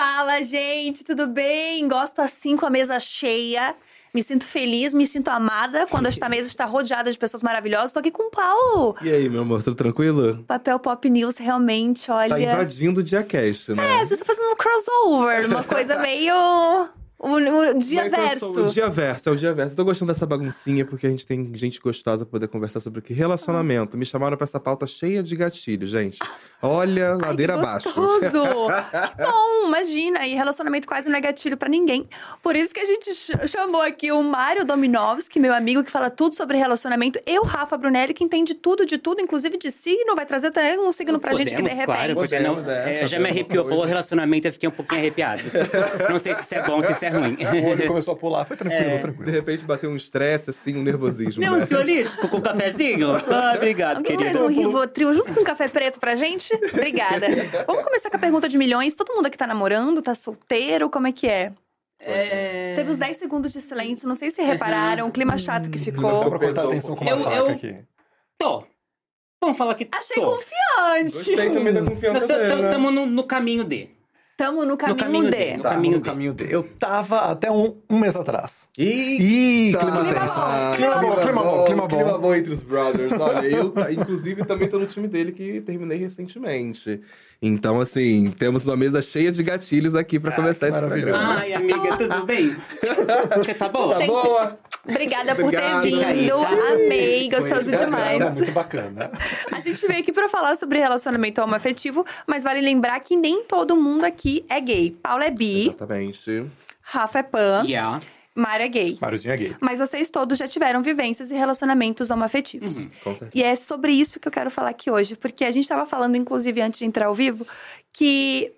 Fala, gente, tudo bem? Gosto assim com a mesa cheia. Me sinto feliz, me sinto amada quando esta mesa está rodeada de pessoas maravilhosas. Tô aqui com o Paulo. E aí, meu amor, tudo tranquilo? Papel Pop News, realmente, olha. Tá invadindo o Diacast, né? É, a gente tá fazendo um crossover, uma coisa meio. O, o dia é eu verso. O dia verso, é o dia verso. Eu tô gostando dessa baguncinha porque a gente tem gente gostosa pra poder conversar sobre o que? Relacionamento. Me chamaram pra essa pauta cheia de gatilho, gente. Olha, Ai, ladeira que abaixo. que bom, imagina. E relacionamento quase não é gatilho pra ninguém. Por isso que a gente ch- chamou aqui o Mário Dominovski, meu amigo, que fala tudo sobre relacionamento. E o Rafa Brunelli, que entende tudo de tudo, inclusive de signo. Vai trazer também um signo pra gente que de Podemos, repente. claro, porque não, Podemos, é, é, já me arrepiou, falou relacionamento, eu fiquei um pouquinho arrepiado. Não sei se isso é bom, se isso é ruim. O olho começou a pular, foi tranquilo, É. De tranquilo. repente bateu um estresse, assim, um nervosismo. Não, né? senhorito, com um cafezinho? Ah, obrigado, Alguém querido. faz um Rivotril junto com um café preto pra gente? Obrigada. Vamos começar com a pergunta de milhões. Todo mundo aqui tá namorando, tá solteiro, como é que é? É... Teve os 10 segundos de silêncio, não sei se repararam, o clima chato que Dá ficou. pra cortar a atenção com uma Eu- faca eu- aqui. Tô. Vamos falar que Achei tô. confiante. Gostei também da confiança dele? Estamos no, no caminho de. Tamo no caminho, caminho D. D. No Tá, caminho no dele. caminho dele. Eu tava até um, um mês atrás. Ih, Ih, clima Tá. tenso. Ah, Clima bom, clima bom, clima Clima bom. bom entre os brothers. Olha, eu, inclusive, também tô no time dele que terminei recentemente. Então, assim, temos uma mesa cheia de gatilhos aqui pra começar esse programa. Ai, amiga, tudo bem? Você tá boa? Tá Gente, boa? Obrigada por ter Obrigado. vindo. Tá? Amei, gostoso demais. É muito bacana. A gente veio aqui pra falar sobre relacionamento homoafetivo, mas vale lembrar que nem todo mundo aqui é gay. Paulo é bi, Exatamente. Rafa é pan, Yeah. Mário é gay. Máriozinho é gay. Mas vocês todos já tiveram vivências e relacionamentos homoafetivos. Com certeza. E é sobre isso que eu quero falar aqui hoje, porque a gente estava falando, inclusive, antes de entrar ao vivo, que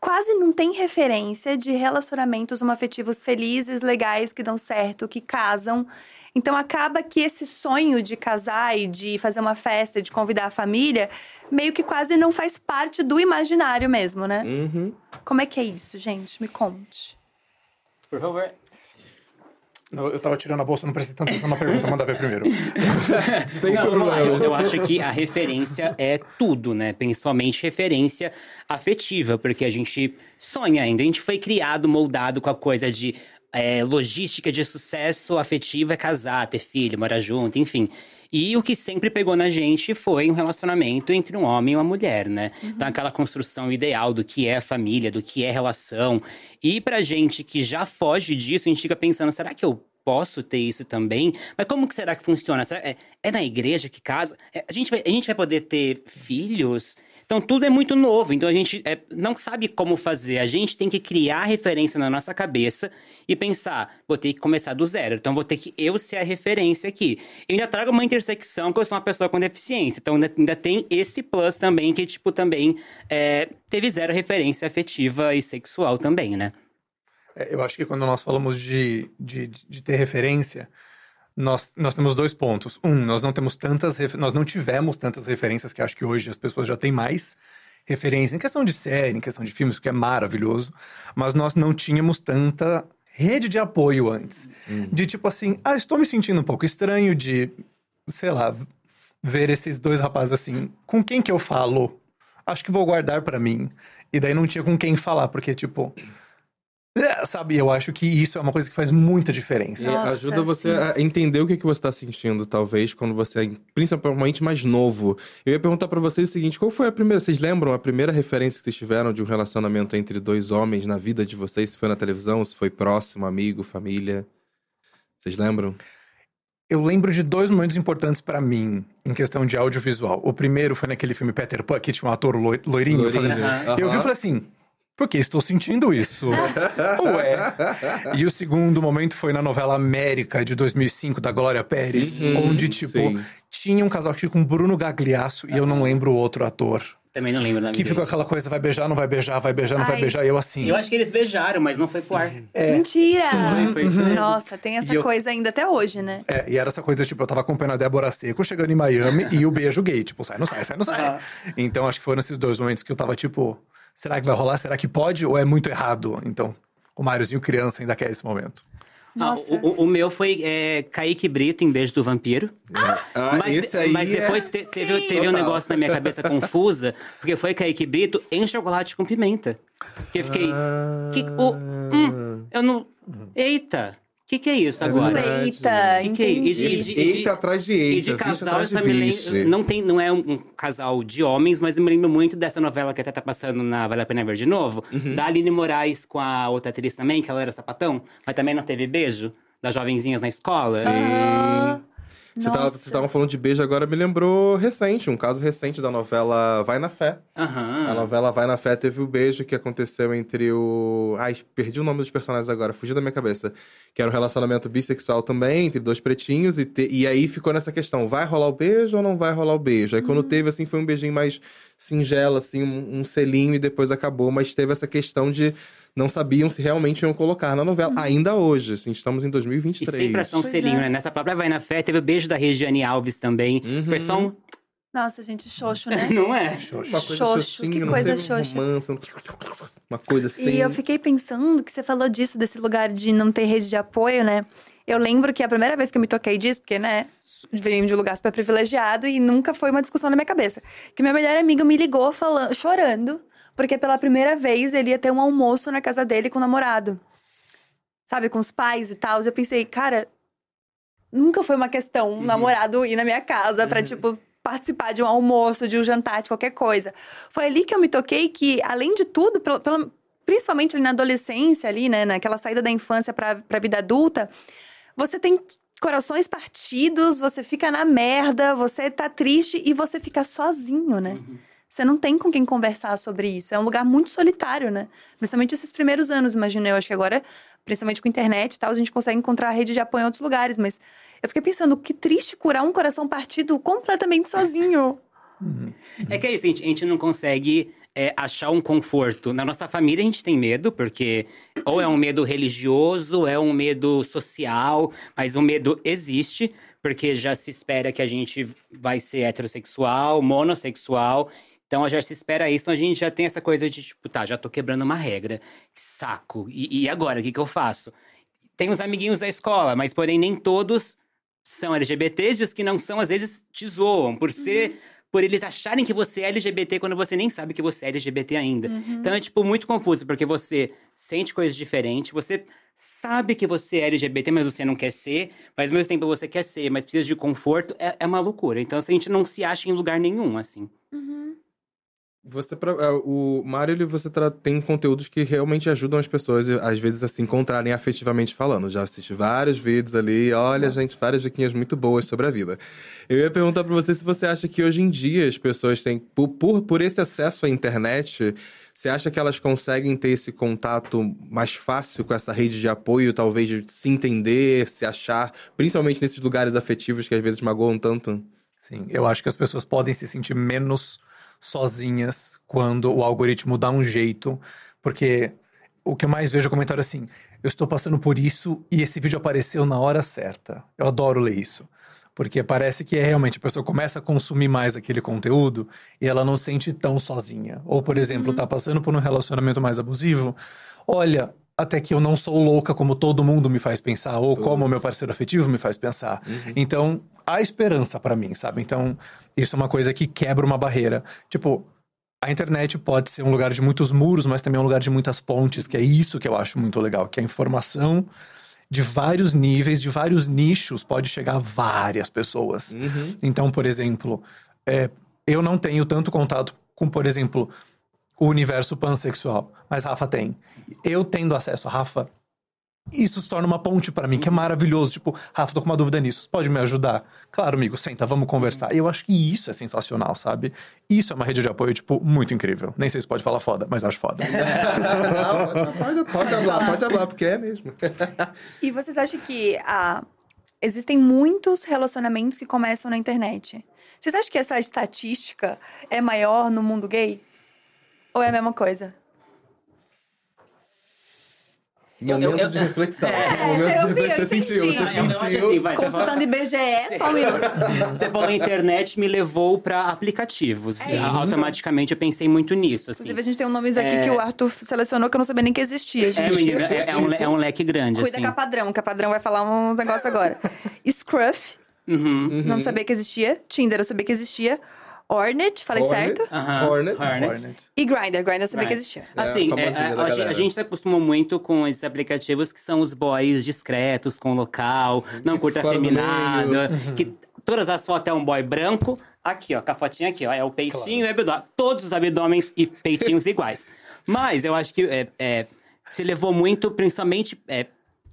quase não tem referência de relacionamentos homoafetivos felizes, legais, que dão certo, que casam. Então acaba que esse sonho de casar e de fazer uma festa, de convidar a família, meio que quase não faz parte do imaginário mesmo, né? Uhum. Como é que é isso, gente? Me conte. Por favor. Eu, eu tava tirando a bolsa, não prestei tanta atenção na pergunta, manda ver primeiro. Sem Não, vamos lá. Eu, problema. eu acho que a referência é tudo, né? Principalmente referência afetiva, porque a gente sonha ainda. A gente foi criado, moldado com a coisa de é, logística de sucesso afetivo é casar, ter filho, morar junto, enfim. E o que sempre pegou na gente foi um relacionamento entre um homem e uma mulher, né? Então, aquela construção ideal do que é família, do que é relação. E pra gente que já foge disso, a gente fica pensando, será que eu posso ter isso também? Mas como que será que funciona? Será- é, é na igreja que casa? É, a, gente vai, a gente vai poder ter filhos? Então tudo é muito novo, então a gente é, não sabe como fazer. A gente tem que criar referência na nossa cabeça e pensar, vou ter que começar do zero. Então vou ter que eu ser a referência aqui. Eu ainda trago uma intersecção que eu sou uma pessoa com deficiência. Então ainda, ainda tem esse plus também que, tipo, também é, teve zero referência afetiva e sexual também, né? É, eu acho que quando nós falamos de, de, de ter referência, nós, nós temos dois pontos. Um, nós não temos tantas nós não tivemos tantas referências que acho que hoje as pessoas já têm mais referência em questão de série, em questão de filmes, o que é maravilhoso, mas nós não tínhamos tanta rede de apoio antes. De tipo assim, ah, estou me sentindo um pouco estranho de, sei lá, ver esses dois rapazes assim, com quem que eu falo? Acho que vou guardar pra mim. E daí não tinha com quem falar, porque tipo, é, sabe, eu acho que isso é uma coisa que faz muita diferença. E Nossa, ajuda você sim. a entender o que, que você está sentindo, talvez, quando você é principalmente mais novo. Eu ia perguntar pra vocês o seguinte: qual foi a primeira. Vocês lembram a primeira referência que vocês tiveram de um relacionamento entre dois homens na vida de vocês? Se foi na televisão, se foi próximo, amigo, família? Vocês lembram? Eu lembro de dois momentos importantes pra mim em questão de audiovisual. O primeiro foi naquele filme Peter Pan, que tinha um ator loi- loirinho. Loirinho, fazendo... aham. Eu vi e falei assim. Por que estou sentindo isso? Ué. E o segundo momento foi na novela América de 2005 da Glória Pérez, Sim, onde tipo sim. tinha um casal que tinha com Bruno Gagliasso e eu não lembro o outro ator. Também não lembro nome Que ficou aquela coisa, vai beijar, não vai beijar, vai beijar, não vai Ai, beijar. E eu assim. Eu acho que eles beijaram, mas não foi pro ar. Mentira! Foi, foi isso mesmo. Nossa, tem essa E eu- coisa ainda até hoje, né? É, e era essa coisa, tipo, eu tava acompanhando a Débora Seco chegando em Miami e o beijo gay, tipo, sai, não sai, sai, não sai. Então acho que foram esses dois momentos que eu tava, tipo, será que vai rolar? Será que pode? Ou é muito errado? Então, o Máriozinho criança ainda quer esse momento. Ah, o, o- meu foi é, Kaique Brito em Beijo do Vampiro. Ah, mas, esse aí mas é- depois te- teve, teve um negócio na minha cabeça confusa, porque foi Kaique Brito em chocolate com pimenta. Que eu fiquei. Que, o, hum, eu não. Eita! O que, que é isso agora? verdade. Eita, Que que é isso? E de- Eita atrás de eita, E de vixe casal, eu me lembro. Não, tem, não é um, casal de homens, mas eu me lembro muito dessa novela que até tá passando na Vale a Pena Ver de novo. Uhum. Da Aline Moraes com a outra atriz também, que ela era sapatão, mas também não teve beijo. Das jovenzinhas na escola. Ah, Você tava- nossa. Vocês estavam falando de beijo agora, me lembrou recente, um caso recente da novela Vai na Fé. A Aham. novela Vai na Fé teve o beijo que aconteceu entre o. Ai, perdi o nome dos personagens agora, fugiu da minha cabeça. Que era um relacionamento bissexual também, entre dois pretinhos, e, te- e aí ficou nessa questão: vai rolar o beijo ou não vai rolar o beijo? Aí quando teve, assim, foi um beijinho mais singelo, assim, um, um selinho e depois acabou, mas teve essa questão de. Não sabiam se realmente iam colocar na novela. Ainda hoje, assim, estamos em E 2023. sempre é só um selinho, é. né? Nessa própria Vai na Fé, teve o beijo da Regiane Alves também. Uhum. Foi só um. Nossa, gente, xoxo, né? Não é? Uma coisa Xoxo, que não coisa romance, um- uma coisa assim. E eu fiquei pensando que você falou disso, desse lugar de não ter rede de apoio, né? Eu lembro que a primeira vez que eu me toquei disso, porque, né, venho de um lugar super privilegiado e nunca foi uma discussão na minha cabeça. Que meu melhor amigo me ligou falando, chorando, porque pela primeira vez ele ia ter um almoço na casa dele com o namorado. Sabe, com os pais e tal. Eu pensei, cara, nunca foi uma questão um namorado ir na minha casa pra, tipo, participar de um almoço, de um jantar, de qualquer coisa. Foi ali que eu me toquei que, além de tudo, pelo, pelo- principalmente ali na adolescência, ali, né, naquela saída da infância pra, pra vida adulta, você tem corações partidos, você fica na merda, você tá triste e você fica sozinho, né? Você não tem com quem conversar sobre isso. É um lugar muito solitário, né? Principalmente esses primeiros anos, imagino eu. Acho que agora, principalmente com internet e tal, a gente consegue encontrar rede de apoio em outros lugares. Mas eu fiquei pensando, que triste curar um coração partido completamente sozinho. É que é isso, a gente, a gente não consegue é, achar um conforto. Na nossa família a gente tem medo, porque ou é um medo religioso, é um medo social, mas o medo existe, porque já se espera que a gente vai ser heterossexual, monossexual. Então já se espera isso, então a gente já tem essa coisa de tipo, tá, já tô quebrando uma regra. Saco. E, e agora, o que, que eu faço? Tem os amiguinhos da escola, mas porém nem todos são LGBTs e os que não são, às vezes, te zoam por ser. Por eles acharem que você é LGBT quando você nem sabe que você é LGBT ainda. Então é, tipo, muito confuso, porque você sente coisas diferentes, você sabe que você é LGBT, mas você não quer ser, mas ao mesmo tempo você quer ser, mas precisa de conforto, é, é uma loucura. Então assim, a gente não se acha em lugar nenhum, assim. Você, é, o Mário, ele, você tem conteúdos que realmente ajudam as pessoas, às vezes, a se encontrarem afetivamente falando. Já assisti vários vídeos ali, olha, gente, várias diquinhas muito boas sobre a vida. Eu ia perguntar pra você se você acha que hoje em dia as pessoas têm, por, por, por esse acesso à internet, você acha que elas conseguem ter esse contato mais fácil com essa rede de apoio, talvez de se entender, se achar, principalmente nesses lugares afetivos que às vezes magoam tanto? Sim, eu acho que as pessoas podem se sentir menos sozinhas quando o algoritmo dá um jeito, porque o que eu mais vejo é comentário assim: eu estou passando por isso e esse vídeo apareceu na hora certa. Eu adoro ler isso. Porque parece que é realmente a pessoa começa a consumir mais aquele conteúdo e ela não se sente tão sozinha. Ou, por exemplo, tá passando por um relacionamento mais abusivo. Olha, até que eu não sou louca como todo mundo me faz pensar, ou como o meu parceiro afetivo me faz pensar. Então, há esperança pra mim, sabe? Então, isso é uma coisa que quebra uma barreira. Tipo, a internet pode ser um lugar de muitos muros, mas também é um lugar de muitas pontes, que é isso que eu acho muito legal, que a informação de vários níveis, de vários nichos, pode chegar a várias pessoas. Então, por exemplo, é, eu não tenho tanto contato com, por exemplo, o universo pansexual, mas Rafa tem. Eu tendo acesso a Rafa, isso se torna uma ponte pra mim, que é maravilhoso. Tipo, Rafa, tô com uma dúvida nisso, pode me ajudar? Claro, amigo, senta, vamos conversar. Eu acho que isso é sensacional, sabe? Isso é uma rede de apoio, tipo, muito incrível. Nem sei se pode falar foda, mas acho foda. Não, pode, pode falar, pode falar, porque é mesmo. E vocês acham que ah, existem muitos relacionamentos que começam na internet? Vocês acham que essa estatística é maior no mundo gay? Ou é a mesma coisa? Momento eu- de reflexão. É, Momento de eu vi, reflexão. Você sentiu, você sentiu. assim, vai, Consultando IBGE, só um minuto. Você falou internet, me levou pra aplicativos. É. Automaticamente eu pensei muito nisso, assim. Inclusive, a gente tem um nomes aqui É. que o Arthur selecionou que eu não sabia nem que existia, gente. É, menina, é, é um, é um leque grande, Cuida assim. com a padrão, que a padrão vai falar um negócio agora. Scruff, Uhum. não sabia que existia. Tinder, eu sabia que existia. Hornet, falei Hornet. certo. Aham. Hornet. Hornet. E Grindr, Grindr eu sabia que Right. existia. É, a Assim, é, a, a gente- galera. a gente se acostumou muito com esses aplicativos que são os boys discretos, com local, não curta meio. que todas as fotos é um boy branco. Aqui, ó, com a fotinha aqui, ó, é o peitinho e o abdômen. Todos os abdômenes e peitinhos iguais. Mas eu acho que é, é, se levou muito, principalmente é,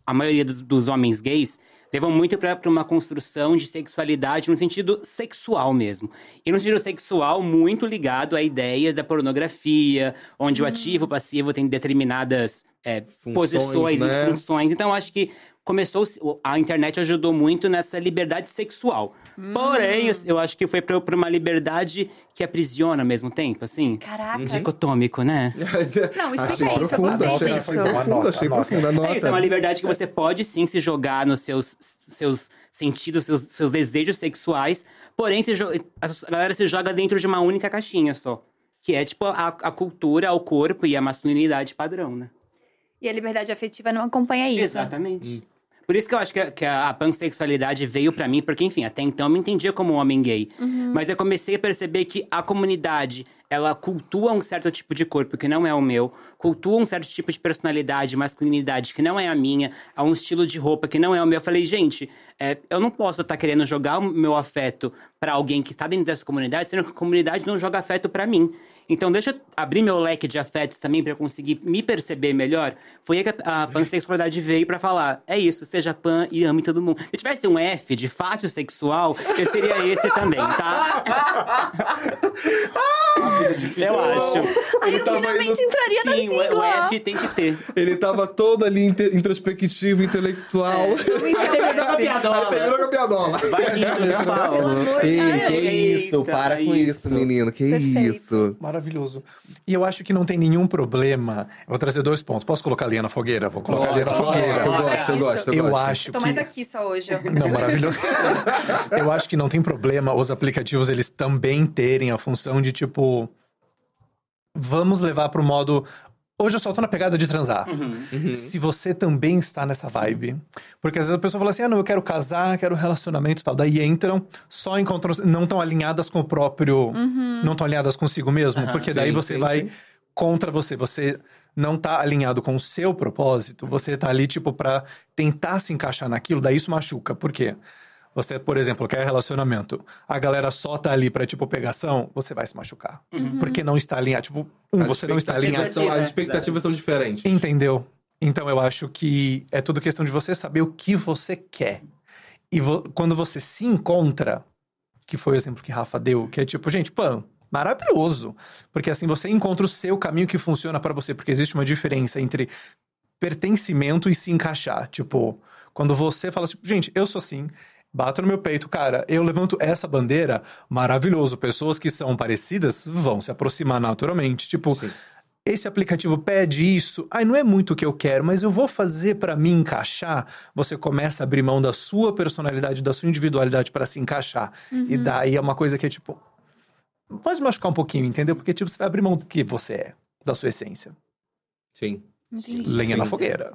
a maioria dos, dos homens gays, levou muito pra uma construção de sexualidade no sentido sexual mesmo. E no sentido sexual, muito ligado à ideia da pornografia, onde o ativo e o passivo tem determinadas é, Funções, posições né? e funções. Então, acho que começou. A internet ajudou muito nessa liberdade sexual. Porém, eu, eu acho que foi pra, pra uma liberdade que aprisiona ao mesmo tempo, assim. Caraca. Dicotômico, né? Não, explica achei isso, eu profunda, gostei achei, disso. achei profunda, achei profunda. Anota. É isso, é uma liberdade que você pode sim se jogar nos seus, seus sentidos, seus, seus desejos sexuais, porém se a galera se joga dentro de uma única caixinha só. Que é tipo a, a cultura, o corpo e a masculinidade padrão, né? E a liberdade afetiva não acompanha isso. Exatamente. Por isso que eu acho que a, que a pansexualidade veio pra mim, porque, enfim, até então eu me entendia como um homem gay. Mas eu comecei a perceber que a comunidade, ela cultua um certo tipo de corpo que não é o meu, cultua um certo tipo de personalidade, masculinidade que não é a minha, a um estilo de roupa que não é o meu. Eu falei, gente, é, eu não posso estar querendo jogar o meu afeto pra alguém que tá dentro dessa comunidade, sendo que a comunidade não joga afeto pra mim. Então, deixa eu abrir meu leque de afetos também pra eu conseguir me perceber melhor. Foi aí que a, a pansexualidade veio pra falar: é isso, seja pan e ame todo mundo. Se tivesse um F de fácil sexual, eu seria esse também, tá? Eu acho. Ai, eu tava finalmente indo- entraria na Sim, o, o sigla. F tem que ter. Ele tava todo ali introspectivo, intelectual. É. Terminou com a piadola. Vai rindo, Paulo? Ei, que isso, Eita, para com isso, isso. menino, que Perfeito. isso. Maravilhoso. E eu acho que não tem nenhum problema. Eu vou trazer dois pontos. Posso colocar a linha na fogueira? Vou colocar a linha na fogueira. Eu gosto, eu gosto, eu Eu gosto. acho Tô que. mais aqui só hoje. Não, maravilhoso. eu acho que não tem problema os aplicativos eles também terem a função de tipo. Vamos levar pro modo. Hoje eu só tô na pegada de transar. Se você também está nessa vibe. Porque às vezes a pessoa fala assim: ah, não, eu quero casar, quero relacionamento e tal. Daí entram, só encontram. Não estão alinhadas com o próprio. Não estão alinhadas consigo mesmo. porque daí sim, você sim, vai sim. contra você. Você não tá alinhado com o seu propósito. Você tá ali, tipo, pra tentar se encaixar naquilo. Daí isso machuca. Por quê? Você, por exemplo, quer relacionamento. A galera só tá ali pra, tipo, pegação. Você vai se machucar. Porque não está alinhado. Tipo, um, As você não está alinhado. são- As expectativas são diferentes. Entendeu? Então eu acho que é tudo questão de você saber o que você quer. E vo- quando você se encontra, que foi o exemplo que Rafa deu, que é tipo, gente, pã, maravilhoso. Porque assim você encontra o seu caminho que funciona pra você, porque existe uma diferença entre pertencimento e se encaixar. Tipo, quando você fala tipo, gente, eu sou assim, bato no meu peito, cara, eu levanto essa bandeira, maravilhoso. Pessoas que são parecidas vão se aproximar naturalmente. Tipo, esse aplicativo pede isso, ai, não é muito o que eu quero, mas eu vou fazer pra me encaixar. Você começa a abrir mão da sua personalidade, da sua individualidade pra se encaixar. E daí é uma coisa que é tipo. Pode machucar um pouquinho, entendeu? Porque, tipo, você vai abrir mão do que você é, da sua essência. Sim. Lenha na fogueira.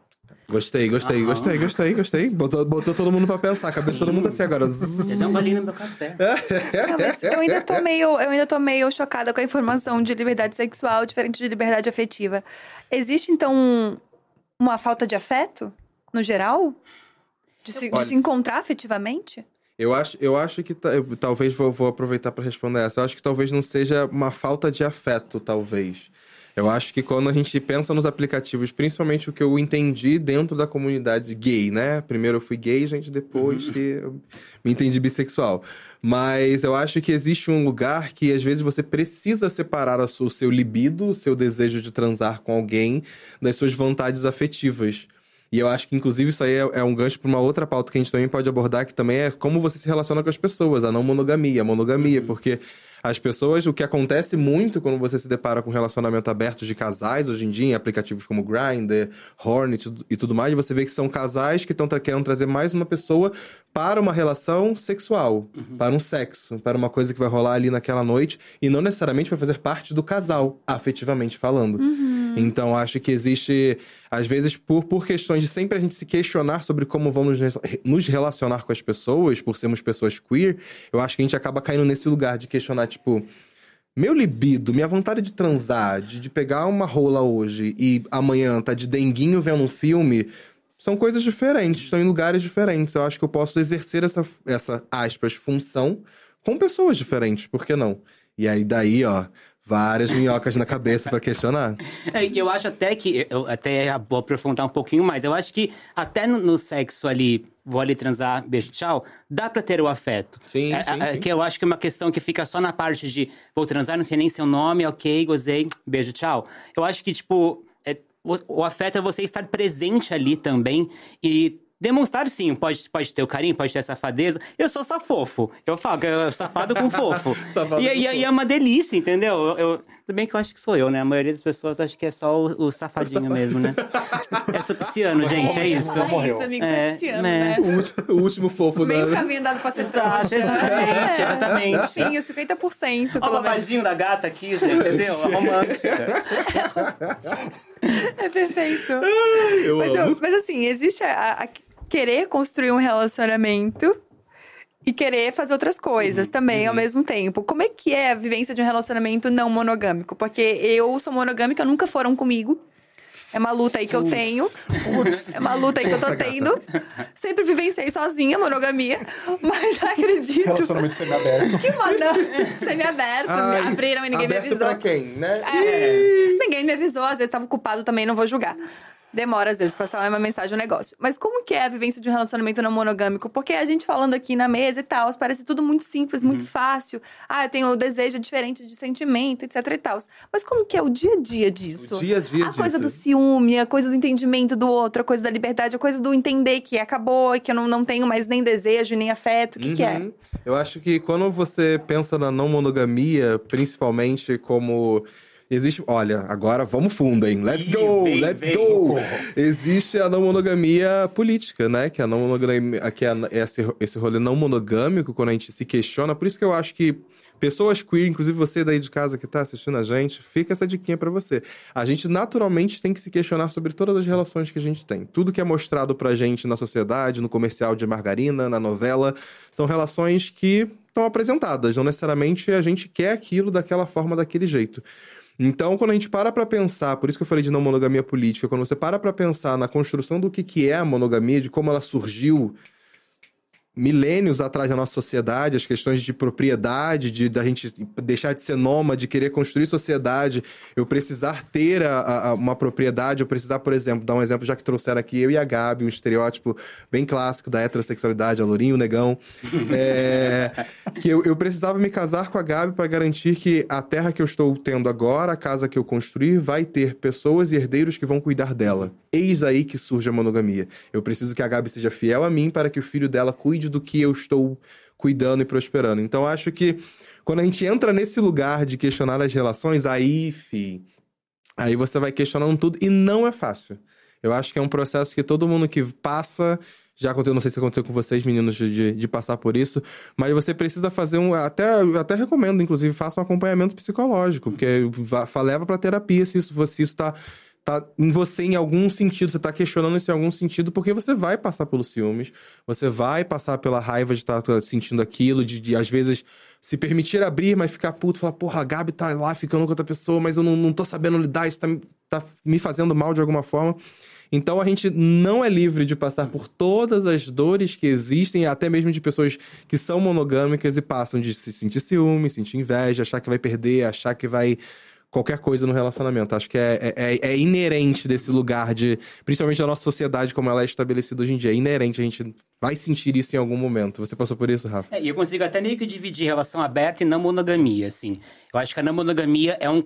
Gostei, gostei, Aham. gostei, gostei, gostei. Botou, botou todo mundo pra pensar. A cabeça todo mundo assim agora. Você dá um golinho no meu café. Eu ainda tô meio, eu ainda tô meio chocada com a informação de liberdade sexual diferente de liberdade afetiva. Existe então um- uma falta de afeto no geral? De se, de Olha- se encontrar afetivamente? Eu acho, eu acho que ta- eu, talvez vou, vou aproveitar para responder essa. Eu acho que talvez não seja uma falta de afeto, talvez. Eu acho que quando a gente pensa nos aplicativos, principalmente o que eu entendi dentro da comunidade gay, né? Primeiro eu fui gay, gente, depois que eu me entendi bissexual. Mas eu acho que existe um lugar que às vezes você precisa separar o seu libido, o seu desejo de transar com alguém, das suas vontades afetivas. E eu acho que, inclusive, isso aí é, é um gancho para uma outra pauta que a gente também pode abordar, que também é como você se relaciona com as pessoas, a não monogamia, a monogamia, porque as pessoas, o que acontece muito quando você se depara com relacionamento aberto de casais, hoje em dia, em aplicativos como Grindr, Hornet e tudo mais, você vê que são casais que estão querendo trazer mais uma pessoa para uma relação sexual, para um sexo, para uma coisa que vai rolar ali naquela noite, e não necessariamente vai fazer parte do casal, afetivamente falando. Então, acho que existe, às vezes, por, por questões de sempre a gente se questionar sobre como vamos nos- relacionar com as pessoas, por sermos pessoas queer, eu acho que a gente acaba caindo nesse lugar de questionar, tipo. Meu libido, minha vontade de transar, de, de pegar uma rola hoje e amanhã tá de denguinho vendo um filme, são coisas diferentes, estão em lugares diferentes. Eu acho que eu posso exercer essa, essa aspas, função com pessoas diferentes, por que não? E aí, daí, ó, várias minhocas na cabeça pra questionar. É, e eu acho até que, eu até vou aprofundar um pouquinho mais, eu acho que até no, no sexo ali, vou ali transar, beijo, tchau, dá pra ter o afeto. Sim, É, sim, é, sim. Que eu acho que é uma questão que fica só na parte de vou transar, não sei nem seu nome, ok, gozei, beijo, tchau. Eu acho que, tipo, é, o, o afeto é você estar presente ali também e demonstrar sim, pode, pode ter o carinho, pode ter a safadeza. Eu sou safofo. Eu falo que é safado com fofo. Safado e, com e, e é uma delícia, entendeu? Eu, eu- tudo bem que eu acho que sou eu, né? A maioria das pessoas acha que é só o, o safadinho mesmo, né? Eu sou pisciano, gente, é isso. Fala isso, amigo, É, é, né? né? O último, o último fofo Meio da. caminho dado pra ser Exato, trouxa. exatamente, É, exatamente. Enfim, 50%, Olha o menos. babadinho da gata aqui, gente, entendeu? A romântica. É perfeito. Eu Mas, eu- mas assim, existe a, a querer construir um relacionamento e querer fazer outras coisas também ao mesmo tempo. Como é que é a vivência de um relacionamento não monogâmico? Porque eu sou monogâmica, nunca foram comigo. É uma luta aí que eu tenho. É uma luta aí que eu tô tendo. Sempre vivenciei sozinha, monogamia. Mas acredito. Relacionamento semi-aberto. Que mano, semi-aberto, Ai, abriram e ninguém me avisou. pra quem, né? É, ninguém me avisou, às vezes tava ocupado também, não vou julgar. Demora, às vezes, pra passar uma mensagem, um negócio. Mas como que é a vivência de um relacionamento não monogâmico? Porque a gente falando aqui na mesa e tal, parece tudo muito simples, Uhum. muito fácil. Ah, eu tenho o desejo diferente de sentimento, etc e tal. Mas como que é o dia a dia disso? O dia a dia A coisa do disso. ciúme, a coisa do entendimento do outro, a coisa da liberdade, a coisa do entender que acabou e que eu não, não tenho mais nem desejo, nem afeto. O que, que é? Uhum. Eu acho que quando você pensa na não monogamia, principalmente como. Existe. Olha, agora vamos fundo, hein? Let's Ih, go! vem, let's go! Existe a não monogamia política, né? Que a não monogamia. Que é esse, esse rolê não monogâmico, quando a gente se questiona. Por isso que eu acho que pessoas queer, inclusive você daí de casa que tá assistindo a gente, fica essa diquinha pra você. A gente naturalmente tem que se questionar sobre todas as relações que a gente tem. Tudo que é mostrado pra gente na sociedade, no comercial de margarina, na novela, são relações que estão apresentadas. Não necessariamente a gente quer aquilo daquela forma, daquele jeito. Então, quando a gente para pra pensar, por isso que eu falei de não monogamia política, quando você para pra pensar na construção do que, que é a monogamia, de como ela surgiu milênios atrás da nossa sociedade, as questões de propriedade, de da gente deixar de ser nômade, querer construir sociedade, eu precisar ter a, a- uma propriedade, eu precisar, por exemplo, dar um exemplo, já que trouxeram aqui eu e a Gabi, um estereótipo bem clássico da heterossexualidade, a Lourinho, o negão, é, que eu, eu precisava me casar com a Gabi para garantir que a terra que eu estou tendo agora, a casa que eu construir, vai ter pessoas e herdeiros que vão cuidar dela. Eis aí que surge a monogamia. Eu preciso que a Gabi seja fiel a mim para que o filho dela cuide do que eu estou cuidando e prosperando. Então, acho que quando a gente entra nesse lugar de questionar as relações, aí, fi, aí você vai questionando tudo e não é fácil. Eu acho que é um processo que todo mundo que passa. Já aconteceu, não sei se aconteceu com vocês, meninos, de, de- passar por isso, mas você precisa fazer um. Até, até recomendo, inclusive, faça um acompanhamento psicológico, porque leva pra terapia se isso, isso tá tá em você em algum sentido, você tá questionando isso em algum sentido, porque você vai passar pelos ciúmes, você vai passar pela raiva de estar tá sentindo aquilo, de, de às vezes se permitir abrir, mas ficar puto, falar, porra, a Gabi tá lá ficando com outra pessoa, mas eu não, não tô sabendo lidar, isso tá, tá me fazendo mal de alguma forma. Então a gente não é livre de passar por todas as dores que existem, até mesmo de pessoas que são monogâmicas e passam de se sentir ciúme, sentir inveja, achar que vai perder, achar que vai qualquer coisa no relacionamento. Acho que é, é, é, inerente desse lugar de. Principalmente da nossa sociedade, como ela é estabelecida hoje em dia. É inerente, a gente vai sentir isso em algum momento. Você passou por isso, Rafa? É, e eu consigo até meio que dividir relação aberta e não monogamia, assim. Eu acho que a não monogamia é um.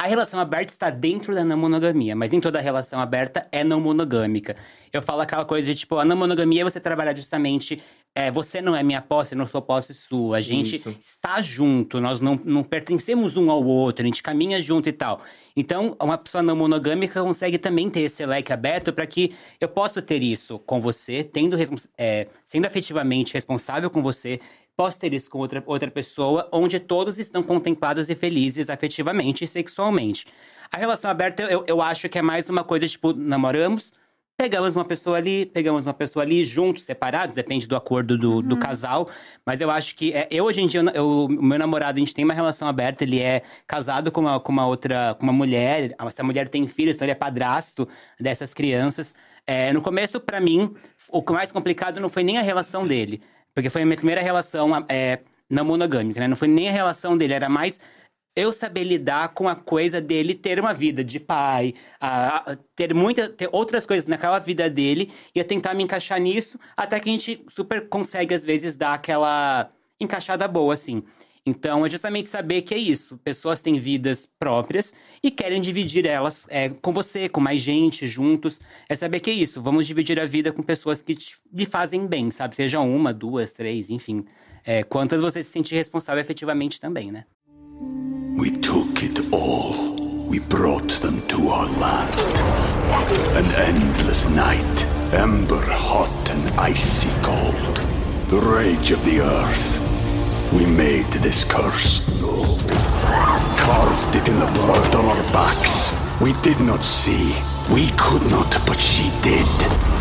A relação aberta está dentro da não monogamia, mas nem toda relação aberta é não monogâmica. Eu falo aquela coisa de tipo, a não monogamia é você trabalhar justamente. É, você não é minha posse, eu não sou posse sua. A gente Isso. está junto, nós não, não pertencemos um ao outro, a gente caminha junto e tal. Então, uma pessoa não monogâmica consegue também ter esse leque aberto para que eu possa ter isso com você, tendo é, sendo afetivamente responsável com você, posso ter isso com outra, outra pessoa, onde todos estão contemplados e felizes afetivamente e sexualmente. A relação aberta, eu, eu acho que é mais uma coisa, tipo, namoramos, pegamos uma pessoa ali, pegamos uma pessoa ali, juntos, separados, depende do acordo do, uhum. do casal. Mas eu acho que. É, eu, hoje em dia, o meu namorado, a gente tem uma relação aberta, ele é casado com uma, com uma outra. com uma mulher. Essa mulher tem filhos, então ele é padrasto dessas crianças. É, no começo, para mim, o mais complicado não foi nem a relação dele. Porque foi a minha primeira relação é, não monogâmica, né? Não foi nem a relação dele, era mais eu saber lidar com a coisa dele ter uma vida de pai, a, a, ter muitas ter outras coisas naquela vida dele e a tentar me encaixar nisso, até que a gente super consegue às vezes dar aquela encaixada boa assim. Então, é justamente saber que é isso. Pessoas têm vidas próprias e querem dividir elas é, com você, com mais gente, juntos. É saber que é isso. Vamos dividir a vida com pessoas que te, lhe fazem bem, sabe? Seja uma, duas, três, enfim. É, quantas você se sentir responsável efetivamente também, né? We took it all. We brought them to our land. An endless night, ember hot and icy cold. The rage of the earth. We made this curse. Carved it in the blood on our backs. We did not see. We could not, but she did.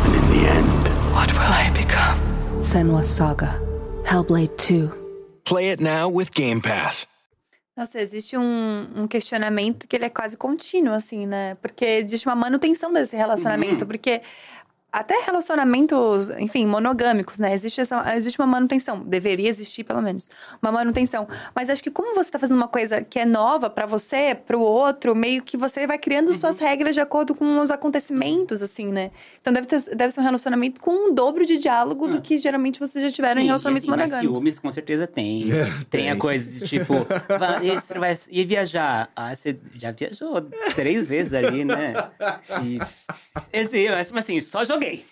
And in the end. What will I become? Senwa Saga. Hellblade 2. Play it now with Game Pass. Nossa, existe um, um, questionamento que ele é quase contínuo, assim, né? Porque existe uma manutenção desse relacionamento. Uhum. Porque até relacionamentos, enfim, monogâmicos, né? Existe, essa, existe uma manutenção. Deveria existir, pelo menos. Uma manutenção. Mas acho que como você tá fazendo uma coisa que é nova para você, pro outro, meio que você vai criando uhum. suas regras de acordo com os acontecimentos, assim, né? Então deve, ter, deve ser um relacionamento com um dobro de diálogo ah. do que geralmente vocês já tiveram Sim, em relacionamentos assim, monogâmicos. ciúmes com certeza tem. tem a coisa de tipo, você vai ir viajar. Ah, você já viajou três vezes ali, né? E, assim, mas assim, só joguei.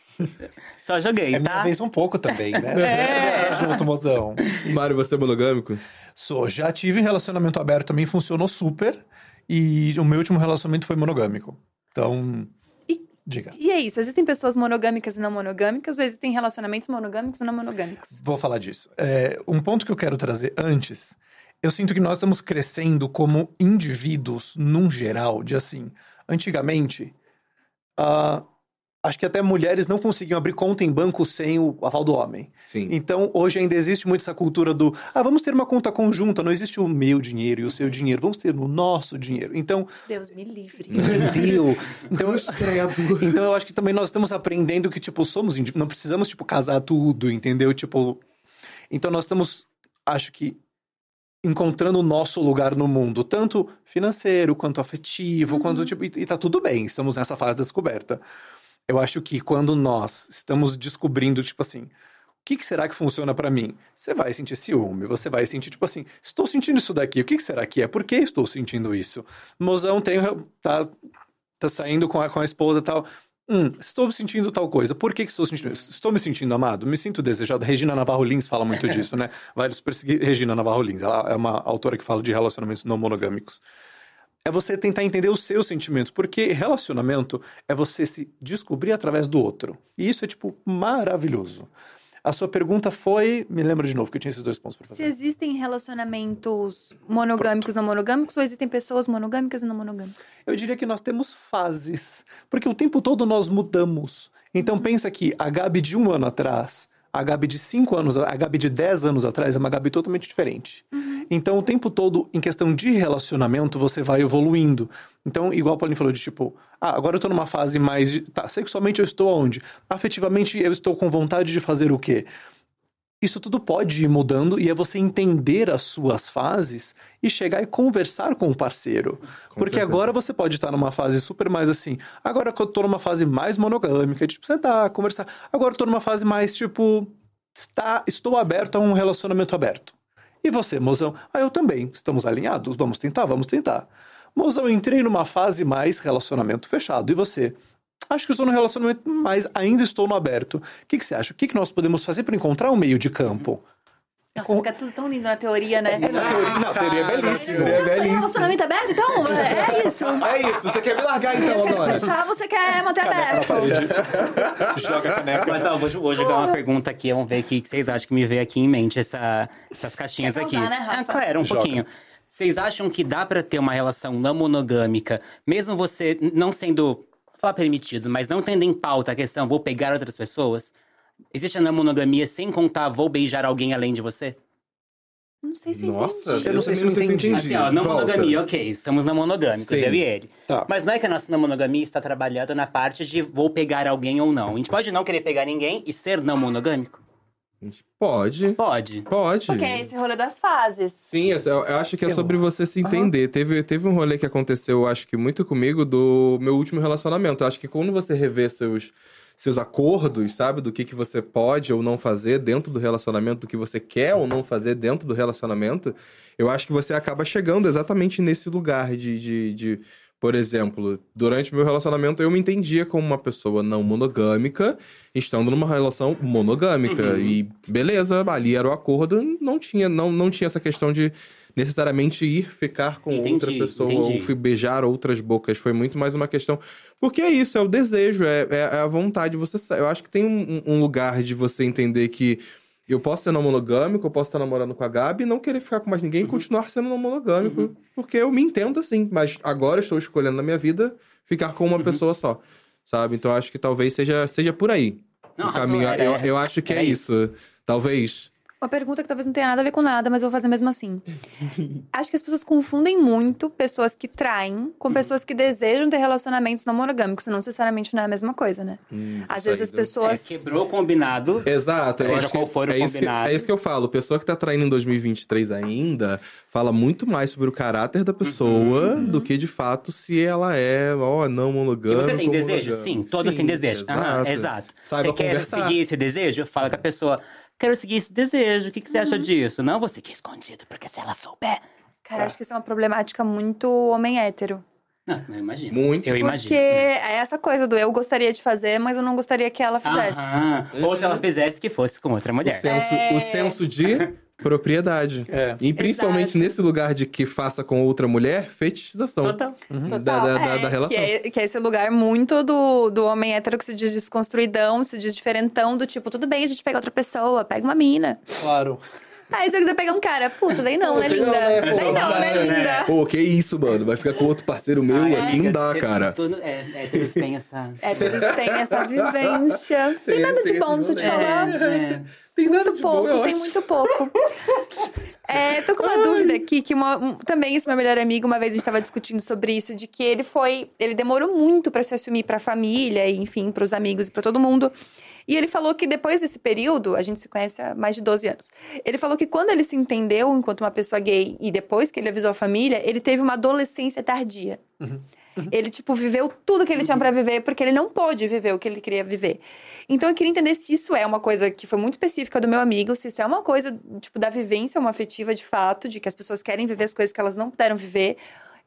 Só joguei, é tá? minha vez um pouco também, né? É. Já junto, mozão. Mário, você é monogâmico? Sou. Já tive relacionamento aberto, também funcionou super. E o meu último relacionamento foi monogâmico. Então, e, diga. E é isso, existem pessoas monogâmicas e não monogâmicas, ou existem relacionamentos monogâmicos e não monogâmicos? Vou falar disso. É, um ponto que eu quero trazer antes, eu sinto que nós estamos crescendo como indivíduos, num geral, de assim, antigamente... Uh, acho que até mulheres não conseguiam abrir conta em banco sem o aval do homem. Sim. Então, hoje ainda existe muito essa cultura do, ah, vamos ter uma conta conjunta, não existe o meu dinheiro e o seu dinheiro, vamos ter o nosso dinheiro. Então, Deus me livre. Entendeu? Então, então eu acho que também nós estamos aprendendo que tipo somos não precisamos tipo casar tudo, entendeu? Tipo, então nós estamos acho que encontrando o nosso lugar no mundo, tanto financeiro quanto afetivo, uhum. quanto tipo, e, e tá tudo bem, estamos nessa fase da descoberta. Eu acho que quando nós estamos descobrindo, tipo assim, o que, que será que funciona para mim? Você vai sentir ciúme, você vai sentir, tipo assim, estou sentindo isso daqui, o que, que será que é? Por que estou sentindo isso? Mozão tem, tá, tá saindo com a, com a esposa e tal. Hum, estou sentindo tal coisa. Por que, que estou sentindo isso? Estou me sentindo amado? Me sinto desejado. Regina Navarro Lins fala muito disso, né? Vários perseguir Regina Navarro Lins. Ela é uma autora que fala de relacionamentos não monogâmicos é você tentar entender os seus sentimentos, porque relacionamento é você se descobrir através do outro. E isso é, tipo, maravilhoso. A sua pergunta foi. Me lembra de novo que eu tinha esses dois pontos para Se fazer. existem relacionamentos monogâmicos e não monogâmicos, ou existem pessoas monogâmicas e não monogâmicas? Eu diria que nós temos fases. Porque o tempo todo nós mudamos. Então pensa que a Gabi de um ano atrás, a Gabi de cinco anos, a Gabi de dez anos atrás é uma Gabi totalmente diferente. Então o tempo todo, em questão de relacionamento, você vai evoluindo. Então, igual a Pauline falou de tipo, ah, agora eu tô numa fase mais de. Tá, sexualmente eu estou aonde? Afetivamente eu estou com vontade de fazer o quê? Isso tudo pode ir mudando e é você entender as suas fases e chegar e conversar com o parceiro. Porque certeza. agora você pode estar numa fase super mais assim. Agora que eu tô numa fase mais monogâmica, tipo, sentar, conversar. Agora eu tô numa fase mais tipo, está, estou aberto a um relacionamento aberto. E você, mozão? Ah, eu também. Estamos alinhados? Vamos tentar? Vamos tentar. Mozão, entrei numa fase mais relacionamento fechado. E você? Acho que estou no relacionamento, mas ainda estou no aberto. O que, que você acha? O que, que nós podemos fazer para encontrar um meio de campo? Nossa, fica tudo tão lindo na teoria, né? Na teoria, não, a teoria é belíssimo. teoria é Você tem belíssimo. relacionamento aberto, então? É isso. É isso, você quer me largar então agora? Fechar, você quer manter aberto. Joga a caneca. Mas ó, vou, vou jogar uma pergunta aqui, vamos ver o que vocês acham que me veio aqui em mente, essa- essas caixinhas Quer aqui. né, Rafa? Ah, claro, um Joga. pouquinho. Vocês acham que dá pra ter uma relação não monogâmica, mesmo você não sendo, falar permitido, mas não tendo em pauta a questão, vou pegar outras pessoas? Existe a não monogamia sem contar, vou beijar alguém além de você? Não sei se eu Nossa, entendi. Eu não sei se eu entendi. Assim, ó, não Volta. monogamia, ok, estamos não monogâmicos, Sim. eu e ele. Tá. Mas não é que a nossa não monogamia está trabalhando na parte de vou pegar alguém ou não. A gente pode não querer pegar ninguém e ser não monogâmico? A gente Pode. Pode. Pode. Porque é esse rolê das fases. Sim, eu, eu acho que é sobre você se entender. Teve, teve um rolê que aconteceu, eu acho que muito comigo, do meu último relacionamento. Eu acho que quando você revê seus, seus acordos, sabe? Do que, que você pode ou não fazer dentro do relacionamento, do que você quer ou não fazer dentro do relacionamento, eu acho que você acaba chegando exatamente nesse lugar de. de, de por exemplo, durante o meu relacionamento eu me entendia como uma pessoa não monogâmica, estando numa relação monogâmica. E beleza, ali era o acordo, não tinha, não, não tinha essa questão de necessariamente ir ficar com Entendi, outra pessoa entendi. ou beijar outras bocas. Foi muito mais uma questão. Porque é isso, é o desejo, é, é- é a vontade. Você, eu acho que tem um, um lugar de você entender que eu posso ser não monogâmico, eu posso estar namorando com a Gabi e não querer ficar com mais ninguém Uhum. e continuar sendo não monogâmico. Porque eu me entendo assim, mas agora estou escolhendo na minha vida ficar com Uhum. uma pessoa só. Sabe? Então acho que talvez seja, seja por aí. Não, o caminho. era- eu, eu acho que é era isso. Talvez. Uma pergunta que talvez não tenha nada a ver com nada, mas eu vou fazer mesmo assim. Acho que as pessoas confundem muito pessoas que traem com pessoas que desejam ter relacionamentos não monogâmicos. Não necessariamente não é a mesma coisa, né? Às vezes as saída. pessoas. É, quebrou o combinado. Exato, eu Seja acho que qual for o é isso, que, combinado. é isso que eu falo. Pessoa que tá traindo em 2023 ainda fala muito mais sobre o caráter da pessoa do que de fato se ela é, ó, não Que monogâmica. você tem desejo? monogâmica. Sim, todos têm desejo. Aham, exato. Saiba você quer conversar. seguir esse desejo? Fala com a pessoa. Quero seguir esse desejo. O que, que você acha disso? Não, você quer escondido, porque se ela souber. Cara, acho que isso é uma problemática muito homem hétero. Não, eu imagino. Muito. Eu imagino. Porque é essa coisa do eu gostaria de fazer, mas eu não gostaria que ela fizesse. Aham. Ou se ela fizesse que fosse com outra O mulher. senso, o senso de propriedade. É. E principalmente Exato. nesse lugar de que faça com outra mulher, fetichização. Total. Da, da, da- É, da relação. Que é, que é esse lugar muito do, do homem hétero que se diz desconstruidão, se diz diferentão, do tipo, tudo bem, a gente pega outra pessoa, pega uma mina. Claro. Aí se eu quiser pegar um cara, puta, daí não, né, linda? né, pô, Daí não, né, linda? Pô, que isso, mano? Vai ficar com outro parceiro meu? Ah, é, assim não dá, cara. tudo- é, héteros têm essa. Héteros têm essa vivência. Tem, Tem- nada de bom, deixa eu te rolê. falar. É. Tem nada Muito de bom, pouco, é tem muito pouco. É, tô com uma dúvida aqui, que uma- um- também esse meu melhor amigo, uma vez a gente tava discutindo sobre isso, de que ele foi. Ele demorou muito pra se assumir pra família, e enfim, pros amigos e pra todo mundo. E ele falou que depois desse período, a gente se conhece há mais de 12 anos. Ele falou que quando ele se entendeu enquanto uma pessoa gay e depois que ele avisou a família, ele teve uma adolescência tardia. Ele, tipo, viveu tudo que ele tinha pra viver, porque ele não pôde viver o que ele queria viver. Então, eu queria entender se isso é uma coisa que foi muito específica do meu amigo, se isso é uma coisa, tipo, da vivência, uma afetiva de fato, de que as pessoas querem viver as coisas que elas não puderam viver.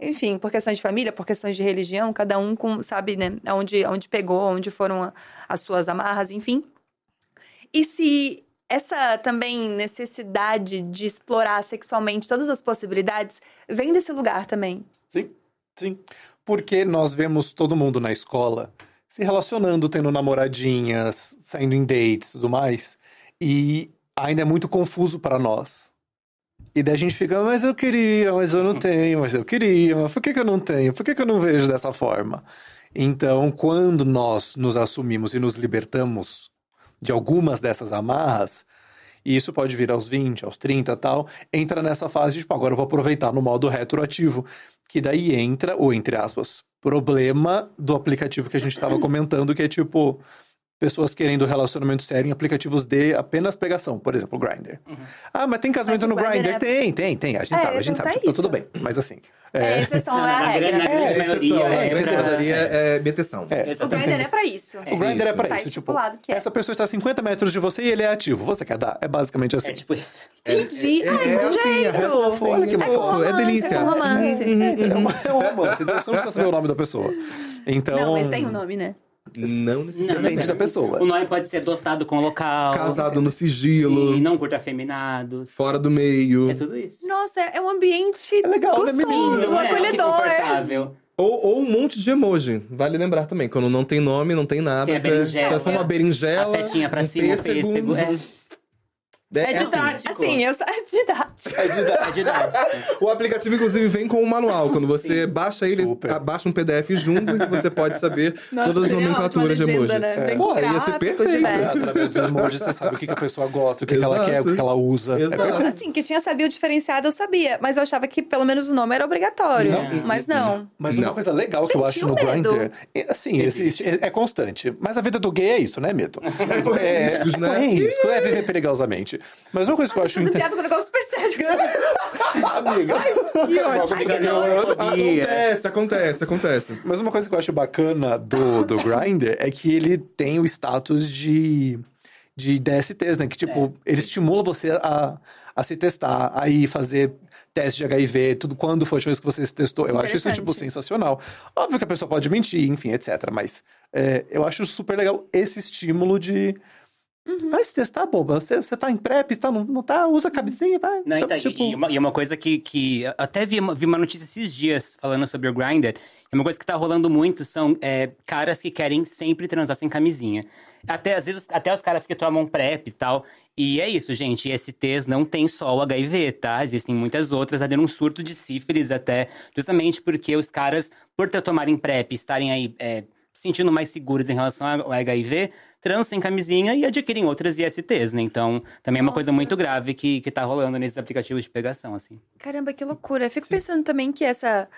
Enfim, por questões de família, por questões de religião, cada um com, sabe, né, onde, onde pegou, onde foram a- as suas amarras, enfim. E se essa também necessidade de explorar sexualmente todas as possibilidades vem desse lugar também. Sim, sim. Porque nós vemos todo mundo na escola se relacionando, tendo namoradinhas, saindo em dates e tudo mais. E ainda é muito confuso para nós. E daí a gente fica, mas eu queria, mas eu não tenho, mas eu queria, mas por que, que eu não tenho? Por que, que eu não vejo dessa forma? Então, quando nós nos assumimos e nos libertamos de algumas dessas amarras, e isso pode vir aos 20, aos 30 e tal, entra nessa fase de, tipo, agora eu vou aproveitar no modo retroativo, que daí entra, ou entre aspas, problema do aplicativo que a gente estava comentando, que é tipo, pessoas querendo relacionamento sério em aplicativos de apenas pegação, por exemplo, o Grindr. Ah, mas tem casamento Mas o no Grindr é- Tem, tem, tem, a gente É, sabe, a gente então sabe, tá tipo, tudo bem, mas assim... É, exceção é a regra. na grande É, maioria é grande maioria é meteção. É, O Grindr é pra isso. o Grindr é pra Tá isso, tipo, é. essa pessoa está a 50 metros de você e ele é ativo, você quer dar? É basicamente assim. É tipo isso. Entendi. É, Ai, é um assim, jeito. é fofo, olha que é fofo, é delícia. É com romance. É, um- é um romance, então você não precisa saber o nome da pessoa. Então... Não, mas tem um nome, né? Não necessariamente. Depende da pessoa. O nome pode ser dotado com local. Casado no sigilo, Sim, não curta afeminados. fora do meio. É tudo isso. Nossa, é um ambiente É legal, né, gostoso, menino? Não é acolhedor. confortável. Ou, ou um monte de emoji. Vale lembrar também, quando não tem nome, não tem nada. Tem a berinjela. você é só uma berinjela. A setinha pra um cima, o pêssego. pêssego. É, É, é é assim. didático. Assim, eu sou didática. É de dar- É didático. O aplicativo, inclusive, vem com um manual. Quando você baixa ele, Super. abaixa um PDF junto que você pode saber Nossa, todas as seria nomenclaturas de emoji. né? Bem Pô, ia ser perfeito. Através dos emojis você sabe o que, que a pessoa gosta, o que, que ela Exato. quer, o que, que ela usa. Exato. É perfeito. Assim, que tinha sabia o diferenciado, eu sabia. Mas eu achava que pelo menos o nome era obrigatório. mas não. Mas uma Não. coisa legal que eu Gente, acho e no? Grindr, é, assim, existe, é, é constante. Mas a vida do gay é isso, né, Medo? É correr riscos, né? É correr risco, é viver perigosamente. Mas uma coisa que eu acho inter- piada com um negócio super sério. Amiga. Acontece, acontece, acontece. Mas uma coisa que eu acho bacana do, do Grindr é que ele tem o status de, de DSTs, né? Que, tipo, ele estimula você a, a se testar, a ir fazer teste de HIV, tudo quando foi a última vez que você se testou. Eu acho isso, tipo, sensacional. Óbvio que a pessoa pode mentir, enfim, etc. Mas é, eu acho super legal esse estímulo de... Vai se testar, boba. Você, você tá em PrEP, tá, não, não tá? Usa a camisinha, vai. Não, então, tipo... e, uma, e uma coisa que, que eu até vi uma, vi uma notícia esses dias falando sobre o Grindr. E uma coisa que tá rolando muito são é, caras que querem sempre transar sem camisinha. Até, às vezes, até os caras que tomam PrEP e tal. E é isso, gente. ISTs não tem só o HIV, tá? Existem muitas outras. Há um surto de sífilis até. Justamente porque os caras, por ter tomarem PrEP, estarem aí é, sentindo mais seguros em relação ao HIV, transam sem camisinha e adquirem outras ISTs, né? Então, também é uma coisa muito grave que, que tá rolando nesses aplicativos de pegação, assim. Caramba, que loucura. Eu fico pensando também que essa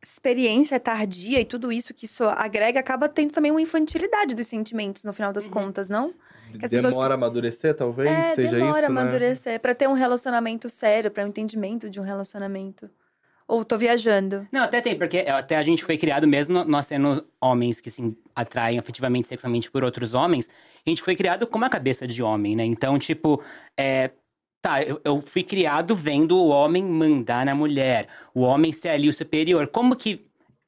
experiência tardia e tudo isso que isso agrega acaba tendo também uma infantilidade dos sentimentos no final das contas, não? Que as pessoas- Demora a amadurecer, talvez? é, seja demora isso, a né? amadurecer pra ter um relacionamento sério, pra um entendimento de um relacionamento. Ou tô viajando. Não, até tem, porque até a gente foi criado mesmo, nós sendo homens que se atraem afetivamente, sexualmente por outros homens, a gente foi criado com uma cabeça de homem, né? Então, tipo, é. Tá, eu, eu fui criado vendo o homem mandar na mulher, o homem ser ali o superior. Como que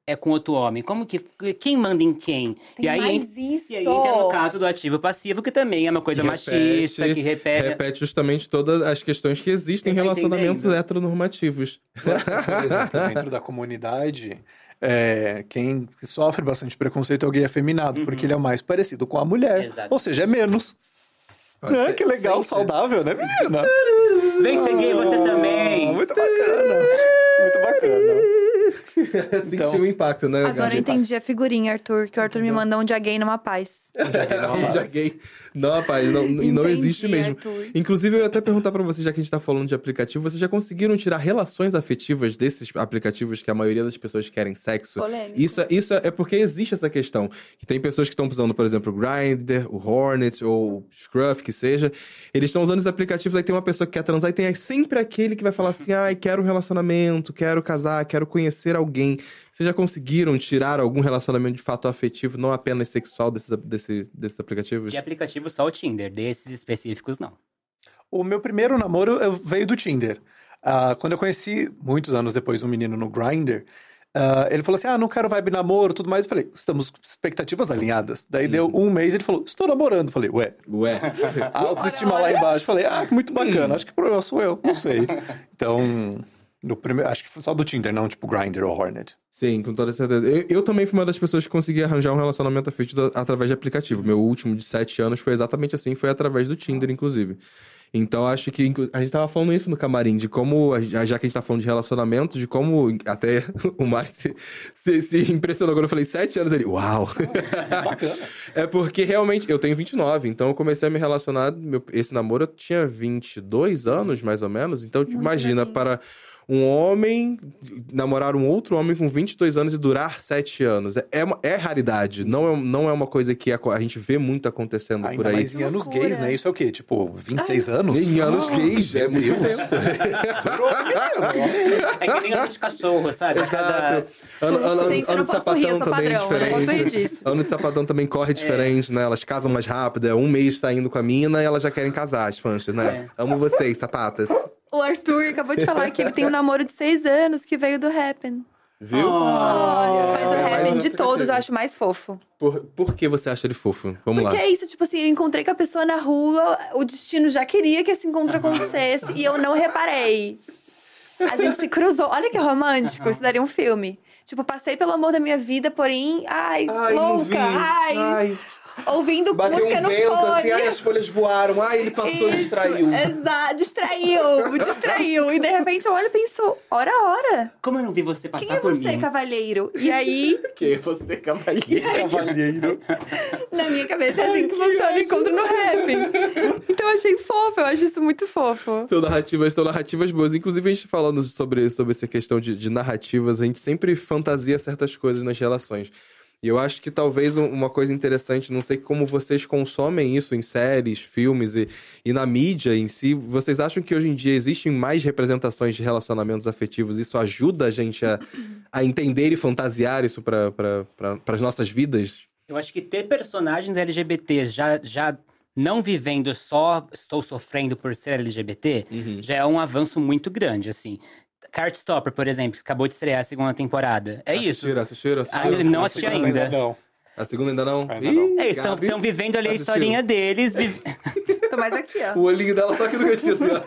é com outro homem? Como que. Quem manda em quem? Tem e aí, mais isso. E aí entra no caso do ativo passivo, que também é uma coisa Que machista, repete- que repete. Repete justamente todas as questões que existem em relacionamentos entendendo? heteronormativos. Por exemplo, dentro da comunidade, é, quem sofre bastante preconceito é o gay afeminado, porque ele é mais parecido com a mulher. Exato. Ou seja, é menos. Né? Que legal, sempre. saudável, né, menina? Vem ser gay você também! Muito bacana. Muito bacana. Sentiu o impacto, né? Agora eu entendi a figurinha, Arthur, que o Arthur me manda um dia gay numa paz. Já gay. Não, rapaz, não, e não existe mesmo. Arthur. Inclusive, eu ia até perguntar pra vocês, já que a gente tá falando de aplicativo, vocês já conseguiram tirar relações afetivas desses aplicativos que a maioria das pessoas querem sexo? Polêmico. Isso, é- isso é porque existe essa questão. Que tem pessoas que estão usando, por exemplo, o Grindr, o Hornet ou o Scruff, que seja. Eles estão usando esses aplicativos, aí tem uma pessoa que quer transar e tem sempre aquele que vai falar assim: ai, quero um relacionamento, quero casar, quero conhecer alguém. Vocês já conseguiram tirar algum relacionamento de fato afetivo, não apenas sexual, desses, desse- desses aplicativos? De aplicativo só o Tinder, desses específicos não. O meu primeiro namoro eu- veio do Tinder. Ah, quando eu conheci, muitos anos depois, um menino no Grindr, ah, ele falou assim: Ah, não quero vibe namoro tudo mais. Eu falei: Estamos com expectativas alinhadas. Daí deu um mês ele falou: Estou namorando. Eu falei: Ué, Ué. a autoestima lá embaixo. Eu falei: Ah, muito bacana. Acho que o problema sou eu. Não sei. Então, No primeiro, acho que foi só do Tinder, não tipo Grindr ou Hornet. Sim, com toda certeza. Eu, eu também fui uma das pessoas que consegui arranjar um relacionamento afetivo através de aplicativo. Meu último de sete anos foi exatamente assim, foi através do Tinder, inclusive. Então, acho que a gente tava falando isso no camarim, de como, já que a gente tá falando de relacionamento, de como até o Márcio se, se, impressionou quando eu falei sete anos, ele, uau! é porque realmente, eu tenho 29, então eu comecei a me relacionar, meu- esse namoro eu tinha 22 anos, mais ou menos, então tipo, imagina, para um homem namorar um outro homem com 22 anos e durar 7 anos. É, é, é raridade, não é, não é uma coisa que a, a gente vê muito acontecendo Ainda por aí. mais em anos gays, né? Isso é o quê? Tipo, 26 anos? Em anos gays, é muito Deus. tempo. É que nem ano de cachorro, sabe? Exato. Ano, ano, ano, Gente, ano não de rir, sapatão sou também é padrão, eu não posso rir diferente. disso. Ano de sapatão também corre diferente, né? Elas casam mais rápido. É um mês tá indo com a mina e elas já querem casar, as fãs, né? Amo vocês, sapatas. O Arthur acabou de falar que ele tem um namoro de seis anos que veio do Happen. Viu? Mas o É, Happen de todos eu acho mais fofo. Por, por que você acha ele fofo? Vamos Porque lá. é isso, tipo assim, eu encontrei com a pessoa na rua, o destino já queria que esse encontro acontecesse e eu não reparei. A gente se cruzou. Olha que romântico, isso daria um filme. Tipo, passei pelo amor da minha vida, porém, ai, Ai, louca, ai, Ai, ouvindo bateu música um no vento fone. assim, ai, as folhas voaram. Ai, ele passou e Isso, distraiu. Exato, distraiu, distraiu. E de repente eu olho e penso, ora, ora, Como eu não vi você passar quem é por você, mim? cavalheiro? E aí, Quem é você, cavalheiro? Cavalheiro. na minha cabeça, é assim que funciona o encontro no rap. Então eu achei fofo, eu acho isso muito fofo. São narrativas, são narrativas boas. Inclusive, a gente falando sobre, sobre essa questão de, de narrativas, a gente sempre fantasia certas coisas nas relações. E eu acho que talvez um- uma coisa interessante, não sei como vocês consomem isso em séries, filmes e, e na mídia em si, vocês acham que hoje em dia existem mais representações de relacionamentos afetivos? Isso ajuda a gente a, a entender e fantasiar isso para pra, as nossas vidas? Eu acho que ter personagens LGBT já, já não vivendo só estou sofrendo por ser LGBT, já é um avanço muito grande, assim. Heartstopper, por exemplo, que acabou de estrear a segunda temporada. É isso. Assistiram, assistiram, assistiram? Ah, não assisti ainda. Não. A segunda ainda não? Ainda não. Ih, É, estão Gabi, estão vivendo ali a assistiu? historinha deles. vi- Tô mais aqui, ó. O olhinho dela só que no cantinho assim, ó.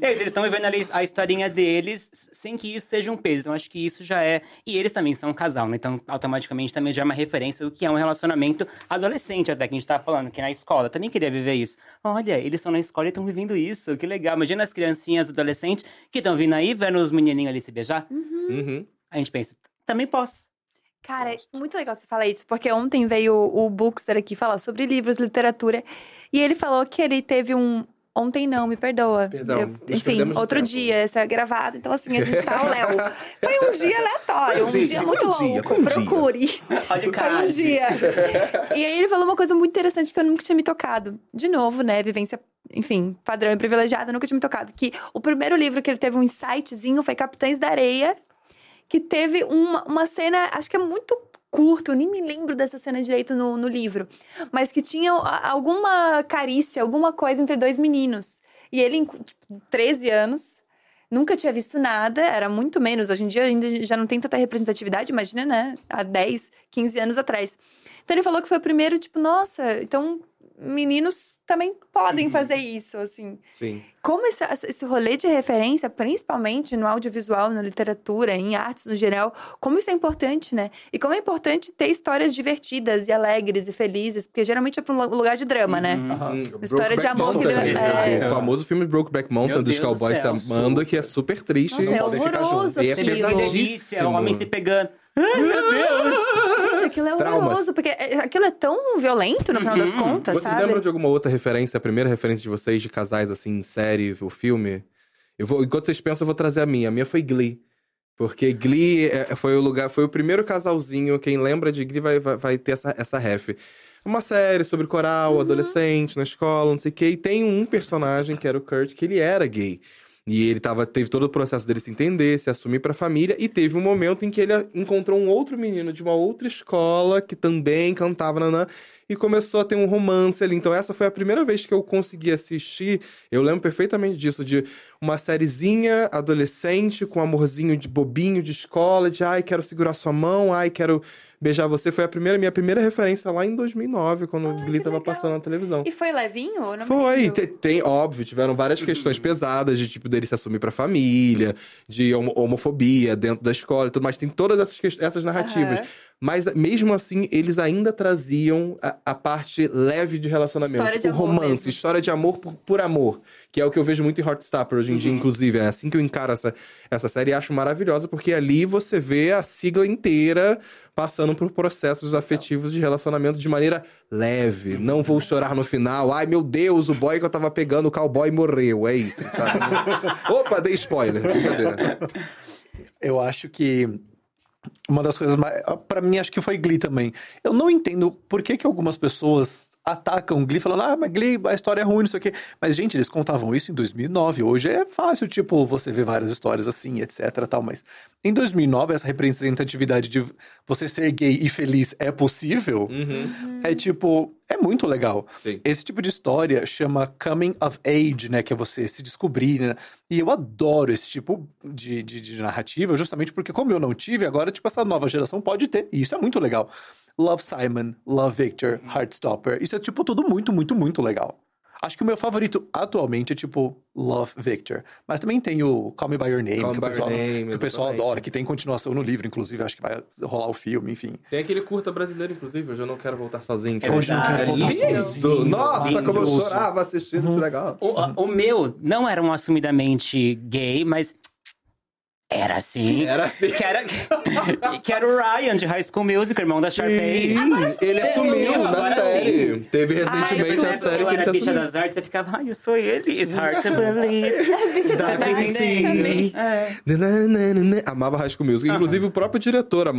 Eles estão vivendo ali a historinha deles sem que isso seja um peso. Então, acho que isso já é. E eles também são um casal, né? Então, automaticamente também já é uma referência do que é um relacionamento adolescente, até que a gente tá falando, que na escola. Também queria viver isso. Olha, eles estão na escola e estão vivendo isso. Que legal. Imagina as criancinhas adolescentes que estão vindo aí, vendo os menininhos ali se beijar. Uhum. A gente pensa, também posso. Cara, é muito legal você falar isso, porque ontem veio o, Bookster aqui falar sobre livros, literatura, e ele falou que ele teve um. Ontem não, me perdoa. Perdão, Eu- enfim, outro tempo. dia, isso é gravado, então assim, a gente tá ao léu. Foi um dia aleatório, um dia, dia foi muito um dia, louco. foi um dia. Procure. Olha o Foi um dia. E aí ele falou uma coisa muito interessante que eu nunca tinha me tocado. De novo, né? Vivência, enfim, padrão e privilegiada, nunca tinha me tocado. Que o primeiro livro que ele teve um insightzinho foi Capitães da Areia, que teve uma, uma cena, acho que é muito curto, eu nem me lembro dessa cena direito no, no livro. Mas que tinha a- alguma carícia, alguma coisa entre dois meninos. E ele, tipo, 13 anos, nunca tinha visto nada, era muito menos. Hoje em dia ainda já não tem tanta representatividade, imagina, né? Há 10, 15 anos atrás. Então ele falou que foi o primeiro, tipo, nossa, então meninos também podem fazer isso, assim. Sim. Como esse, esse rolê de referência, principalmente no audiovisual, na literatura, em artes no geral, como isso é importante, né? E como é importante ter histórias divertidas e alegres e felizes, porque geralmente é pra um lugar de drama, né? Hum, História de Brokeback amor que Mountain. deu- é. O famoso filme Brokeback Mountain Meu dos Deus do cowboys se amando, que é super triste. Nossa, é horroroso. E é pesadíssimo. Delícia, o homem se pegando. Ai, meu Deus! Gente, aquilo é Traumas. horroroso, porque é- aquilo é tão violento no final das contas, Vocês sabe? lembram de alguma outra referência, a primeira referência de vocês de casais, assim, em série ou filme? Eu vou, enquanto vocês pensam, eu vou trazer a minha. A minha foi Glee. Porque Glee é- foi o lugar, foi o primeiro casalzinho. Quem lembra de Glee vai, vai, vai ter essa, essa ref. Uma série sobre coral, adolescente, na escola, não sei o quê. E tem um personagem, que era o Kurt, que ele era gay. E ele tava, teve todo o processo dele se entender, se assumir pra família. E teve um momento em que ele encontrou um outro menino de uma outra escola que também cantava nanã. e começou a ter um romance ali. Então, essa foi a primeira vez que eu consegui assistir. Eu lembro perfeitamente disso, de uma sériezinha adolescente com amorzinho de bobinho de escola, de ai, quero segurar sua mão, ai, quero beijar você. Foi a primeira, minha primeira referência lá em 2009, quando o Glee tava passando na televisão. E foi levinho? Eu não Foi, tem, tem- óbvio, tiveram várias questões pesadas de tipo dele se assumir pra família, de homo- homofobia dentro da escola e tudo mais. Tem todas essas, essas narrativas. Aham. Mas mesmo assim, eles ainda traziam a, a parte leve de relacionamento. História de o romance, mesmo. história de amor por, por amor. Que é o que eu vejo muito em Heartstopper hoje em dia, inclusive. É assim que eu encaro essa, essa série e acho maravilhosa, porque ali você vê a sigla inteira passando por processos afetivos de relacionamento de maneira leve. Não vou chorar no final. Ai, meu Deus, o boy que eu tava pegando, o cowboy morreu. É isso, sabe? Opa, dei spoiler. Brincadeira. Eu acho que uma das coisas mais. Pra mim, acho que foi Glee também. Eu não entendo por que, que algumas pessoas atacam Glee falando, ah, mas Glee, a história é ruim, não sei o quê. Mas, gente, eles contavam isso em 2009. Hoje é fácil, tipo, você ver várias histórias assim, etc. tal. Mas em 2009, essa representatividade de você ser gay e feliz é possível. É tipo, é muito legal. Sim. Esse tipo de história chama coming of age, né? Que é você se descobrir, né? E eu adoro esse tipo de, de, de narrativa, justamente porque, como eu não tive, agora, tipo, essa nova geração pode ter. E isso é muito legal. Love Simon, Love Victor, Heartstopper. Isso é, tipo, tudo muito, muito, muito legal. Acho que o meu favorito atualmente é, tipo, Love Victor. Mas também tem o Call Me By Your Name, Call que, o By pessoal, Your Name, que o pessoal adora, que tem continuação no livro, inclusive. Acho que vai rolar o filme, enfim. Tem aquele curta brasileiro, inclusive, hoje eu não quero voltar sozinho. que É Hoje eu não quero verdade. voltar lindo. sozinho. Nossa, como eu Lindo. chorava assistindo esse legal. O, o meu não era um assumidamente gay, mas era assim. Era assim. Que era, que era o Ryan de High School Music, irmão da Sharpay. Sim, ele assumiu na Agora série. Teve Ai, recentemente porque a eu série que era ele se bicha assumiu. das artes, você ficava, ai, eu sou ele. It's hard to believe. Bicha das Você tá artes. É. Amava High School Music. Inclusive, o próprio diretor,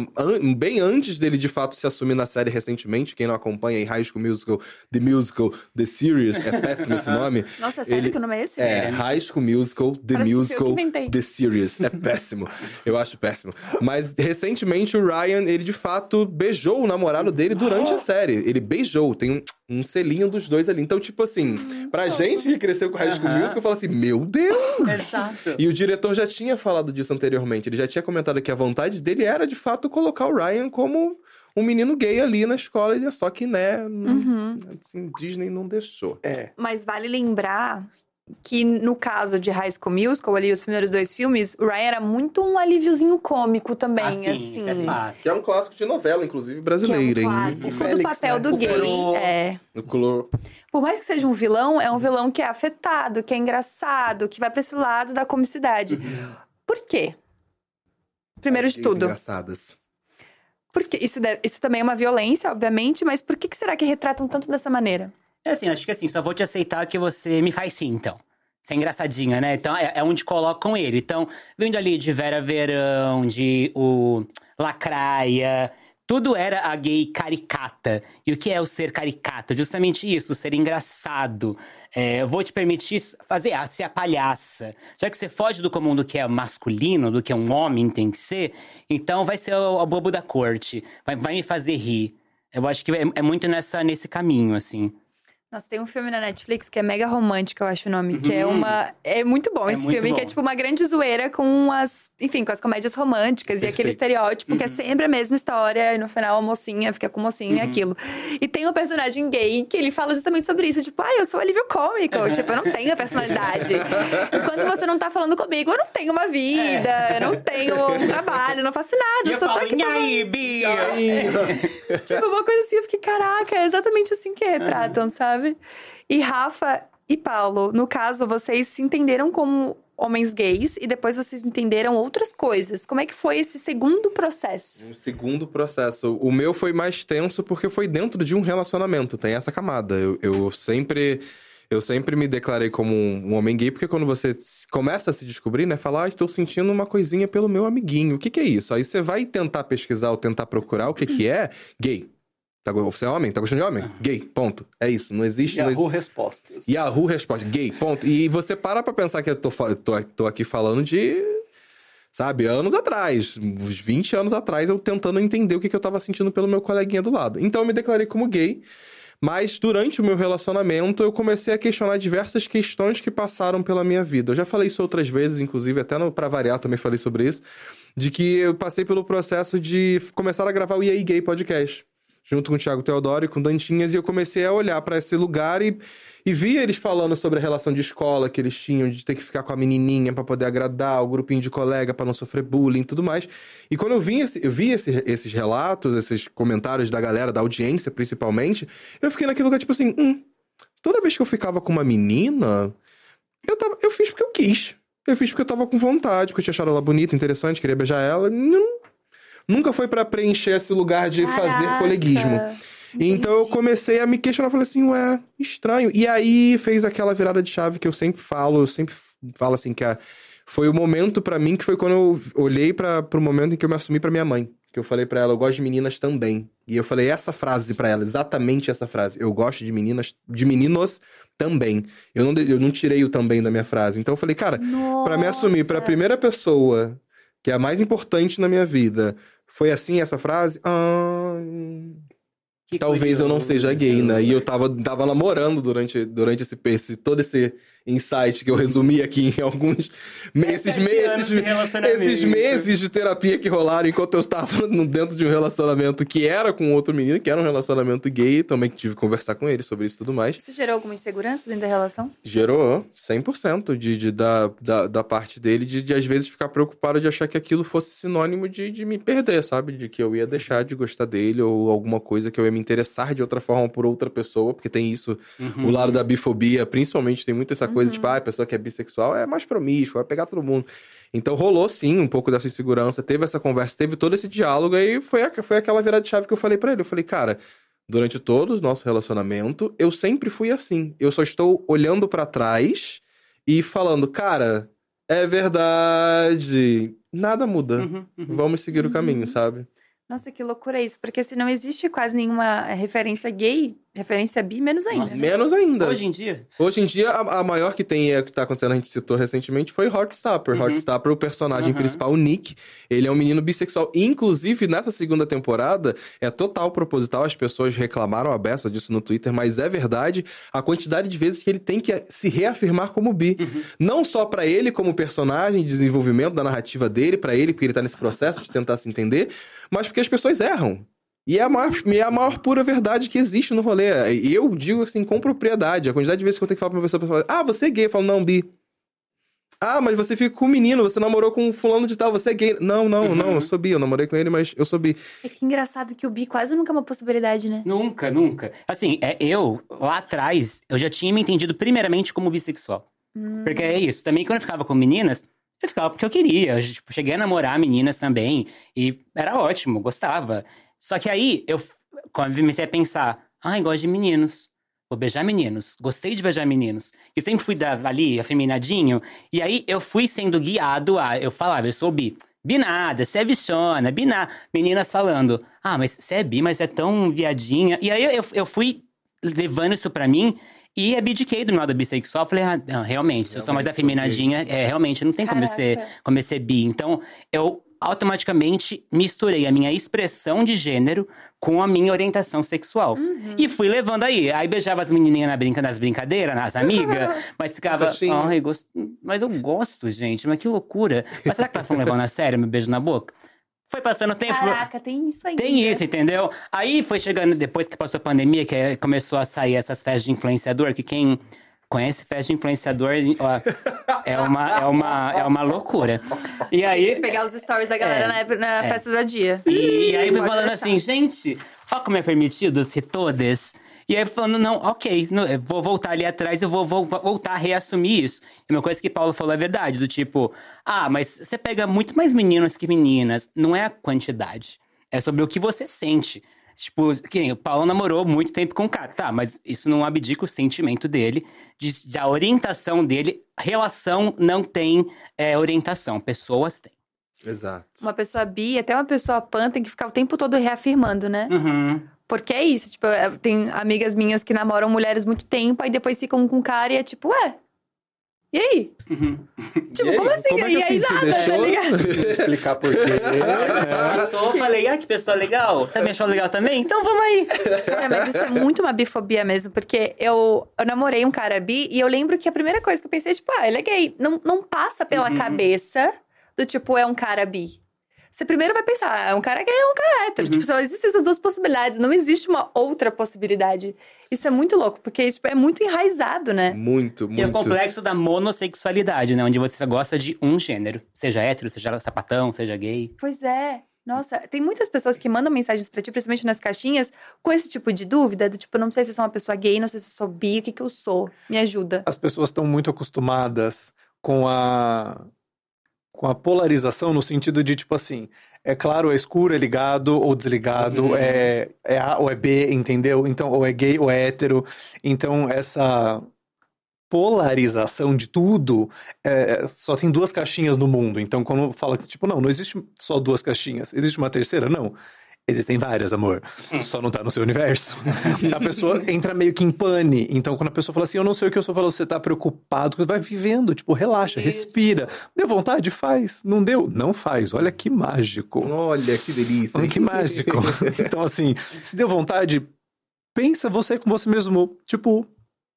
bem antes dele de fato se assumir na série recentemente, quem não acompanha aí High School Musical, The Musical, The Series, é péssimo esse nome. Nossa, é sério Ele- que o nome é esse? É, High School Musical, The Parece Musical. The Series. É péssimo. Eu acho péssimo. Mas, recentemente, o Ryan, ele de fato beijou o namorado dele durante a série. Ele beijou. Tem um, um selinho dos dois ali. Então, tipo assim, pra gente que cresceu com High School Aham. Musical, fala assim, meu Deus! Exato. E o diretor já tinha falado disso anteriormente. Ele já tinha comentado que a vontade dele era, de fato, colocar o Ryan como um menino gay ali na escola. e Só que, né, Uhum. assim, Disney não deixou. É. Mas vale lembrar que no caso de High School Musical, ali, os primeiros dois filmes, o Ryan era muito um alíviozinho cômico também, Ah, sim, assim. isso é fato. Que é um clássico de novela, inclusive, Que é um brasileira, hein? clássico do Félix, papel né? do O gay. Félix. É. No color. Por mais que seja um vilão, é um vilão que é afetado, que é engraçado, que vai pra esse lado da comicidade. Por quê? Primeiro As de tudo. engraçadas. Porque isso, deve- isso também é uma violência, obviamente, mas por que, que será que retratam tanto dessa maneira? É assim, acho que assim, só vou te aceitar que você me faz sim, então. Você é engraçadinha, né? Então é, é onde colocam ele. Então, vindo ali de Vera Verão, de o Lacraia, tudo era a gay caricata. E o que é o ser caricata? Justamente isso, ser engraçado. É, eu vou te permitir fazer a, ser a palhaça. Já que você foge do comum do que é masculino, do que um homem tem que ser, então vai ser o, o bobo da corte. Vai, vai me fazer rir. Eu acho que é, é muito nessa, nesse caminho, assim. Nossa, tem um filme na Netflix que é mega romântico, eu acho o nome. Que é uma. É muito bom É esse muito filme, que é bom. tipo uma grande zoeira com as. Enfim, com as comédias românticas e aquele Perfeito. estereótipo que é sempre a mesma história. E no final a mocinha fica com o mocinho e aquilo. E tem um personagem gay que ele fala justamente sobre isso. Tipo, ah, eu sou alívio cômico. Tipo, eu não tenho a personalidade. Enquanto você não tá falando comigo, eu não tenho uma vida, eu não tenho um trabalho, eu não faço nada. E Eu só tô aqui aí, Bia? Tipo, uma coisa assim, eu fiquei, caraca, é exatamente assim que retratam, sabe? E Rafa e Paulo, no caso, vocês se entenderam como homens gays e depois vocês entenderam outras coisas. Como é que foi esse segundo processo? Um segundo processo. O meu foi mais tenso porque foi dentro de um relacionamento. Tem essa camada. Eu, eu sempre. Eu sempre me declarei como um, homem gay, porque quando você começa a se descobrir, né? Falar, ah, estou sentindo uma coisinha pelo meu amiguinho. O que, que é isso? Aí você vai tentar pesquisar ou tentar procurar o que, que é gay. Tá, você é homem? Tá gostando de homem? Gay, ponto. É isso. Não existe. não Yahoo existe... Respostas. Yahoo resposta, gay, ponto. E você para pra pensar que eu tô, tô, tô aqui falando de. Sabe, anos atrás, uns 20 anos atrás, eu tentando entender o que, que eu tava sentindo pelo meu coleguinha do lado. Então eu me declarei como gay. Mas durante o meu relacionamento, eu comecei a questionar diversas questões que passaram pela minha vida. Eu já falei isso outras vezes, inclusive, até no Pra Variar também falei sobre isso. De que eu passei pelo processo de começar a gravar o EA Gay Podcast. Junto com o Thiago Teodoro e com Dantinhas. E eu comecei a olhar para esse lugar e, e via eles falando sobre a relação de escola que eles tinham, de ter que ficar com a menininha para poder agradar, o grupinho de colega para não sofrer bullying e tudo mais. E quando eu vi, esse, eu vi esse, esses relatos, esses comentários da galera, da audiência principalmente, eu fiquei naquele lugar tipo assim: hum, toda vez que eu ficava com uma menina, eu, tava, eu fiz porque eu quis. Eu fiz porque eu tava com vontade, porque eu tinha achado ela bonita, interessante, queria beijar ela. Não, nunca foi para preencher esse lugar de Caraca. fazer coleguismo. Então eu comecei a me questionar, falei assim, ué, estranho. E aí fez aquela virada de chave que eu sempre falo, eu sempre falo assim que a, foi o momento pra mim que foi quando eu olhei para pro momento em que eu me assumi pra minha mãe, que eu falei pra ela, eu gosto de meninas também. E eu falei essa frase pra ela, exatamente essa frase. Eu gosto de meninas, de meninos também. Eu não, eu não tirei o também da minha frase. Então eu falei, cara, pra me assumir pra primeira pessoa, que é a mais importante na minha vida, foi assim essa frase? Ah, Que talvez eu não seja gay, né? E eu tava, tava namorando durante, durante esse, esse, todo esse insight que eu resumi aqui em alguns meses, meses, esses meses de terapia que rolaram enquanto eu tava no- dentro de um relacionamento que era com outro menino, que era um relacionamento gay, também tive que conversar com ele sobre isso e tudo mais. Isso gerou alguma insegurança dentro da relação? Gerou 100% de, de, da, da, da parte dele, de, de às vezes ficar preocupado de achar que aquilo fosse sinônimo de, de me perder, sabe? De que eu ia deixar de gostar dele ou alguma coisa que eu ia me interessar de outra forma por outra pessoa, porque tem isso, Uhum. o lado da bifobia, principalmente, tem muito essa coisa, tipo, ah, a pessoa que é bissexual é mais promíscua, vai pegar todo mundo. Então rolou sim um pouco dessa insegurança, teve essa conversa, teve todo esse diálogo, aí foi, a- foi aquela virada de chave que eu falei pra ele. Eu falei, cara, durante todo o nosso relacionamento, eu sempre fui assim. Eu só estou olhando pra trás e falando, cara, é verdade. Nada muda. Uhum, uhum. Vamos seguir o caminho, sabe? Nossa, que loucura isso. Porque se não existe quase nenhuma referência gay, referência bi, menos ainda. Nossa. né? Menos ainda. Hoje em dia, Hoje em dia, a, a maior que tem, é, que tá acontecendo, a gente citou recentemente, foi Heartstopper. Uhum. Heartstopper, o personagem Uhum. principal, o Nick, ele é um menino bissexual. Inclusive, nessa segunda temporada, é total proposital, as pessoas reclamaram a beça disso no Twitter, mas é verdade a quantidade de vezes que ele tem que se reafirmar como bi. Uhum. Não só pra ele como personagem, desenvolvimento da narrativa dele, pra ele, porque ele tá nesse processo de tentar se entender, mas porque as pessoas erram. E é a, maior, é a maior pura verdade que existe no rolê. E eu digo assim, com propriedade. A quantidade de vezes que eu tenho que falar pra uma pessoa, a pessoa fala, ah, você é gay. Eu falo, não, bi. Ah, mas você fica com um menino, você namorou com um fulano de tal, você é gay. Não, não, Uhum. não, eu sou bi. Eu namorei com ele, mas eu sou bi. É que engraçado que o bi quase nunca é uma possibilidade, né? nunca, nunca. Assim, é, eu, lá atrás, eu já tinha me entendido primeiramente como bissexual. Porque é isso, também quando eu ficava com meninas, eu ficava porque eu queria. Eu, tipo, cheguei a namorar meninas também, e era ótimo, gostava. Só que aí, eu comecei a pensar, ai, gosto de meninos. Vou beijar meninos. Gostei de beijar meninos. E sempre fui da, ali, afeminadinho. E aí, eu fui sendo guiado a... Eu falava, eu sou bi. Bi nada, você é bichona, bi nada. Meninas falando, ah, mas você é bi, mas é tão viadinha. E aí, eu, eu fui levando isso pra mim... E abdiquei do meu lado bissexual. Falei, ah, não, realmente, se eu sou mais afeminadinha, é, realmente, não tem como eu ser, como eu ser bi. Então, eu automaticamente misturei a minha expressão de gênero com a minha orientação sexual. Uhum. E fui levando aí. Aí beijava as menininhas na brinca, nas brincadeiras, nas amigas, mas ficava. Ai, gosto... Mas eu gosto, gente, mas que loucura. Mas será que elas estão levando a sério meu beijo na boca? Foi passando o tempo. Caraca, tem isso ainda. Tem isso, entendeu? Aí foi chegando, depois que passou a pandemia, que é- começou a sair essas festas de influenciador, que quem conhece festa de influenciador ó, é, uma, é, uma, é uma loucura. E aí. Pegar os stories da galera É, na, na é. festa da dia. E aí foi falando deixar. assim, gente, ó como é permitido ser todas. E aí falando, não, ok, não, vou voltar ali atrás, eu vou, vou voltar a reassumir isso. E uma coisa que Paulo falou é verdade, do tipo, ah, mas você pega muito mais meninos que meninas. Não é a quantidade, é sobre o que você sente. Tipo, que nem o Paulo namorou muito tempo com o cara. Tá, mas isso não abdica o sentimento dele, de, de a orientação dele. Relação não tem é, orientação, pessoas têm. Exato. Uma pessoa bi, até uma pessoa pan, tem que ficar o tempo todo reafirmando, né? Uhum. Porque é isso, tipo, eu- tem amigas minhas que namoram mulheres muito tempo, aí depois ficam com um cara e é tipo, ué. E aí? Tipo, como assim? Como é que e aí assim, se nada, deixou? tá ligado? Preciso explicar por quê. Essa pessoa, falei, ah, que pessoa legal. Você me achou legal também? Então vamos aí. É, mas isso é muito uma bifobia mesmo, porque eu, eu namorei um cara bi e eu lembro que a primeira coisa que eu pensei, tipo, ah, ele é gay. Não, não passa pela cabeça do tipo, é um cara bi. Você primeiro vai pensar, é um cara gay, é um cara hétero. Tipo, só existem essas duas possibilidades, não existe uma outra possibilidade. Isso é muito louco, porque isso é muito enraizado, né? Muito, E é o muito. complexo da monossexualidade, né? Onde você só gosta de um gênero. Seja hétero, seja sapatão, seja gay. Pois é. Nossa, tem muitas pessoas que mandam mensagens pra ti, principalmente nas caixinhas, com esse tipo de dúvida, do tipo, não sei se eu sou uma pessoa gay, não sei se eu sou bi, o que que eu sou? Me ajuda. As pessoas estão muito acostumadas com a com a polarização no sentido de tipo assim, é claro, é escuro, é ligado ou desligado, Uhum. é, é A ou é B, entendeu? Então, ou é gay ou é hétero. Então, essa polarização de tudo é, só tem duas caixinhas no mundo. Então, quando fala que, tipo, não, não existe só duas caixinhas, existe uma terceira? Não. Existem várias, amor. Só não tá no seu universo. a pessoa entra meio que em pane. Então, quando a pessoa fala assim, eu não sei o que eu sou, fala, você tá preocupado, vai vivendo, tipo, relaxa, respira. Deu vontade? Faz. Não deu? Não faz. Olha que mágico. Olha, que delícia. Olha que mágico. então, assim, se deu vontade, pensa você com você mesmo. Tipo,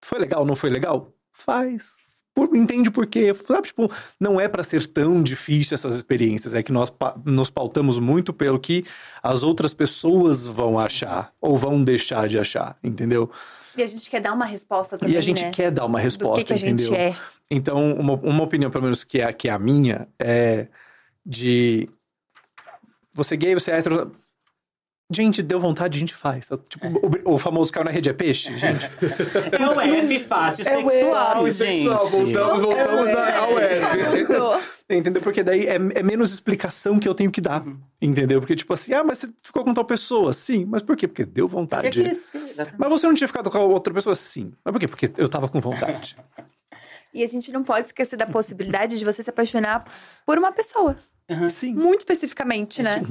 foi legal, não foi legal? Faz. Por, entende por quê. Sabe, tipo, não é pra ser tão difícil essas experiências. É que nós nos pautamos muito pelo que as outras pessoas vão achar ou vão deixar de achar, entendeu? E a gente quer dar uma resposta também, e a gente né? quer dar uma Do resposta, que, que a entendeu? gente é. Então, uma, uma opinião, pelo menos, que é, que é a minha, é de. Você é gay, você é hétero. Gente, deu vontade, a gente faz. Tipo, o, o famoso caiu na rede é peixe, gente. É o F fácil É sexual, F gente. Pessoal, voltamos, voltamos a- ao F. Entendeu? Porque daí é, é menos explicação que eu tenho que dar. Entendeu? Porque, tipo assim, ah, mas você ficou com tal pessoa? Sim. Mas por quê? Porque deu vontade. Mas você não tinha ficado com a outra pessoa? Sim. Mas por quê? Porque eu tava com vontade. E a gente não pode esquecer da possibilidade de você se apaixonar por uma pessoa. Sim. Muito especificamente, né?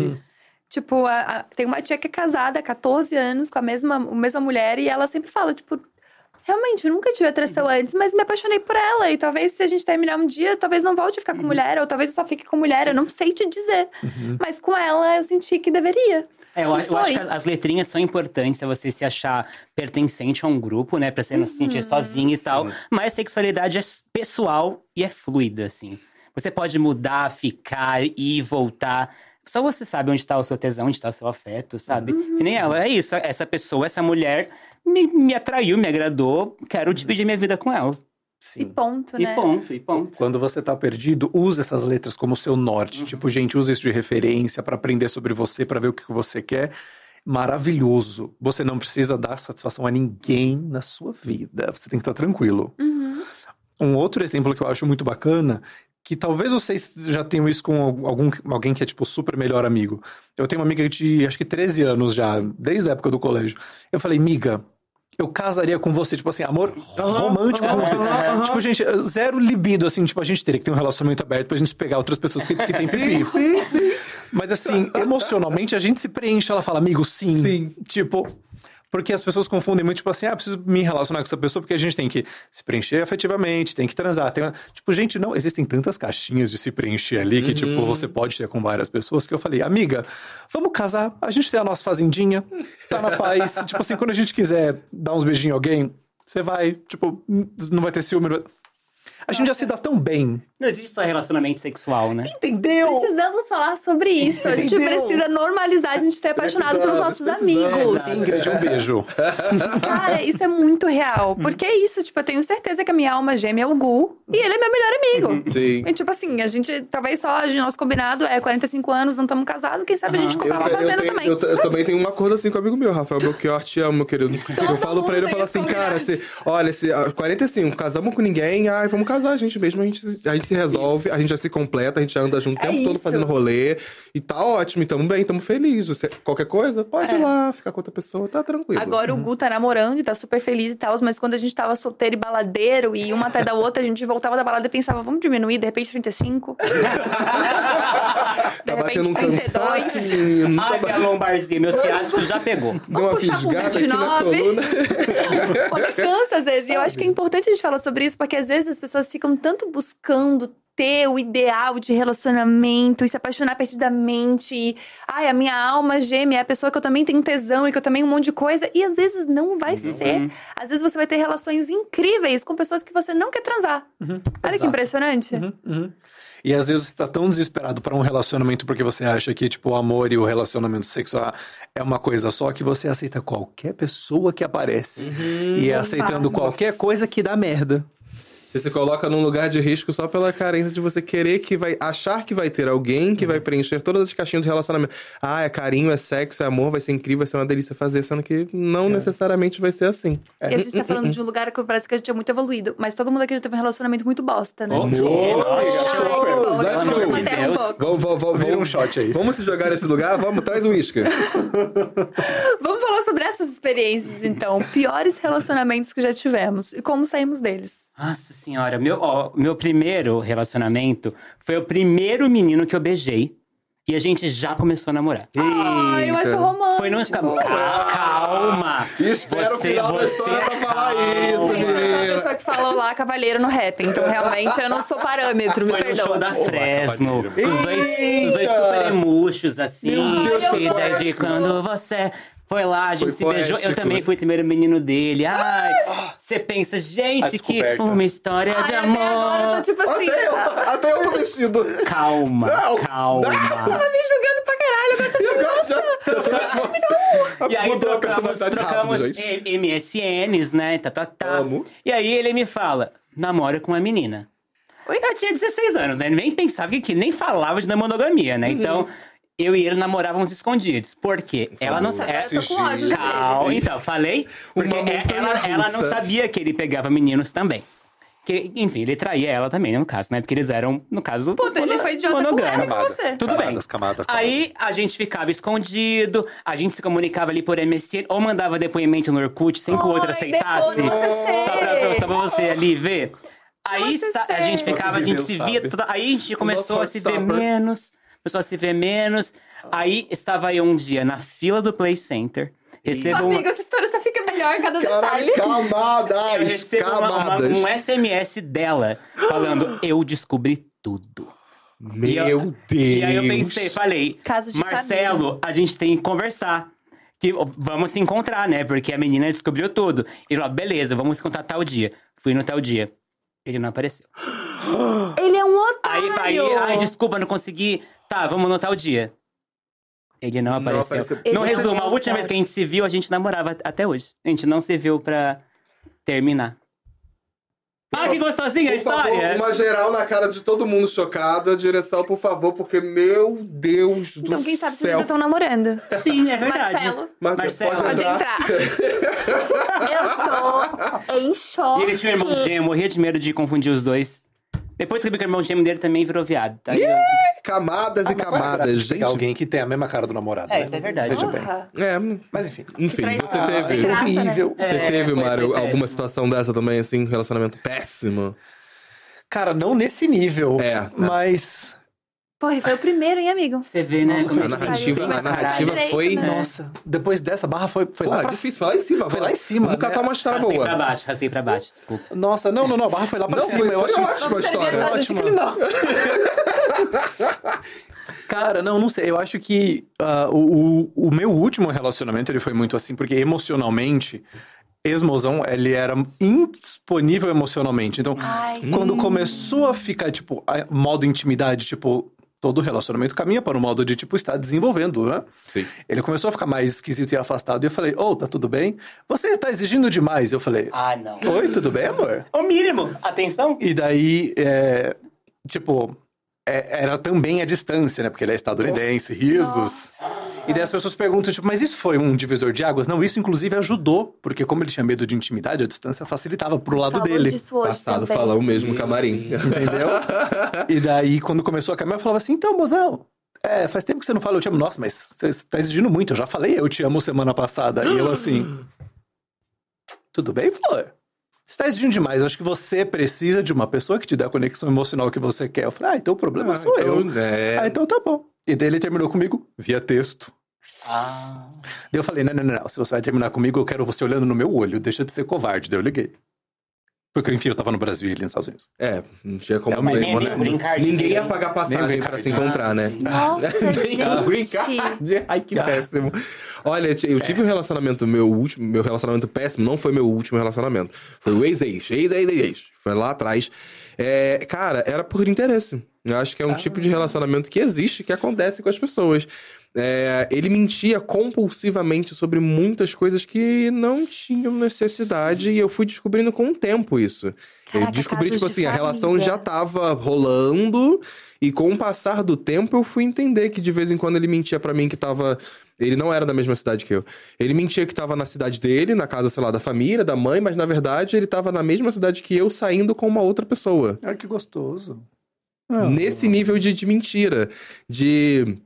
Tipo, a- a- tem uma tia que é casada há 14 anos com a mesma, a mesma mulher e ela sempre fala, tipo, realmente, eu nunca tive atração antes, mas me apaixonei por ela. E talvez se a gente terminar um dia, talvez não volte a ficar com mulher, ou talvez eu só fique com mulher, eu não sei te dizer. Mas com ela eu senti que deveria. É, eu, E acho- eu acho que as, as letrinhas são importantes pra você se achar pertencente a um grupo, né? Pra você não se sentir sozinho e tal. Mas sexualidade é pessoal e é fluida, assim. Você pode mudar, ficar, ir, voltar. Só você sabe onde tá o seu tesão, onde tá o seu afeto, sabe? E nem ela, é isso. Essa pessoa, essa mulher me, me atraiu, me agradou. Quero dividir minha vida com ela. E ponto, E né? ponto, e ponto. Quando você tá perdido, use essas letras como seu norte. Tipo, gente, use isso de referência pra aprender sobre você, pra ver o que que você quer. Maravilhoso. Você não precisa dar satisfação a ninguém na sua vida. Você tem que estar tranquilo. Um outro exemplo que eu acho muito bacana, que talvez vocês já tenham isso com algum, alguém que é, tipo, super melhor amigo. Eu tenho uma amiga de, acho que 13 anos já, desde a época do colégio. Eu falei, miga, eu casaria com você, tipo assim, amor romântico com você. Tipo, gente, zero libido, assim, tipo, a gente teria que ter um relacionamento aberto pra gente pegar outras pessoas que, que têm pipi. Sim, sim. Mas assim, emocionalmente a gente se preenche. Ela fala, amigo, sim. Sim. Tipo. Porque as pessoas confundem muito, tipo assim, ah, preciso me relacionar com essa pessoa porque a gente tem que se preencher afetivamente, tem que transar. Tem... Tipo, gente, não, existem tantas caixinhas de se preencher ali que, tipo, você pode ter com várias pessoas que eu falei, amiga, vamos casar, a gente tem a nossa fazendinha, tá na paz. tipo assim, quando a gente quiser dar uns beijinhos em alguém, você vai, tipo, não vai ter ciúme. A gente já se dá tão bem. Não existe só relacionamento sexual, né? Entendeu? Precisamos falar sobre isso. A gente Entendeu? precisa normalizar a gente ser apaixonado pelos nossos amigos. Ingrid, um beijo. Cara, isso é muito real. Porque é isso, tipo, eu tenho certeza que a minha alma gêmea é o Gu e ele é meu melhor amigo. Sim. E, tipo assim, a gente, talvez só o nosso combinado é 45 anos, não estamos casados, quem sabe a gente comprar uma fazenda tenho- também. eu, eu também tenho um acordo assim com um amigo meu, Rafael Belchior, te amo, meu querido. eu falo pra ele, eu falo assim, cara, se, olha, se, ah, 45, casamos com ninguém, ai, vamos casar, a gente mesmo, a gente, se- a gente se resolve, a gente já se completa, a gente já anda junto o É tempo todo isso. fazendo rolê, e tá ótimo, e tamo bem, tamo felizes. Você- Qualquer coisa, pode ir lá, ficar com outra pessoa, tá tranquilo. É. Agora o Gu tá namorando e tá super feliz e tal, mas quando a gente tava solteiro e baladeiro e uma atrás da outra, a gente voltava da balada e pensava, vamos diminuir, de repente 35. de tá batendo um repente cansaço, 32. menino, Ai, minha lombarzinha, meu ciático já pegou. deu uma fisgada aqui na 29. coluna. Quando cansa, às vezes. E eu acho que é importante a gente falar sobre isso, porque às vezes as pessoas pessoas ficam tanto buscando ter o ideal de relacionamento e se apaixonar perdidamente. E, ai, a minha alma gêmea é a pessoa que eu também tenho tesão e que eu também um monte de coisa. E às vezes não vai ser. Às vezes você vai ter relações incríveis com pessoas que você não quer transar. Olha que exato. impressionante. Uhum. E às vezes você tá tão desesperado para um relacionamento porque você acha que, tipo, o amor e o relacionamento sexual é uma coisa só que você aceita qualquer pessoa que aparece. E é aceitando qualquer coisa que dá merda. Você se coloca num lugar de risco só pela carência de você querer que vai. achar que vai ter alguém que vai preencher todas as caixinhas do relacionamento. Ah, é carinho, é sexo, é amor, vai ser incrível, vai ser uma delícia fazer, sendo que não necessariamente vai ser assim. E a gente tá falando de um lugar que parece que a gente é muito evoluído. Mas todo mundo aqui já teve um relacionamento muito bosta, né? Um vamos, Vira um shot aí. vamos se jogar nesse lugar? Vamos, traz um uísque. Vamos falar sobre essas experiências, então. Piores relacionamentos que já tivemos e como saímos deles. Nossa senhora, meu, ó, meu primeiro relacionamento foi o primeiro menino que eu beijei. E a gente já começou a namorar. Ai, eu acho romântico. Foi no. Ca- Calma! Espera o Você- final da você- história pra falar isso, Gente, eu sou a menina. pessoa que falou lá cavalheiro no rap. Então, realmente, eu não sou parâmetro, me Foi no perdão. show da Fresno. Os Cavalheiro. dois, os dois Eita! super emuxos, assim. Meu Deus, foi poético. quando você foi lá, a gente Foi se beijou. Eu poético. também fui o primeiro menino dele. Ai, você pensa, gente, que uma história Ai, de até amor. agora eu tô tipo assim. Até eu, tô- até eu tô vestido. Calma, Não, calma. Tava me julgando pra caralho, agora tá assim, E aí trocamos, trocamos rápido, MSNs, né? Tá, tá, tá. Amo. E aí ele me fala: namora com uma menina. Oi? Eu tinha 16 anos, né? Nem pensava que, que nem falava de monogamia, né? Então, eu e ele namorávamos escondidos. Por quê? Ela não Nossa, é, eu tô com ódio já Calma, então, falei. Porque é- ela, ela não sabia que ele pegava meninos também. Que, enfim, ele traía ela também, no caso, né? Porque eles eram, no caso. Puta, ele foi idiota com ela e com monogâmicos. você. Tudo bem. Camadas, camadas, camadas. Aí a gente ficava escondido, a gente se comunicava ali por MSN, ou mandava depoimento no Orkut sem que o outro aceitasse. Só pra, só pra você ali ver. Aí a gente ficava, a gente se via. toda- aí a gente começou a se ver Heartstopper. menos, a se ver menos. Aí estava eu um dia na fila do Play Center. Recebo um, Amigo, essa história só fica melhor a cada Caralho, detalhe. eu camadas, recebo uma- uma- camadas. um SMS dela falando: Eu descobri tudo. Meu E eu- Deus. E aí eu pensei, falei, Caso de Marcelo, a gente tem que conversar. Que vamos se encontrar, né? Porque a menina descobriu tudo. Ele falou, beleza, vamos se encontrar tal dia. Fui no tal dia. Ele não apareceu. Ele é um Aí, otário. aí, ai, desculpa, não consegui. Tá, vamos no tal dia. Ele não apareceu. apareceu. Ele é resumo, um a última otário. vez que a gente se viu, a gente namorava até hoje. A gente não se viu pra terminar. Ah, que gostosinha a Por favor, história! uma geral na cara de todo mundo chocada. Direção, por favor, porque, meu Deus do Então, quem sabe vocês céu. ainda estão namorando. Sim, é verdade. Marcelo. Mar- Marcelo. Pode entrar. eu tô em E choque. ele tinha um irmão gêmeo, morria de medo de confundir os dois. Depois que eu vi que o irmão gêmeo dele também virou viado. Tá? É, Camadas e Qual é a graça camadas, de gente. pegar alguém que tem a mesma cara do namorado. É, né? isso é verdade. Veja bem. É, Mas enfim. enfim, traz- você Ah, teve. graça, né? horrível. Você É, teve, Mário, alguma péssimo. situação dessa também, assim, relacionamento péssimo? Cara, não nesse nível. É. Mas. Porra, e foi o primeiro, hein, amigo? Você vê, né? Nossa, como A narrativa, a narrativa direito, foi. né? Nossa, depois dessa barra foi, foi Pô, lá é pra difícil, foi lá em cima. Foi lá em cima, Vamos catar né? uma história Rastei pra boa. baixo, rastei pra baixo, desculpa. Nossa, não, não, não, a barra foi lá pra Não, cima. foi, eu foi acho- ótima a história. de Ótima. Cara, não, não sei. Eu acho que ah, o, o, o meu último relacionamento ele foi muito assim, porque emocionalmente, ex-mozão, ele era indisponível emocionalmente. Então, Ai. quando começou a ficar, tipo, a- modo intimidade, tipo, todo relacionamento caminha para o modo de, tipo, estar desenvolvendo, né? Sim. Ele começou a ficar mais esquisito e afastado. E eu falei, ô, tá tudo bem? Você está exigindo demais. Eu falei, Ah, não. oi, tudo bem, amor? O mínimo, atenção. E daí, é, tipo, é- era também a distância, né? Porque ele é estadunidense, risos. E daí as pessoas perguntam, tipo, mas isso foi um divisor de águas? Não, isso inclusive ajudou, porque como ele tinha medo de intimidade, a distância facilitava pro lado Falou dele. disso hoje Passado também. falou mesmo camarim. Entendeu? e daí, quando começou a caminhar, eu falava assim, então, mozão, é, faz tempo que você não fala eu te amo. Nossa, mas você tá exigindo muito. Eu já falei eu te amo semana passada. E eu assim, tudo bem, Flor? Você tá exigindo demais. Acho que você precisa de uma pessoa que te dê a conexão emocional que você quer. Eu falei, ah, então o problema Ah, sou eu. então, é. Ah, então tá bom. E daí ele terminou comigo via texto. Ah. Daí eu falei, não, não, não, não. Se você vai terminar comigo, eu quero você olhando no meu olho. Deixa de ser covarde. Daí eu liguei. Porque, enfim, eu tava no Brasil e ele nos Estados Unidos. É, não tinha como. É né? né? Nem green card Ninguém ia pagar passagem pra se encontrar, né? Nossa, o green gente. Ai, que péssimo. Olha, eu tive um relacionamento, meu último, meu relacionamento péssimo, não foi meu último relacionamento. Foi o ex-ex, ex-ex-ex. Foi lá atrás. É, cara, era por interesse. Eu acho que é um tipo de relacionamento que existe, que acontece com as pessoas. É, ele mentia compulsivamente sobre muitas coisas que não tinham necessidade e eu fui descobrindo com o tempo isso. eu Caraca, descobri, casos tipo de assim, a relação família. já tava rolando e com o passar do tempo eu fui entender que de vez em quando ele mentia pra mim que tava. Ele não era da mesma cidade que eu. Ele mentia que tava na cidade dele, na casa, sei lá, da família, da mãe, mas na verdade ele tava na mesma cidade que eu, saindo com uma outra pessoa. Ai, que gostoso. Nesse nível de, de mentira. De.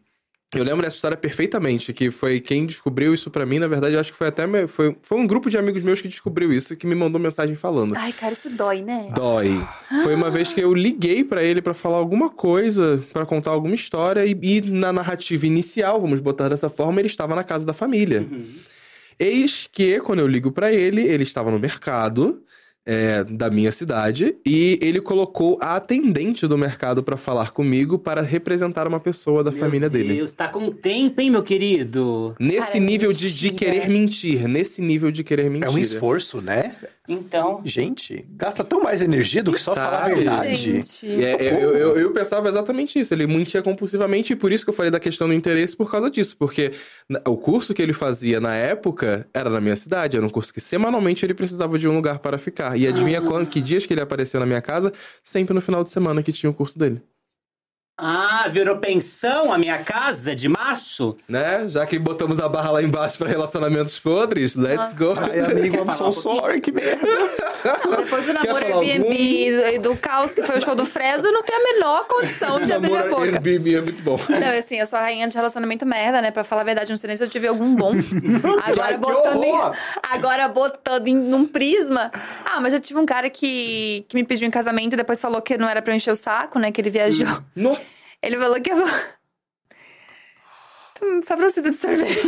Eu lembro dessa história perfeitamente, que foi quem descobriu isso pra mim, na verdade, eu acho que foi até. Foi, foi um grupo de amigos meus que descobriu isso, que me mandou mensagem falando. Ai, cara, isso dói, né? Dói. Foi uma vez que eu liguei pra ele pra falar alguma coisa, pra contar alguma história, e, e na narrativa inicial, vamos botar dessa forma, ele estava na casa da família. Eis que, quando eu ligo pra ele, ele estava no mercado é, da minha cidade e ele colocou a atendente do mercado pra falar comigo para representar uma pessoa da família dele. Deus, tá com tempo, hein, meu querido? Nesse Cara, é nível de, de querer mentir, nesse nível de querer mentir. É um esforço, né? Então, Gente, gasta tão mais energia do que só falar a Sabe? verdade. Gente. É, é, eu, eu, eu pensava exatamente isso. Ele mentia compulsivamente, e por isso que eu falei da questão do interesse por causa disso. Porque o curso que ele fazia na época era na minha cidade. Era um curso que semanalmente ele precisava de um lugar para ficar. E adivinha quando, que dias que ele apareceu na minha casa? Sempre no final de semana que tinha o curso dele. Ah, virou pensão a minha casa de macho? Né? Já que botamos a barra lá embaixo para relacionamentos podres, let's go. Ai, amigo, I'm so um sorry, que merda. Depois do namoro Airbnb e do caos que foi o show do Fresno, eu não tenho a menor condição de abrir minha Namoro boca. Airbnb é muito bom. Não, assim, eu sou a rainha de relacionamento merda, né? Pra falar a verdade, não sei nem se eu tive algum bom. Agora botando em, agora botando em num prisma. Ah, mas eu tive um cara que, que me pediu em casamento e depois falou que não era pra eu encher o saco, né? Que ele viajou. Nossa. Ele falou que eu vou. Só pra vocês absorverem.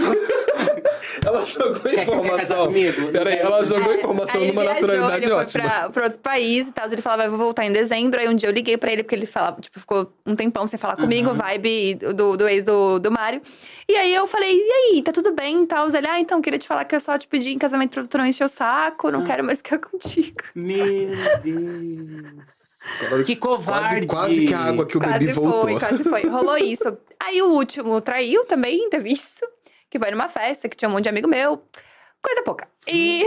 Ela jogou casar informação. comigo? Peraí, ela jogou É, informação aí numa viajou, naturalidade ele ótima. Foi pra, pra outro país e tal. Ele falava, "Ah, eu vou voltar em dezembro. Aí um dia eu liguei pra ele, porque ele falava, tipo, ficou um tempão sem falar comigo, vibe do, do ex do, do Mário. E aí eu falei, e aí, tá tudo bem e tal? Ele, ah, então, queria te falar que eu só te pedi em casamento pra tu não encher o saco, não quero mais ficar contigo. Meu Deus. Que covarde. Quase, quase que a água que eu bebi Quase voltou. foi, quase foi. Rolou isso. Aí o último traiu também, teve isso. Que foi numa festa, que tinha um monte de amigo meu. Coisa pouca. E...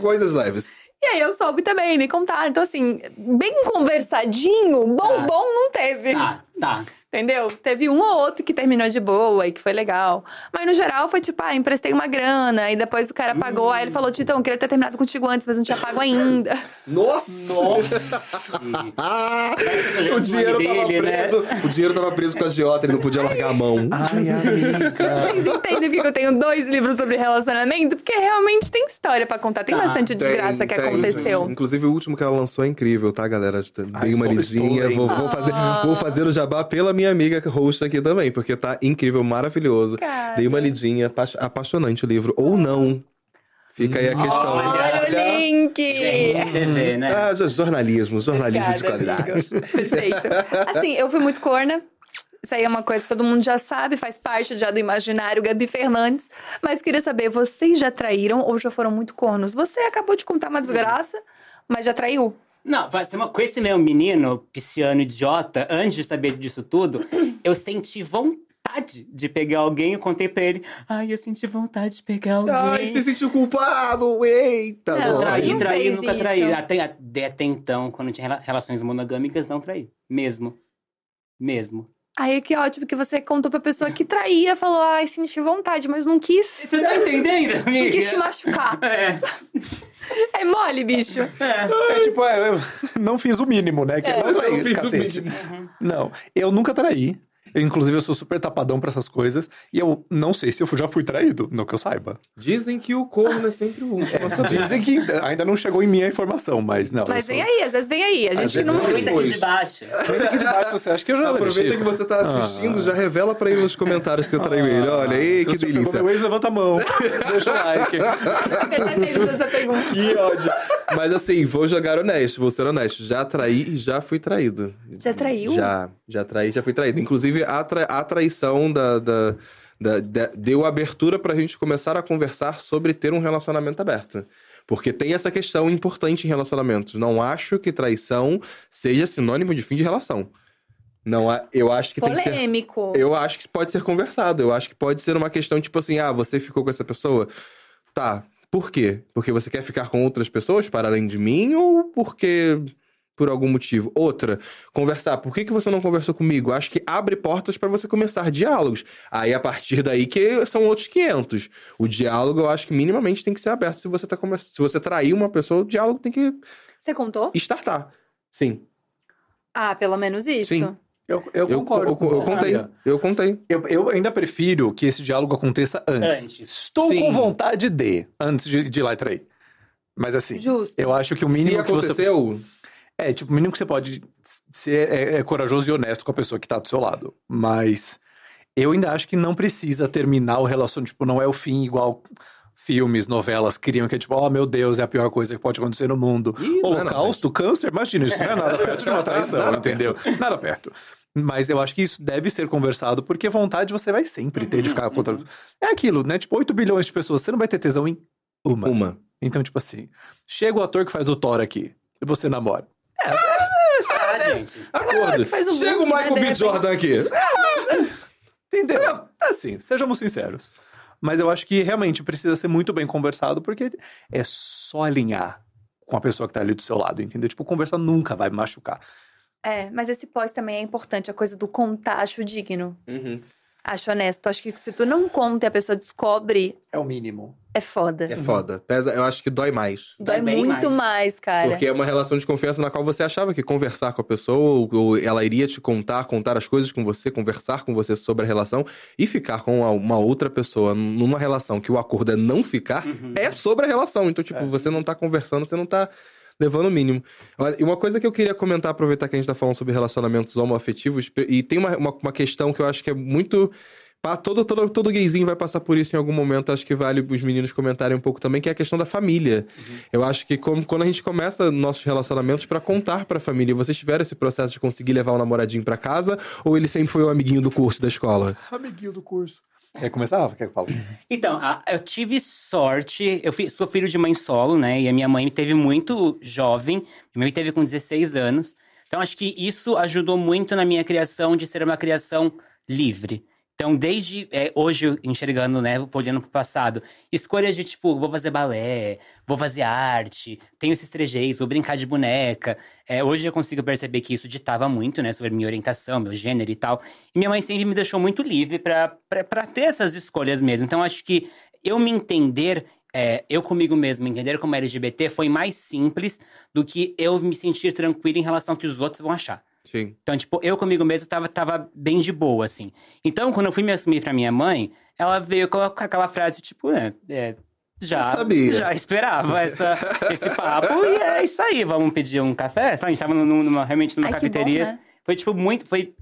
Coisas leves. E aí eu soube também, me contaram. Então, assim, bem conversadinho, bom, Tá. bom não teve. Tá, tá. Entendeu? Teve um ou outro que terminou de boa e que foi legal. Mas no geral foi tipo, ah, emprestei uma grana e depois o cara pagou. Aí ele falou, Titão, eu queria ter terminado contigo antes, mas não tinha pago ainda. Nossa! Nossa. Ah, o dinheiro tava dele, né? preso. O dinheiro tava preso com a agiota, ele não podia largar a mão. Ai, amiga. Vocês entendem por que eu tenho dois livros sobre relacionamento? Porque realmente tem história pra contar. Tem Tá, bastante desgraça que Tem, tem. aconteceu. Inclusive, o último que ela lançou é incrível, tá, galera? Dei uma lidinha. Vou, vou fazer, vou fazer o jabá pela minha amiga host aqui também, porque tá incrível, maravilhoso. Cara. Dei uma lidinha, apa- apaixonante o livro. Ou não. Fica aí a questão. Olha o link! Vê, né? Ah, jornalismo, jornalismo de Obrigada, qualidade. amigo. Perfeito. Assim, eu fui muito corna. Isso aí é uma coisa que todo mundo já sabe, faz parte já do imaginário Gabi Fernandes. Mas queria saber, vocês já traíram ou já foram muito cornos? Você acabou de contar uma desgraça, mas já traiu? Não, vai ser uma- com esse meu menino, pisciano idiota, antes de saber disso tudo, eu senti vontade de pegar alguém. Eu contei pra ele, ai, eu senti vontade de pegar alguém. Ai, você se sentiu culpado! Eita! Não. Traí, não traí, nunca isso. traí. Até, até, então, quando tinha rela- relações monogâmicas, não traí. Mesmo. Mesmo. Aí que ótimo que você contou pra pessoa que traía, falou, ai, senti vontade, mas não quis. Você tá entendendo, Não amiga? quis te machucar. É, É mole, bicho. É tipo, é, eu não fiz o mínimo, né? Que é, não trair, não fiz o cacete. mínimo. Não, eu nunca traí. Eu, inclusive, eu sou super tapadão pra essas coisas. E eu não sei se eu já fui traído, não que eu saiba. Dizem que o corno é sempre o último a saber. Dizem que ainda não chegou em mim a informação, mas não. Mas vem sou... aí, às vezes vem aí. A gente não. aproveita aqui de baixo. Aqui de baixo, você acha que eu já Aproveita que você tá assistindo, já revela pra ele nos comentários que eu traio ele. Olha, ei, Se que delícia. meu ex, levanta a mão. Deixa o like. Você tá. Que ódio. Mas assim, vou jogar honesto, vou ser honesto. Já traí e já fui traído. Já traiu? Já, já traí, já fui traído. Inclusive, a, tra a traição da, da, da- da- deu abertura pra gente começar a conversar sobre ter um relacionamento aberto. Porque tem essa questão importante em relacionamentos. Não acho que traição seja sinônimo de fim de relação. Não, há- eu acho que tem que ser. Polêmico. Eu acho que pode ser conversado. Eu acho que pode ser uma questão tipo assim: ah, você ficou com essa pessoa? Tá. Por quê? Porque você quer ficar com outras pessoas para além de mim ou porque por algum motivo? Outra, conversar. Por que, que você não conversou comigo? Acho que abre portas para você começar diálogos. Aí a partir daí que são outros 500. O diálogo eu acho que minimamente tem que ser aberto. Se você tá come... se você trair uma pessoa, o diálogo tem que Você contou? startar. Sim. Ah, pelo menos isso. Sim. Eu, eu Eu, concordo. eu, com eu você, contei. Eu contei. Eu, eu ainda prefiro que esse diálogo aconteça antes. Antes. Estou Sim. com vontade de, antes de, de ir lá e trair. Mas assim, Justo. eu acho que o mínimo Se que você... É, tipo, o mínimo que você pode ser é, é corajoso e honesto com a pessoa que tá do seu lado. Mas eu ainda acho que não precisa terminar o relacionamento. Tipo, não é o fim igual filmes, novelas criam, que é tipo, oh meu Deus, é a pior coisa que pode acontecer no mundo. Ih, não é não, Holocausto, câncer, imagina, isso não é nada perto de uma traição, entendeu? Nada perto. Mas eu acho que isso deve ser conversado, porque vontade você vai sempre ter de ficar contra. É aquilo, né? Tipo, 8 bilhões de pessoas, você não vai ter tesão em uma. uma. Então, tipo assim, chega o ator que faz o Thor aqui, e você namora. Ah, gente. Acordo. faz o Chega o né, Michael B. Jordan aqui. Entendeu? Assim, sejamos sinceros. Mas eu acho que realmente precisa ser muito bem conversado, porque é só alinhar com a pessoa que tá ali do seu lado, entendeu? Tipo, conversar nunca vai machucar. É, mas esse pós também é importante, a coisa do contar, acho digno. Uhum. Acho honesto. Acho que se tu não conta e a pessoa descobre, É o mínimo. é foda. É foda. Pesa, eu acho que dói mais. Dói Dói bem muito mais. mais, cara. Porque é uma relação de confiança na qual você achava que conversar com a pessoa, ou, ou ela iria te contar, contar as coisas com você, conversar com você sobre a relação e ficar com uma, uma outra pessoa numa relação que o acordo é não ficar, é sobre a relação. Então, tipo, você não tá conversando, você não tá levando o mínimo. Olha, e uma coisa que eu queria comentar, aproveitar que a gente tá falando sobre relacionamentos homoafetivos, e tem uma, uma, uma questão que eu acho que é muito. pá, Todo, todo, todo gayzinho vai passar por isso em algum momento. Acho que vale os meninos comentarem um pouco também, que é a questão da família. Eu acho que como- quando a gente começa nossos relacionamentos pra contar pra família, vocês tiveram esse processo de conseguir levar o namoradinho pra casa, ou ele sempre foi o amiguinho do curso da escola? Amiguinho do curso. Quer começar? Quer que eu fale? Então, a- eu tive sorte, eu sou filho de mãe solo, né? E a minha mãe me teve muito jovem, minha mãe teve com 16 anos. Então, acho que isso ajudou muito na minha criação de ser uma criação livre. Então, desde é, hoje, enxergando, né, olhando pro passado, escolhas de tipo, vou fazer balé, vou fazer arte, tenho esses trejeitos, vou brincar de boneca. É, hoje eu consigo perceber que isso ditava muito, né, sobre minha orientação, meu gênero e tal. E minha mãe sempre me deixou muito livre pra ter essas escolhas mesmo. Então, acho que eu me entender, é, eu comigo mesmo, me entender como LGBT foi mais simples do que eu me sentir tranquilo em relação ao que os outros vão achar. Sim. Então, tipo, eu comigo mesmo tava, tava bem de boa, assim. Então, quando eu fui me assumir pra minha mãe, ela veio com aquela frase, tipo, é, é, já, Eu sabia. já esperava essa, esse papo. E é isso aí, vamos pedir um café? A gente tava num- numa, realmente numa Ai, que bom, cafeteria. né? Foi, tipo, muito, foi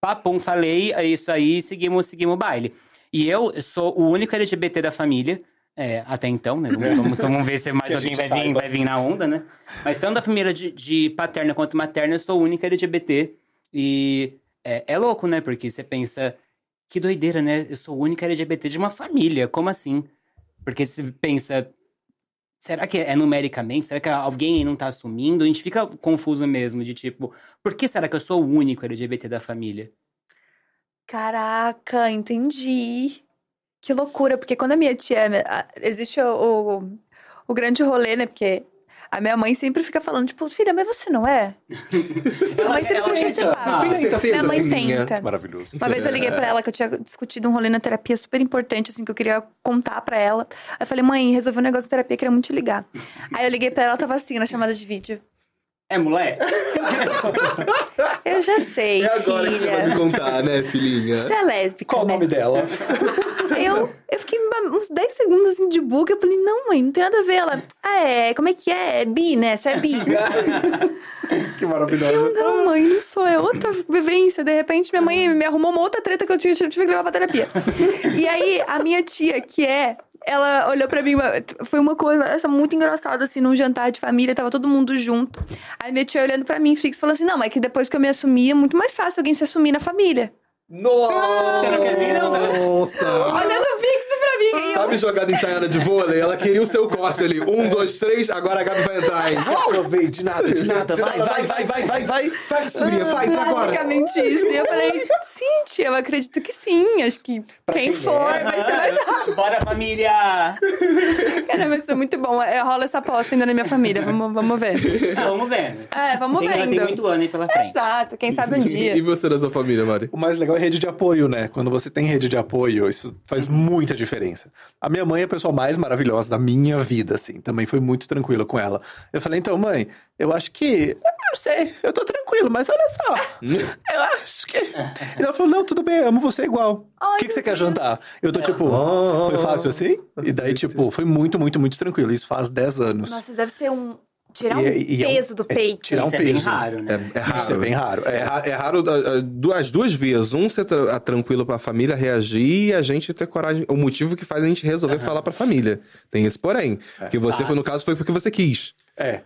papum, falei, é isso aí, seguimos, seguimos o baile. E eu sou o único LGBT da família, é, até então, né? Vamos, vamos- ver se mais alguém vai vir, vai vir na onda, né? Mas tanto da família de, de paterna quanto materna, eu sou o único LGBT. E é, é louco, né? Porque você pensa, que doideira, né? Eu sou o único LGBT de uma família, como assim? Porque você pensa, será que é numericamente? Será que alguém não tá assumindo? A gente fica confuso mesmo, de tipo, por que será que eu sou o único LGBT da família? Caraca, entendi. Que loucura, porque quando a minha tia. a- Existe o, o, o grande rolê, né? Porque a minha mãe sempre fica falando, tipo, filha, mas você não é? Minha mãe sempre puxa esse tenta, papo. Minha mãe tenta. Maravilhoso. Uma vez eu liguei pra ela que eu tinha discutido um rolê na terapia super importante, assim, que eu queria contar pra ela. Aí eu falei, mãe, resolvi um negócio na terapia, queria muito te ligar. Aí eu liguei pra ela, ela tava assim, na chamada de vídeo. É moleque? Eu já sei, É agora que você vai filha. me contar, né, filhinha? Você é lésbica, Qual o né? nome dela? Eu, eu fiquei uns 10 segundos assim de bug. Eu falei, não, mãe, não tem nada a ver. Ela, ah, é, como é que é? É bi, né? Você é bi. que maravilhosa. não, mãe, não sou. É outra vivência. De repente, minha mãe me arrumou uma outra treta que eu tive, tive que levar pra terapia. e aí, a minha tia, que é ela olhou pra mim, foi uma coisa muito engraçada, assim, num jantar de família, tava todo mundo junto. Aí minha tia olhando pra mim, fixo, falou assim: não, mas que depois que eu me assumi, é muito mais fácil alguém se assumir na família. Nossa! Você não quer vir, não? Olhando fixo pra mim. Eu, Sabe jogada ensaiada de vôlei? Ela queria o seu corte ali. Um, dois, três, agora a Gabi vai entrar, hein? Aproveite, de nada, de nada. Vai, vai, vai, vai, vai, vai. Vai, sobrinha, faz agora. Basicamente isso. E eu falei, sim, tia, eu acredito que sim. Acho que quem, quem for é. vai ser mais rápido. Bora, família! Cara, vai ser muito bom. É, rola essa aposta ainda na minha família. Vamos, vamos ver. Ah, vamos vendo. É, vamos Tem, vendo. tem muito ano aí pela frente. Exato, quem sabe um dia. E você da sua família, Mari? O mais legal é rede de apoio, né? Quando você tem rede de apoio, isso faz muita diferença. A minha mãe é a pessoa mais maravilhosa da minha vida, assim. Também foi muito tranquila com ela. Eu falei, então, mãe, eu acho que. Eu não sei, eu tô tranquilo, mas olha só. eu acho que. E ela falou, não, tudo bem, amo você igual. O que, que você quer jantar? Eu tô tipo, foi fácil assim? E daí, tipo, foi muito, muito, muito tranquilo. Isso faz 10 anos. Nossa, deve ser um. Tirar um E- e é um- peso do é peito. tirar um Isso é bem peso. raro, né? É raro. Isso é bem raro. É, É, ra- é raro ah, ah, as duas vias. Um, ser tra- ah, tranquilo pra família reagir e a gente ter coragem. O motivo que faz a gente resolver falar pra família. Tem esse porém. que você, foi, no caso, foi porque você quis. É.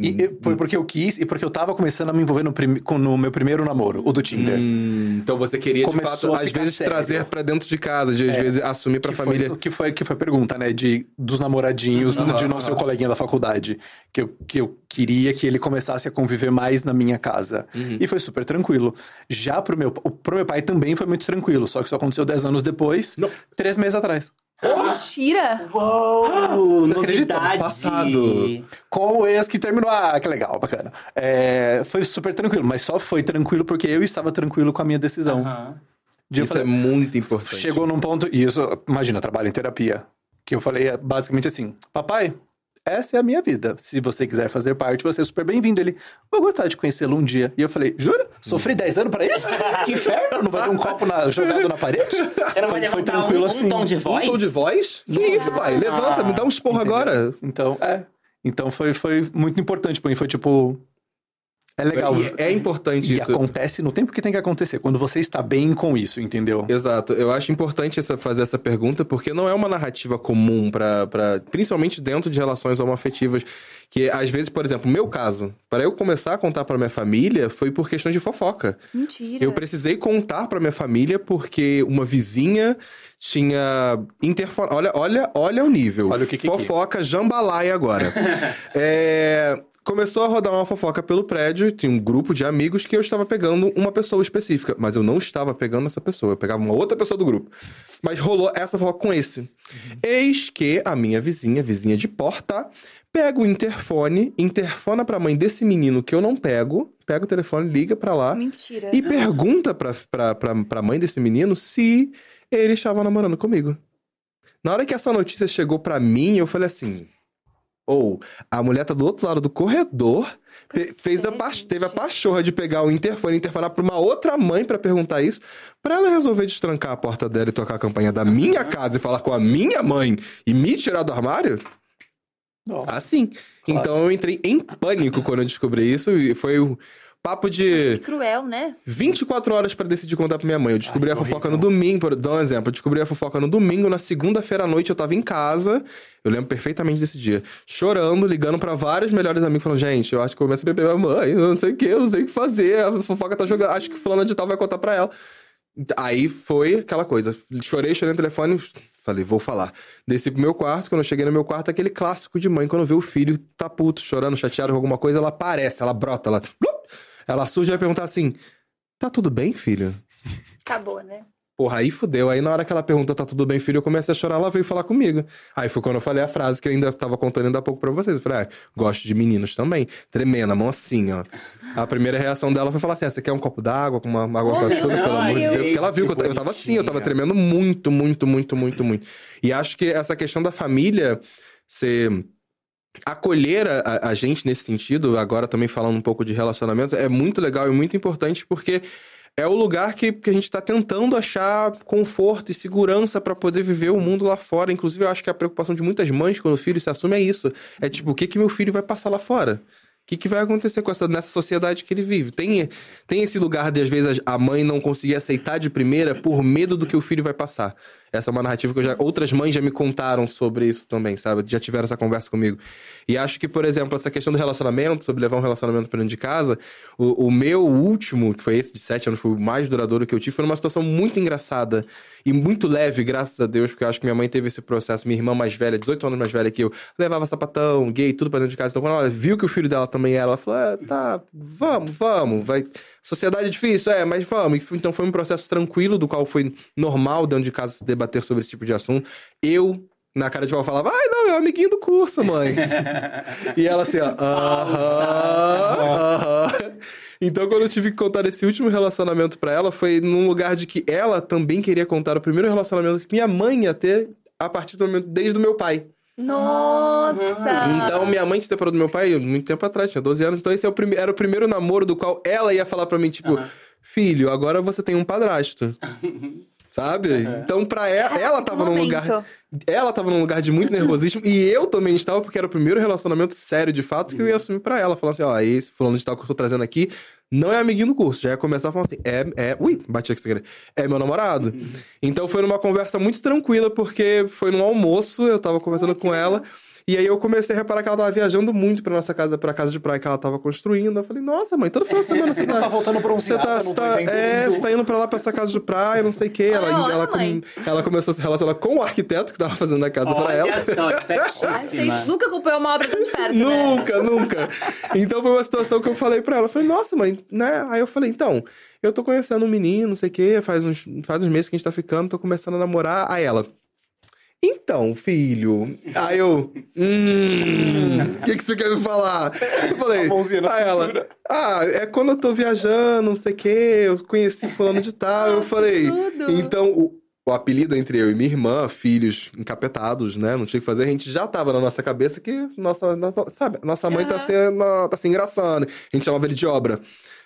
E, e foi porque eu quis e porque eu tava começando a me envolver no, com- no meu primeiro namoro, o do Tinder. Hum, então você queria, de Começou fato, a às vezes sério. trazer pra dentro de casa, de às É. vezes assumir pra família. Foi, que foi que foi a pergunta, né? De, dos namoradinhos, de não ser o coleguinha da faculdade. Que eu, que eu queria que ele começasse a conviver mais na minha casa. Uhum. E foi super tranquilo. Já pro meu, pro meu pai também foi muito tranquilo. Só que isso aconteceu 10 anos depois, três meses atrás. Mentira! Uou, acredita? novidade! Passado. Com o ex que terminou. Ah, que legal, bacana. É, foi super tranquilo, mas só foi tranquilo porque eu estava tranquilo com a minha decisão. De Isso falei, é muito importante. Chegou num ponto, e isso, imagina, eu trabalho em terapia, que eu falei é, basicamente assim: Papai, essa é a minha vida. Se você quiser fazer parte, você é super bem-vindo. Ele, vou gostar de conhecê-lo um dia. E eu falei: Jura? Sofri 10 anos pra isso? que inferno! Não vai ter um copo na- jogado na parede? Você não vai Foi- foi um, tranquilo um assim. tom de Um voz? tom de voz? Que isso, pai? Levanta, me dá um esporro Entendeu? agora. Então, é. Então foi, foi muito importante pra mim. Foi tipo. É legal. E é importante E isso. acontece no tempo que tem que acontecer, quando você está bem com isso, entendeu? Exato. Eu acho importante essa, fazer essa pergunta, porque não é uma narrativa comum para, principalmente dentro de relações homoafetivas, que às vezes, por exemplo, no meu caso, para eu começar a contar para minha família, foi por questões de fofoca. Mentira. Eu precisei contar para minha família porque uma vizinha tinha interfone. Olha, olha, olha o nível. Olha o que que que é. Fofoca jambalaya agora. É, Começou a rodar uma fofoca pelo prédio, tinha um grupo de amigos que eu estava pegando uma pessoa específica, mas eu não estava pegando essa pessoa, eu pegava uma outra pessoa do grupo. Mas rolou essa fofoca com esse. Eis que a minha vizinha, vizinha de porta, pega o interfone, interfona pra mãe desse menino que eu não pego, pega o telefone, liga pra lá Mentira. e pergunta pra, pra, pra, pra mãe desse menino se ele estava namorando comigo. Na hora que essa notícia chegou pra mim, eu falei assim: ou a mulher tá do outro lado do corredor, fez a pa- teve a pachorra de pegar o interfone e interfonar pra uma outra mãe pra perguntar isso, pra ela resolver destrancar a porta dela e tocar a campanha da minha casa e falar com a minha mãe e me tirar do armário? Não. Assim. Claro. Então eu entrei em pânico quando eu descobri isso e foi o papo de. Que cruel, né? 24 horas pra decidir contar pra minha mãe. Eu descobri Ai, a fofoca horrível. no domingo, por dar um exemplo. Eu descobri a fofoca no domingo, na segunda-feira à noite eu tava em casa. Eu lembro perfeitamente desse dia. Chorando, ligando pra vários melhores amigos, falando: gente, eu acho que eu começo a beber minha mãe, eu não sei o que, eu não sei o que fazer. A fofoca tá jogando, acho que fulana de tal vai contar pra ela. Aí foi aquela coisa. Chorei, chorei no telefone. Falei, vou falar. Desci pro meu quarto. Quando eu cheguei no meu quarto, aquele clássico de mãe, quando vê o filho tá puto, chorando, chateado com alguma coisa, ela aparece, ela brota, ela. Ela surge e vai perguntar assim: Tá tudo bem, filho? Acabou, né? Porra, aí fudeu. Aí na hora que ela perguntou, tá tudo bem, filho, eu comecei a chorar, ela veio falar comigo. Aí foi quando eu falei a frase que eu ainda tava contando ainda há pouco pra vocês. Eu falei, ah, gosto de meninos também. Tremenda, mão assim, ó. A primeira reação dela foi falar assim: ah, você quer um copo d'água com uma, uma água com açúcar, pelo amor de Deus? Porque ela viu que eu, eu tava assim, eu tava tremendo muito, muito, muito, muito, muito. E acho que essa questão da família ser acolher a, a- gente nesse sentido, agora também falando um pouco de relacionamentos, é muito legal e muito importante porque é o lugar que, que a gente está tentando achar conforto e segurança para poder viver o mundo lá fora. Inclusive, eu acho que a preocupação de muitas mães quando o filho se assume é isso. É tipo, o que, que meu filho vai passar lá fora? O que, que vai acontecer com essa, nessa sociedade que ele vive? Tem, tem esse lugar de, às vezes, a mãe não conseguir aceitar de primeira por medo do que o filho vai passar. Essa é uma narrativa que eu já, outras mães já me contaram sobre isso também, sabe? Já tiveram essa conversa comigo. E acho que, por exemplo, essa questão do relacionamento, sobre levar um relacionamento pra dentro de casa, o, o meu último, que foi esse de sete anos, foi o mais duradouro que eu tive, foi numa situação muito engraçada e muito leve, graças a Deus, porque eu acho que minha mãe teve esse processo. Minha irmã mais velha, 18 anos mais velha que eu, levava sapatão, gay, tudo pra dentro de casa. Então, quando ela viu que o filho dela também era, ela falou: é, tá, vamos, vamos, vai. Sociedade é difícil, é, mas vamos. Então foi um processo tranquilo, do qual foi normal dentro de casa se debater sobre esse tipo de assunto. Eu, na cara de pau, falava, ai, não, é um amiguinho do curso, mãe. e ela assim, ó, aham, aham. Então, quando eu tive que contar esse último relacionamento pra ela, foi num lugar de que ela também queria contar o primeiro relacionamento que minha mãe ia ter a partir do momento, desde o meu pai. Nossa! Então, minha mãe se separou do meu pai muito tempo atrás, tinha 12 anos. Então, esse é o prime- era o primeiro namoro do qual ela ia falar pra mim, tipo, filho, agora você tem um padrasto. Sabe? Então, pra ela, ela tava num lugar. Ela tava num lugar de muito nervosismo e eu também estava, porque era o primeiro relacionamento sério de fato que eu ia assumir pra ela. Falar assim: ó, esse fulano de tal que eu tô trazendo aqui não é amiguinho do curso. Já ia começar falando assim: é. é ui, bati aqui sem querer. É meu namorado. Então foi numa conversa muito tranquila, porque foi num almoço, eu tava conversando com ela. E aí eu comecei a reparar que ela tava viajando muito pra nossa casa, pra casa de praia que ela tava construindo. Eu falei, nossa, mãe, todo final de semana você Não tá voltando bronzeada, Você tá, você tá, é, você tá indo pra lá pra essa casa de praia, não sei o quê. Ela, Olha, ela, com- ela começou a se relacionar com o arquiteto que tava fazendo a casa pra ela. Olha só, Achei, nunca acompanhou uma obra tão de perto, né? Nunca, nunca. Então foi uma situação que eu falei pra ela. Eu falei, nossa, mãe, né? Aí eu falei, então, eu tô conhecendo um menino, não sei o quê, faz uns, faz uns meses que a gente tá ficando, tô começando a namorar. Aí ela. Então, filho. Aí eu. Hum. O que, que você quer me falar? Eu falei. A mãozinha na Aí ela. cintura. Ah, é quando eu tô viajando, não sei o quê, eu conheci fulano de tal. eu falei. tudo. Então, o, o apelido entre eu e minha irmã, filhos encapetados, né? Não tinha o que fazer, a gente já tava na nossa cabeça que nossa, nossa sabe, nossa mãe tá, Aham. sendo, tá se engraçando. A gente chamava ele de obra.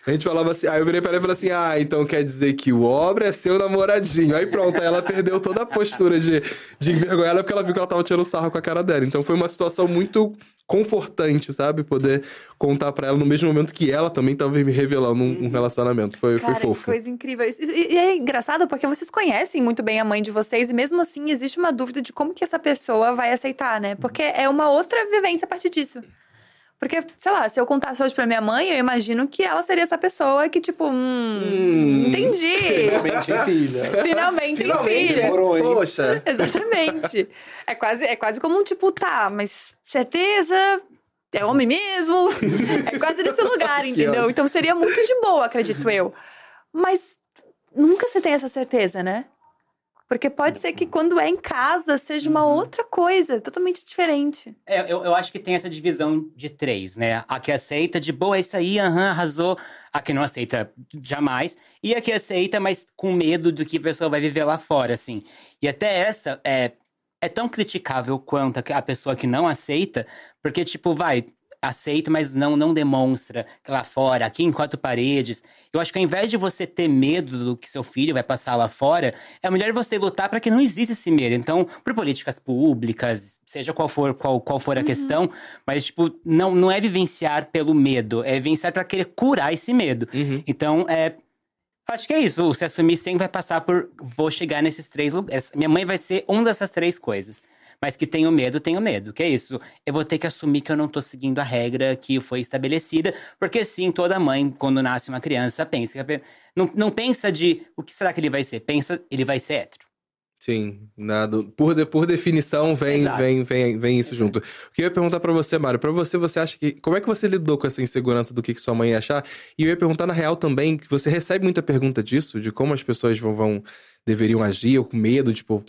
A gente falava assim, aí eu virei pra ela e falei assim: ah, então quer dizer que o obra é seu namoradinho. Aí pronto, aí ela perdeu toda a postura de, de envergonhar ela porque ela viu que ela tava tirando sarro com a cara dela. Então foi uma situação muito confortante, sabe? Poder contar pra ela no mesmo momento que ela também tava me revelando um, um relacionamento. Foi, Cara, foi fofo. que coisa incrível. E, e- e é engraçado porque vocês conhecem muito bem a mãe de vocês e mesmo assim existe uma dúvida de como que essa pessoa vai aceitar, né? Porque é uma outra vivência a partir disso. Porque, sei lá, se eu contasse hoje pra minha mãe, eu imagino que ela seria essa pessoa que, tipo, hum, entendi. Finalmente, filha? Finalmente, Finalmente, filha. Demorou, hein? Poxa. Exatamente. É quase, é quase como um tipo, tá, mas certeza? É homem mesmo? É quase nesse lugar, entendeu? Então seria muito de boa, acredito eu. Mas nunca se tem essa certeza, né? Porque pode ser que quando é em casa seja uma outra coisa, totalmente diferente. É, eu, eu acho que tem essa divisão de três, né? A que aceita de boa, é isso aí, aham, arrasou. A que não aceita jamais. E a que aceita, mas com medo do que a pessoa vai viver lá fora, assim. E até essa é, é tão criticável quanto a pessoa que não aceita, porque, tipo, vai, aceita, mas não, não demonstra lá fora, aqui em quatro paredes. Eu acho que ao invés de você ter medo do que seu filho vai passar lá fora, é melhor você lutar para que não exista esse medo. Então, por políticas públicas, seja qual for, qual, qual for a questão, mas, tipo, não, não é vivenciar pelo medo, é vivenciar para querer curar esse medo. Uhum. Então, é. Acho que é isso. O se assumir sempre vai passar por. Vou chegar nesses três lugares. Minha mãe vai ser uma dessas três coisas. Mas que tenho medo, tenho medo. Que é isso? Eu vou ter que assumir que eu não tô seguindo a regra que foi estabelecida. Porque sim, toda mãe, quando nasce uma criança, pensa. Não, não pensa de o que será que ele vai ser. Pensa, ele vai ser hétero. Sim, nada. Por, de- por definição, vem, Exato. vem, vem, vem isso junto. O que eu ia perguntar pra você, Mário, pra você, você acha que. Como é que você lidou com essa insegurança do que, que sua mãe ia achar? E eu ia perguntar, na real, também, que você recebe muita pergunta disso, de como as pessoas vão, vão deveriam agir, ou com medo, tipo,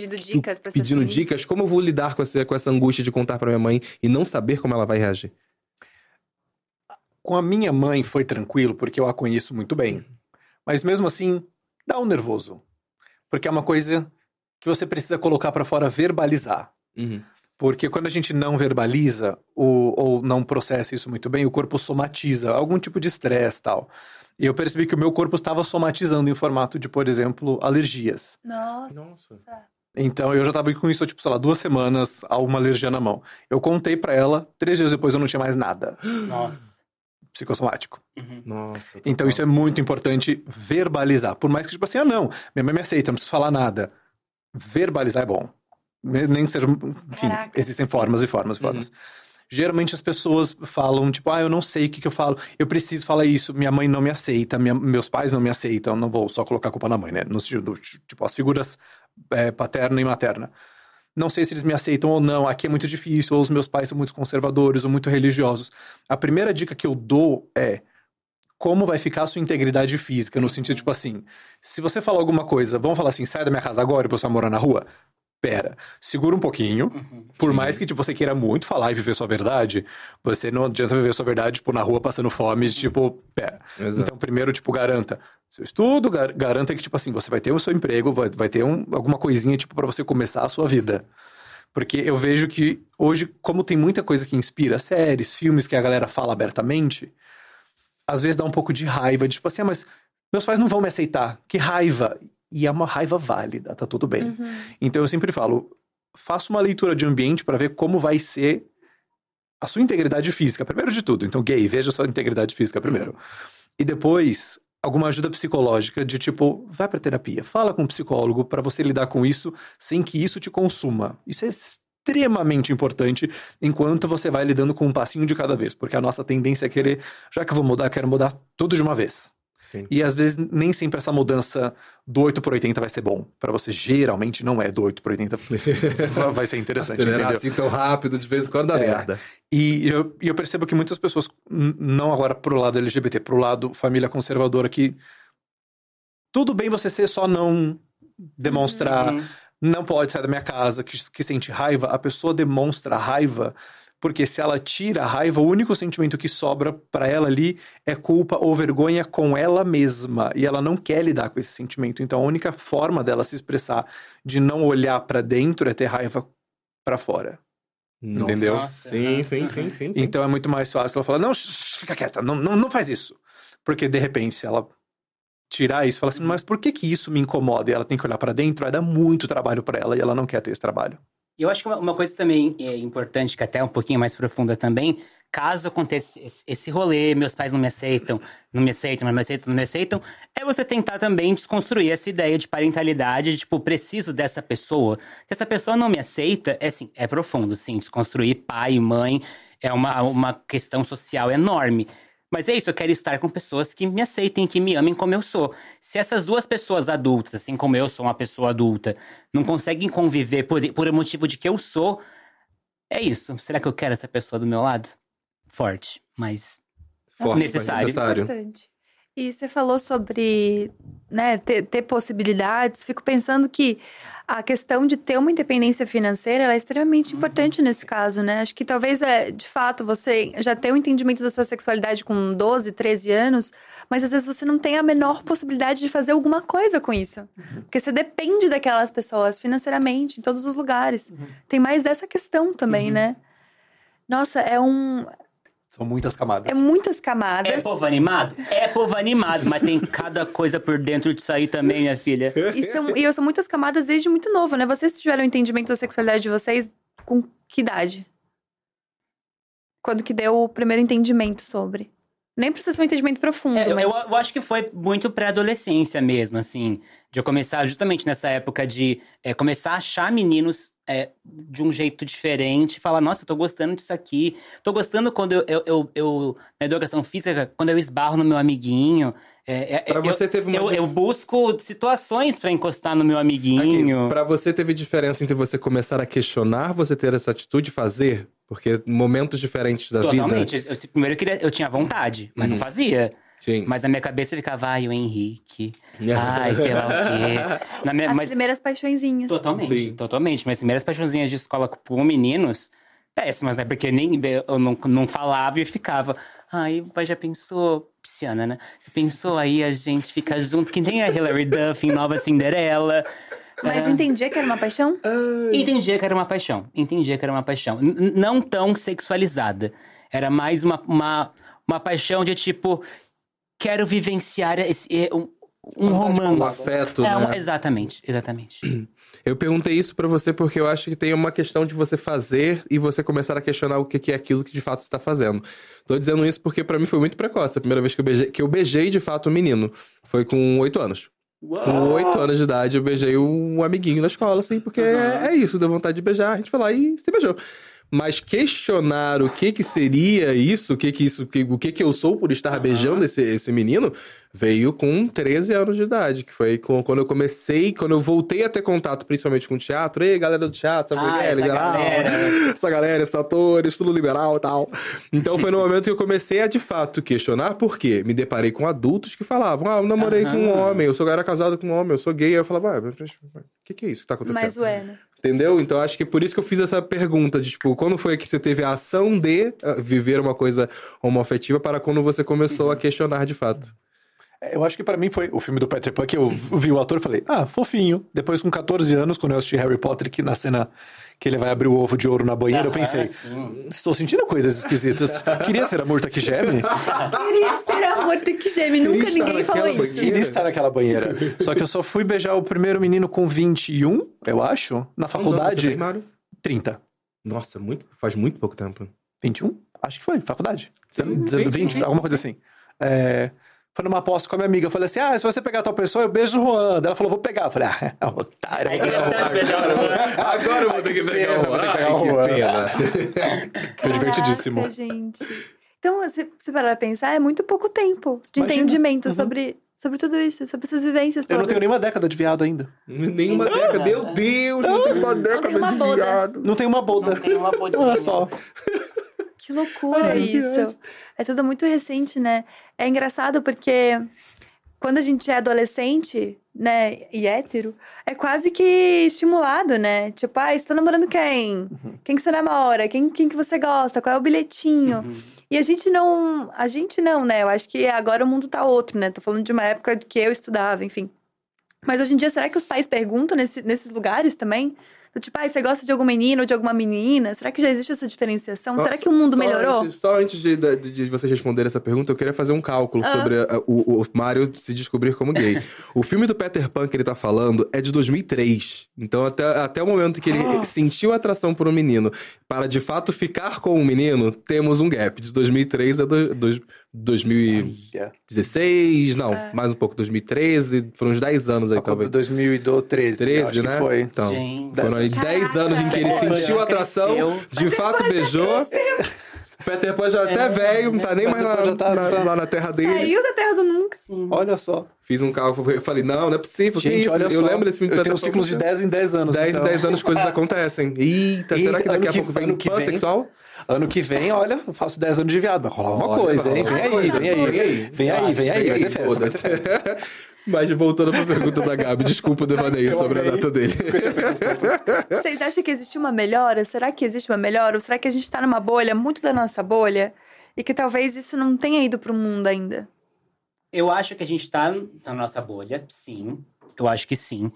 Pedindo dicas pra se pedindo dicas. Como eu vou lidar com essa, com essa angústia de contar pra minha mãe e não saber como ela vai reagir? Com a minha mãe foi tranquilo, porque eu a conheço muito bem. Mas mesmo assim, dá um nervoso. Porque é uma coisa que você precisa colocar pra fora, verbalizar. Uhum. Porque quando a gente não verbaliza o, ou não processa isso muito bem, o corpo somatiza algum tipo de estresse tal. E eu percebi que o meu corpo estava somatizando em formato de, por exemplo, alergias. Nossa. Então eu já tava com isso, tipo, sei lá, duas semanas, a uma alergia na mão. Eu contei pra ela, três dias depois eu não tinha mais nada. Nossa. Psicossomático. Nossa. Então isso é muito importante verbalizar. Por mais que, tipo assim, ah, não, minha mãe me aceita, não preciso falar nada. verbalizar é bom. Nem ser. Enfim, Caraca, existem sim. formas e formas e formas. Geralmente as pessoas falam, tipo, ah, eu não sei o que, que eu falo, eu preciso falar isso, minha mãe não me aceita, minha- meus pais não me aceitam, não vou só colocar a culpa na mãe, né? No sentido, do, tipo, as figuras é, paterna e materna. Não sei se eles me aceitam ou não, aqui é muito difícil, ou os meus pais são muito conservadores ou muito religiosos. A primeira dica que eu dou é como vai ficar a sua integridade física, no sentido, tipo assim, se você falar alguma coisa, vamos falar assim, sai da minha casa agora e você vai morar na rua? Pera, segura um pouquinho. Por mais que tipo, você queira muito falar e viver sua verdade, você não adianta viver sua verdade, tipo, na rua passando fome, tipo, pera. Exato. Então, primeiro, tipo, garanta seu estudo, gar- garanta que, tipo assim, você vai ter o seu emprego, vai, vai ter um- alguma coisinha, tipo, pra você começar a sua vida. Porque eu vejo que hoje, como tem muita coisa que inspira, séries, filmes que a galera fala abertamente, às vezes dá um pouco de raiva, de tipo assim, ah, mas meus pais não vão me aceitar. Que raiva. E é uma raiva válida, tá tudo bem. Então eu sempre falo, faça uma leitura de ambiente para ver como vai ser a sua integridade física, primeiro de tudo. Então, gay, veja a sua integridade física primeiro. E depois, alguma ajuda psicológica de tipo, vai pra terapia, fala com um psicólogo para você lidar com isso sem que isso te consuma. Isso é extremamente importante enquanto você vai lidando com um passinho de cada vez, porque a nossa tendência é querer, já que eu vou mudar, quero mudar tudo de uma vez. Sim. E às vezes nem sempre essa mudança do 8 por 80 vai ser bom. Pra você, geralmente não é do 8 por 80. vai- vai ser interessante, Acelerar entendeu? assim tão rápido, de vez em quando dá É. merda. E eu, eu percebo que muitas pessoas, não agora pro lado LGBT, pro lado família conservadora, que tudo bem você ser só não demonstrar, Uhum. não pode sair da minha casa, que, que sente raiva, a pessoa demonstra raiva, porque se ela tira a raiva, o único sentimento que sobra pra ela ali é culpa ou vergonha com ela mesma, e ela não quer lidar com esse sentimento. Então a única forma dela se expressar de não olhar pra dentro é ter raiva pra fora. Entendeu? Nossa, Sim, aham, sim, sim, sim, sim. Então é muito mais fácil ela falar, não, fica quieta, não, não, não faz isso. Porque de repente, se ela tirar isso, fala assim, mas por que que isso me incomoda? E ela tem que olhar pra dentro, vai dar muito trabalho pra ela e ela não quer ter esse trabalho. E eu acho que uma, uma coisa também é importante, que até é um pouquinho mais profunda também, caso aconteça esse, esse rolê, meus pais não me aceitam, não me aceitam, não me aceitam, não me aceitam, é você tentar também desconstruir essa ideia de parentalidade, de, tipo, preciso dessa pessoa. Se essa pessoa não me aceita, é assim, é profundo, sim, desconstruir pai e mãe é uma, uma questão social enorme. Mas é isso, eu quero estar com pessoas que me aceitem, que me amem como eu sou. Se essas duas pessoas adultas, assim como eu sou uma pessoa adulta, não conseguem conviver por, por o motivo de que eu sou, é isso. Será que eu quero essa pessoa do meu lado? Forte, mas Forte, mas necessário. necessário. Importante. E você falou sobre né, ter, ter possibilidades. Fico pensando que a questão de ter uma independência financeira é extremamente importante nesse caso, né? Acho que talvez, é, de fato, você já tem um entendimento da sua sexualidade com 12, 13 anos, mas às vezes você não tem a menor possibilidade de fazer alguma coisa com isso. Porque você depende daquelas pessoas financeiramente, em todos os lugares. Tem mais essa questão também, né? Nossa, é um. São muitas camadas. É muitas É camadas. povo animado? É povo animado, mas tem cada coisa por dentro disso aí também, minha filha. E são, e são muitas camadas desde muito novo, né? Vocês tiveram o entendimento da sexualidade de vocês com que idade? Quando que deu o primeiro entendimento sobre? Nem precisa ser um entendimento profundo, É, eu, mas... eu- eu acho que foi muito pré-adolescência mesmo, assim. De eu começar justamente nessa época de é, começar a achar meninos é, de um jeito diferente. Falar, nossa, eu tô gostando disso aqui. Tô gostando quando eu, eu, eu- eu- na educação física, quando eu esbarro no meu amiguinho. É, é, Pra eu- você teve uma eu, eu busco situações pra encostar no meu amiguinho. pra você teve diferença entre você começar a questionar, você ter essa atitude e fazer? Porque momentos diferentes da Totalmente. vida. Eu, primeiro eu, queria, eu tinha vontade, mas Uhum. não fazia. Sim. Mas na minha cabeça ficava, ai, o Henrique. Ai, sei lá o quê. Na minha, As mas, primeiras paixõezinhas. Totalmente, Sim. totalmente. Minhas primeiras paixãozinhas de escola com meninos, péssimas, né? Porque nem eu não, não falava e ficava. Ai, o pai já pensou, pisciana, né? Já pensou aí a gente ficar junto, que nem a Hilary Duff em Nova Cinderela. Mas É. entendia que era uma paixão? Entendia que era uma paixão. Entendia que era uma paixão. N- não tão sexualizada. Era mais uma, uma, uma paixão de tipo, quero vivenciar esse, eh, um, um Um romance. afeto, É, né? uma- exatamente, exatamente. Eu perguntei isso pra você porque eu acho que tem uma questão de você fazer e você começar a questionar o que é aquilo que de fato você tá fazendo. Tô dizendo isso porque pra mim foi muito precoce. A primeira vez que eu beijei, que eu beijei de fato um menino foi com oito anos. Com oito anos de idade, eu beijei um amiguinho na escola, assim, porque é isso, deu vontade de beijar, a gente foi lá e se beijou. Mas questionar o que que seria isso, o que que isso, o que que eu sou por estar beijando esse, esse menino, veio com 13 anos de idade, que foi quando eu comecei, quando eu voltei a ter contato, principalmente com o teatro, ei, galera do teatro, sabe Ah, é? essa Liberal, galera. essa galera, esses atores, tudo liberal e tal. Então foi no momento que eu comecei a, de fato, questionar, por quê? Me deparei com adultos que falavam, ah, eu namorei com um homem, eu sou, era casado com um homem, eu sou gay. Aí eu falava, ah, o que, que é isso que tá acontecendo? Mas ué, né? Entendeu? Então acho que por isso que eu fiz essa pergunta de tipo, quando foi que você teve a ação de ah, viver uma coisa homoafetiva para quando você começou a questionar de fato? Eu acho que pra mim foi o filme do Peter Pan que eu vi o ator e falei, ah, fofinho. Depois, com 14 anos, quando eu assisti Harry Potter, que na cena que ele vai abrir o ovo de ouro na banheira, eu Aham, pensei, sim. estou sentindo coisas esquisitas. Queria ser a Murta que geme? Queria ser amor do que geme. Nunca ninguém falou isso. Queria estar naquela banheira. Só que eu só fui beijar o primeiro menino com 21, eu acho, na faculdade. tem, Mário? 30. Nossa, muito, faz muito pouco tempo. 21? Acho que foi, faculdade. Sim, Dezen- sim, 20, sim, alguma coisa assim. É, foi numa aposta com a minha amiga. Eu falei assim: ah, se você pegar tal pessoa, eu beijo o Juan. Daí ela falou: vou pegar. Eu falei: ah, é um otário. Aí Juan. Agora eu vou ter que pegar o que Ai, que Juan. pena. Foi divertidíssimo. Caraca, gente. Então, se você parar pra pensar, é muito pouco tempo de Imagina. entendimento Uhum. sobre, sobre tudo isso, sobre essas vivências Eu todas. não tenho nenhuma década de viado ainda. Nenhuma década, meu Deus, não tem uma década uma de boda. viado. Não tem uma boda. Não tem uma bodinha. Olha só. Que loucura Ai, que isso. ódio. É tudo muito recente, né? É engraçado porque quando a gente é adolescente, né, e hétero, é quase que estimulado, né? Tipo, ah, você tá namorando quem? Quem que você namora? Quem, quem que você gosta? Qual é o bilhetinho? Uhum. E a gente não. A gente não, né? Eu acho que agora o mundo tá outro, né? Tô falando de uma época que eu estudava, enfim. Mas hoje em dia, será que os pais perguntam nesse- nesses lugares também? Do Tipo, ah, você gosta de algum menino ou de alguma menina? Será que já existe essa diferenciação? Será que o mundo Só melhorou? antes- só antes de, de, de vocês responderem essa pergunta, eu queria fazer um cálculo Ah. sobre a- o, o Mario se descobrir como gay. o filme do Peter Pan que ele tá falando é de 2003. Então, até, até o momento que ele Ah. sentiu atração por um menino, para de fato ficar com um menino, temos um gap. De 2003 a do, dois- 2016, não, É. mais um pouco, 2013, foram uns 10 anos aí, talvez. 2013. 13, acho né? que foi. Então, Gente. foram aí 10 anos em que ele sentiu Já atração, cresceu. de fato beijou. Peter Pan já até velho, não tá nem mais Peter lá, Pan já tá- na, tá- lá na terra dele. Saiu da terra do nunca. Sim. Olha só. Fiz um cálculo, eu falei, não, não é possível, que Gente, isso? olha eu só. lembro desse filme Eu tenho Pan, ciclos de 10 em 10 anos. 10 em então. 10 anos coisas acontecem. Eita, será que Eita, daqui a que- pouco vem que vem- pansexual? Ano que vem, olha, eu faço 10 anos de viado. Vai rolar alguma Olha, coisa, hein? Vem aí, vem aí. Vem aí, vem aí. Vai ter festa, vai ter festa. foda-se. Mas voltando pra pergunta da Gabi, desculpa o devaneio sobre a amei. data dele. Vocês acham que existe uma melhora? Será que existe uma melhora? Ou será que a gente tá numa bolha, muito da nossa bolha? E que talvez isso não tenha ido pro mundo ainda? Eu acho que a gente tá na nossa bolha, sim. Eu acho que sim.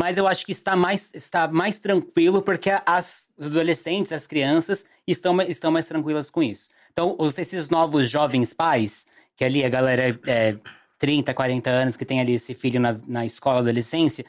Mas eu acho que está mais, está mais tranquilo porque as adolescentes, as crianças, estão, estão mais tranquilas com isso. Então, os- esses novos jovens pais, que ali a galera é 30, 40 anos, que tem ali esse filho na, na escola, adolescência,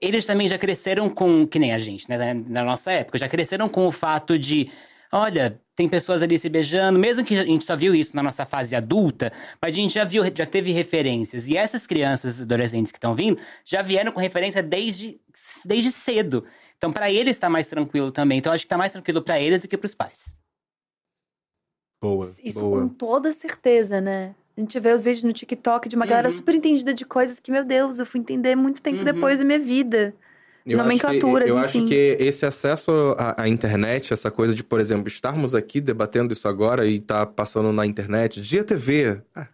eles também já cresceram com, que nem a gente, né, na nossa época, já cresceram com o fato de, olha, tem pessoas ali se beijando, mesmo que a gente só viu isso na nossa fase adulta, mas a gente já viu, já teve referências. E essas crianças, adolescentes que estão vindo, já vieram com referência desde, desde cedo. Então, pra eles tá mais tranquilo também. Então, acho que tá mais tranquilo pra eles do que pros pais. Boa, Isso boa. com toda certeza, né? A gente vê os vídeos no TikTok de uma galera Uhum. super entendida de coisas que, meu Deus, eu fui entender muito tempo Uhum. depois da minha vida. Eu Nomenclaturas, acho que, eu enfim. acho que esse acesso à, à internet, essa coisa de, por exemplo, estarmos aqui debatendo isso agora e tá passando na internet, dia TV. ah,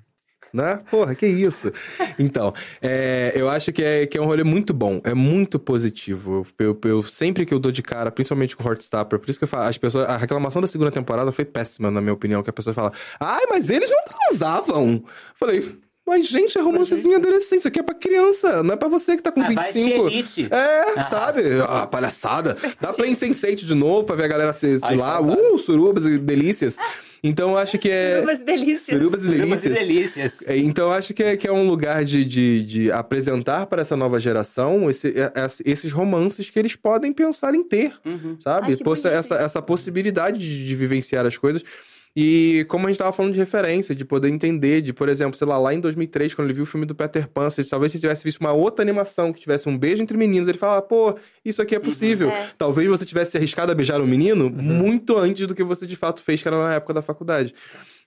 Né? Porra, que isso? Então, é, eu acho que é, que é um rolê muito bom, é muito positivo. Eu, eu- eu- sempre que eu dou de cara, principalmente com Heartstopper, por isso que eu falo, as pessoas, a reclamação da segunda temporada foi péssima, na minha opinião, que a pessoa fala, ai, mas eles não transavam. Falei, mas gente, é romancezinho adolescente, isso aqui é pra criança, não é pra você que tá com Ah, vai 25. assistir Elite. É, Ah. sabe? Ah, palhaçada. Dá pra Insensate de novo pra ver a galera se, Ai, lá. Uh, surubas e delícias. Então eu acho que é. Surubas e delícias. Surubas e Surubas delícias. e delícias. É, Então eu acho que é, que é um lugar de, de, de apresentar para essa nova geração esse- é- é- esses romances que eles podem pensar em ter, Uhum. sabe? Ai, essa, isso. essa possibilidade de, de vivenciar as coisas. E como a gente tava falando de referência, de poder entender, de, por exemplo, sei lá, lá em 2003, quando ele viu o filme do Peter Pan, se, talvez se tivesse visto uma outra animação que tivesse um beijo entre meninos, ele fala, pô, isso aqui é possível. É. Talvez você tivesse se arriscado a beijar um menino muito antes do que você de fato fez, que era na época da faculdade.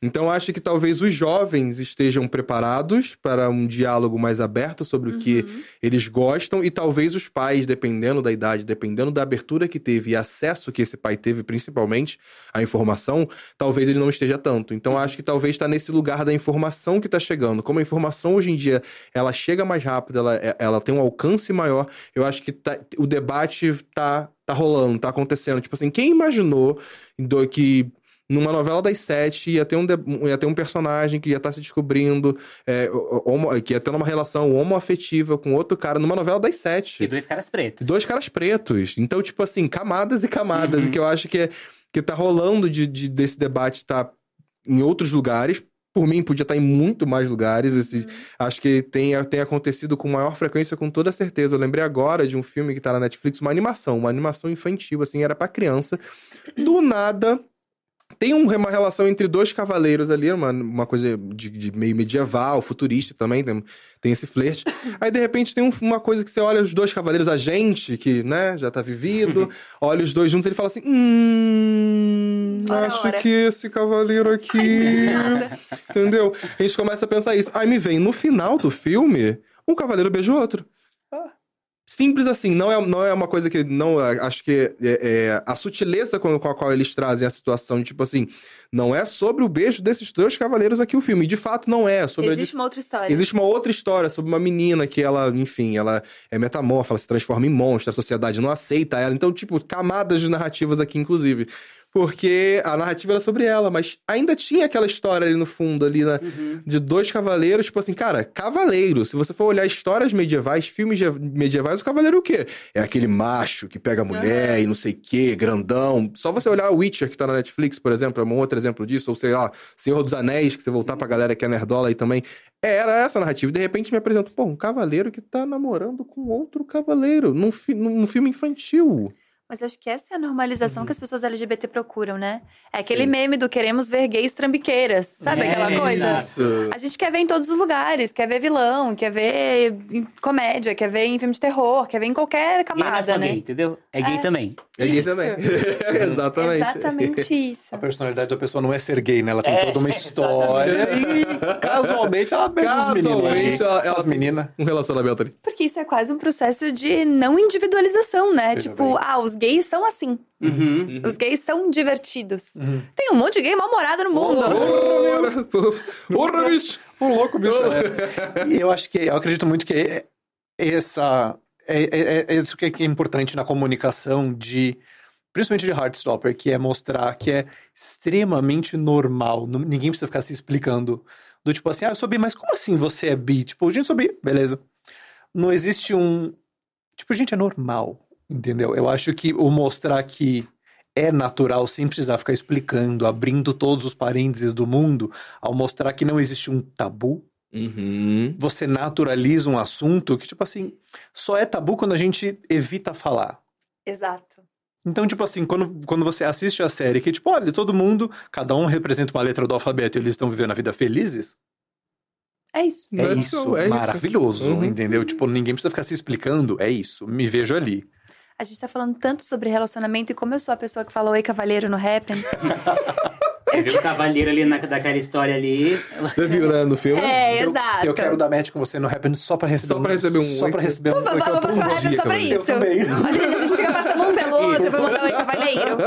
Então, acho que talvez os jovens estejam preparados para um diálogo mais aberto sobre o que eles gostam, e talvez os pais, dependendo da idade, dependendo da abertura que teve e acesso que esse pai teve, principalmente, à informação, talvez ele não esteja tanto. Então, acho que talvez está nesse lugar da informação que está chegando. Como a informação hoje em dia ela chega mais rápido, ela, ela tem um alcance maior, eu acho que tá- o debate tá, tá rolando, tá acontecendo. Tipo assim, quem imaginou do- que numa novela das sete ia ter um, ia ter um personagem que ia estar se descobrindo, é, homo- que ia ter uma relação homoafetiva com outro cara numa novela das sete. E dois caras pretos. Dois caras pretos. Então, tipo assim, camadas e camadas. E que eu acho que, é- que tá rolando de, de- desse debate tá em outros lugares. Por mim, podia estar em muito mais lugares. Esse, Acho que tem, tem acontecido com maior frequência, com toda certeza. Eu lembrei agora de um filme que tá na Netflix, uma animação, uma animação infantil, assim, era pra criança. Do nada. Tem um- uma relação entre dois cavaleiros ali, uma, uma coisa de, de meio medieval, futurista também, tem, tem esse flerte. Aí, de repente, tem um- uma coisa que você olha os dois cavaleiros, a gente, que, né, já tá vivido, olha os dois juntos e ele fala assim: Hum. Ora, Acho ora. que esse cavaleiro aqui. Entendeu? A gente começa a pensar isso. Aí me vem no final do filme, um cavaleiro beija o outro. Simples assim, não é, não é uma coisa que não. Acho que é, é a sutileza com, com a qual eles trazem a situação, tipo assim, não é sobre o beijo desses dois cavaleiros aqui o filme. De fato, não é. Sobre a Existe uma outra história. Existe uma outra história sobre uma menina que ela, enfim, ela é metamorfa, ela se transforma em monstro, a sociedade não aceita ela. Então, tipo, camadas de narrativas aqui, inclusive. Porque a narrativa era sobre ela, mas ainda tinha aquela história ali no fundo, ali, né, de dois cavaleiros, tipo assim, cara, cavaleiro. Se você for olhar histórias medievais, filmes medievais, o cavaleiro é o quê? É aquele macho que pega a mulher e não sei o quê, grandão. Só você olhar o Witcher, que tá na Netflix, por exemplo, é um outro exemplo disso, ou sei lá, Senhor dos Anéis, que você voltar pra galera que é nerdola aí também. Era essa a narrativa. De repente me apresenta, pô, um cavaleiro que tá namorando com outro cavaleiro, num, fi- num filme infantil. Mas acho que essa é a normalização que as pessoas LGBT procuram, né? É aquele Sim. meme do queremos ver gays trambiqueiras. Sabe É, aquela coisa? Isso. A gente quer ver em todos os lugares. Quer ver vilão, quer ver em comédia, quer ver em filme de terror, quer ver em qualquer é camada, né? gay, entendeu? É gay É. também. É gay Isso. também. Exatamente. Exatamente isso. A personalidade da pessoa não é ser gay, né? Ela tem É, toda uma história e casualmente ela beija os meninos. Casualmente, né? ela- ela As meninas. Um relacionamento ali. Porque isso é quase um processo de não individualização, né? Veja tipo, bem. ah, os gays são assim. Uhum. Os gays são divertidos. Uhum. Tem um monte de gay mal-humorado no mundo. Porra, bicho! O louco, bicho. é. E eu acho que, eu acredito muito que é- essa, é, é- é isso que é, que é importante na comunicação de, principalmente de Heartstopper, que é mostrar que é extremamente normal. Ninguém precisa ficar se explicando do tipo assim, ah, eu sou bi, mas como assim você é bi? Tipo, gente, eu sou bi, beleza. Não existe um, tipo, gente, é normal, entendeu? Eu acho que o mostrar que é natural sem precisar ficar explicando, abrindo todos os parênteses do mundo, ao mostrar que não existe um tabu, Uhum. você naturaliza um assunto que, tipo assim, só é tabu quando a gente evita falar. Exato. Então, tipo assim, quando, quando você assiste a série que, tipo, olha, todo mundo, cada um representa uma letra do alfabeto e eles estão vivendo a vida felizes, É isso. é Let's isso, é isso. maravilhoso, Uhum. entendeu? Tipo, ninguém precisa ficar se explicando, é isso, me vejo ali. A gente tá falando tanto sobre relacionamento e como eu sou a pessoa que falou Oi Cavalheiro no Happn. Você viu o cavaleiro ali na, daquela história ali. Você viu, né, no filme? É, Eu- exato. Eu quero dar match com você no Happn só pra receber Só pra receber um Só pra receber um eu vamos, um pro Happn dia, só pra isso. Eu também. A gente, fica passando um pelo outro pra mandar Oi Cavalheiro.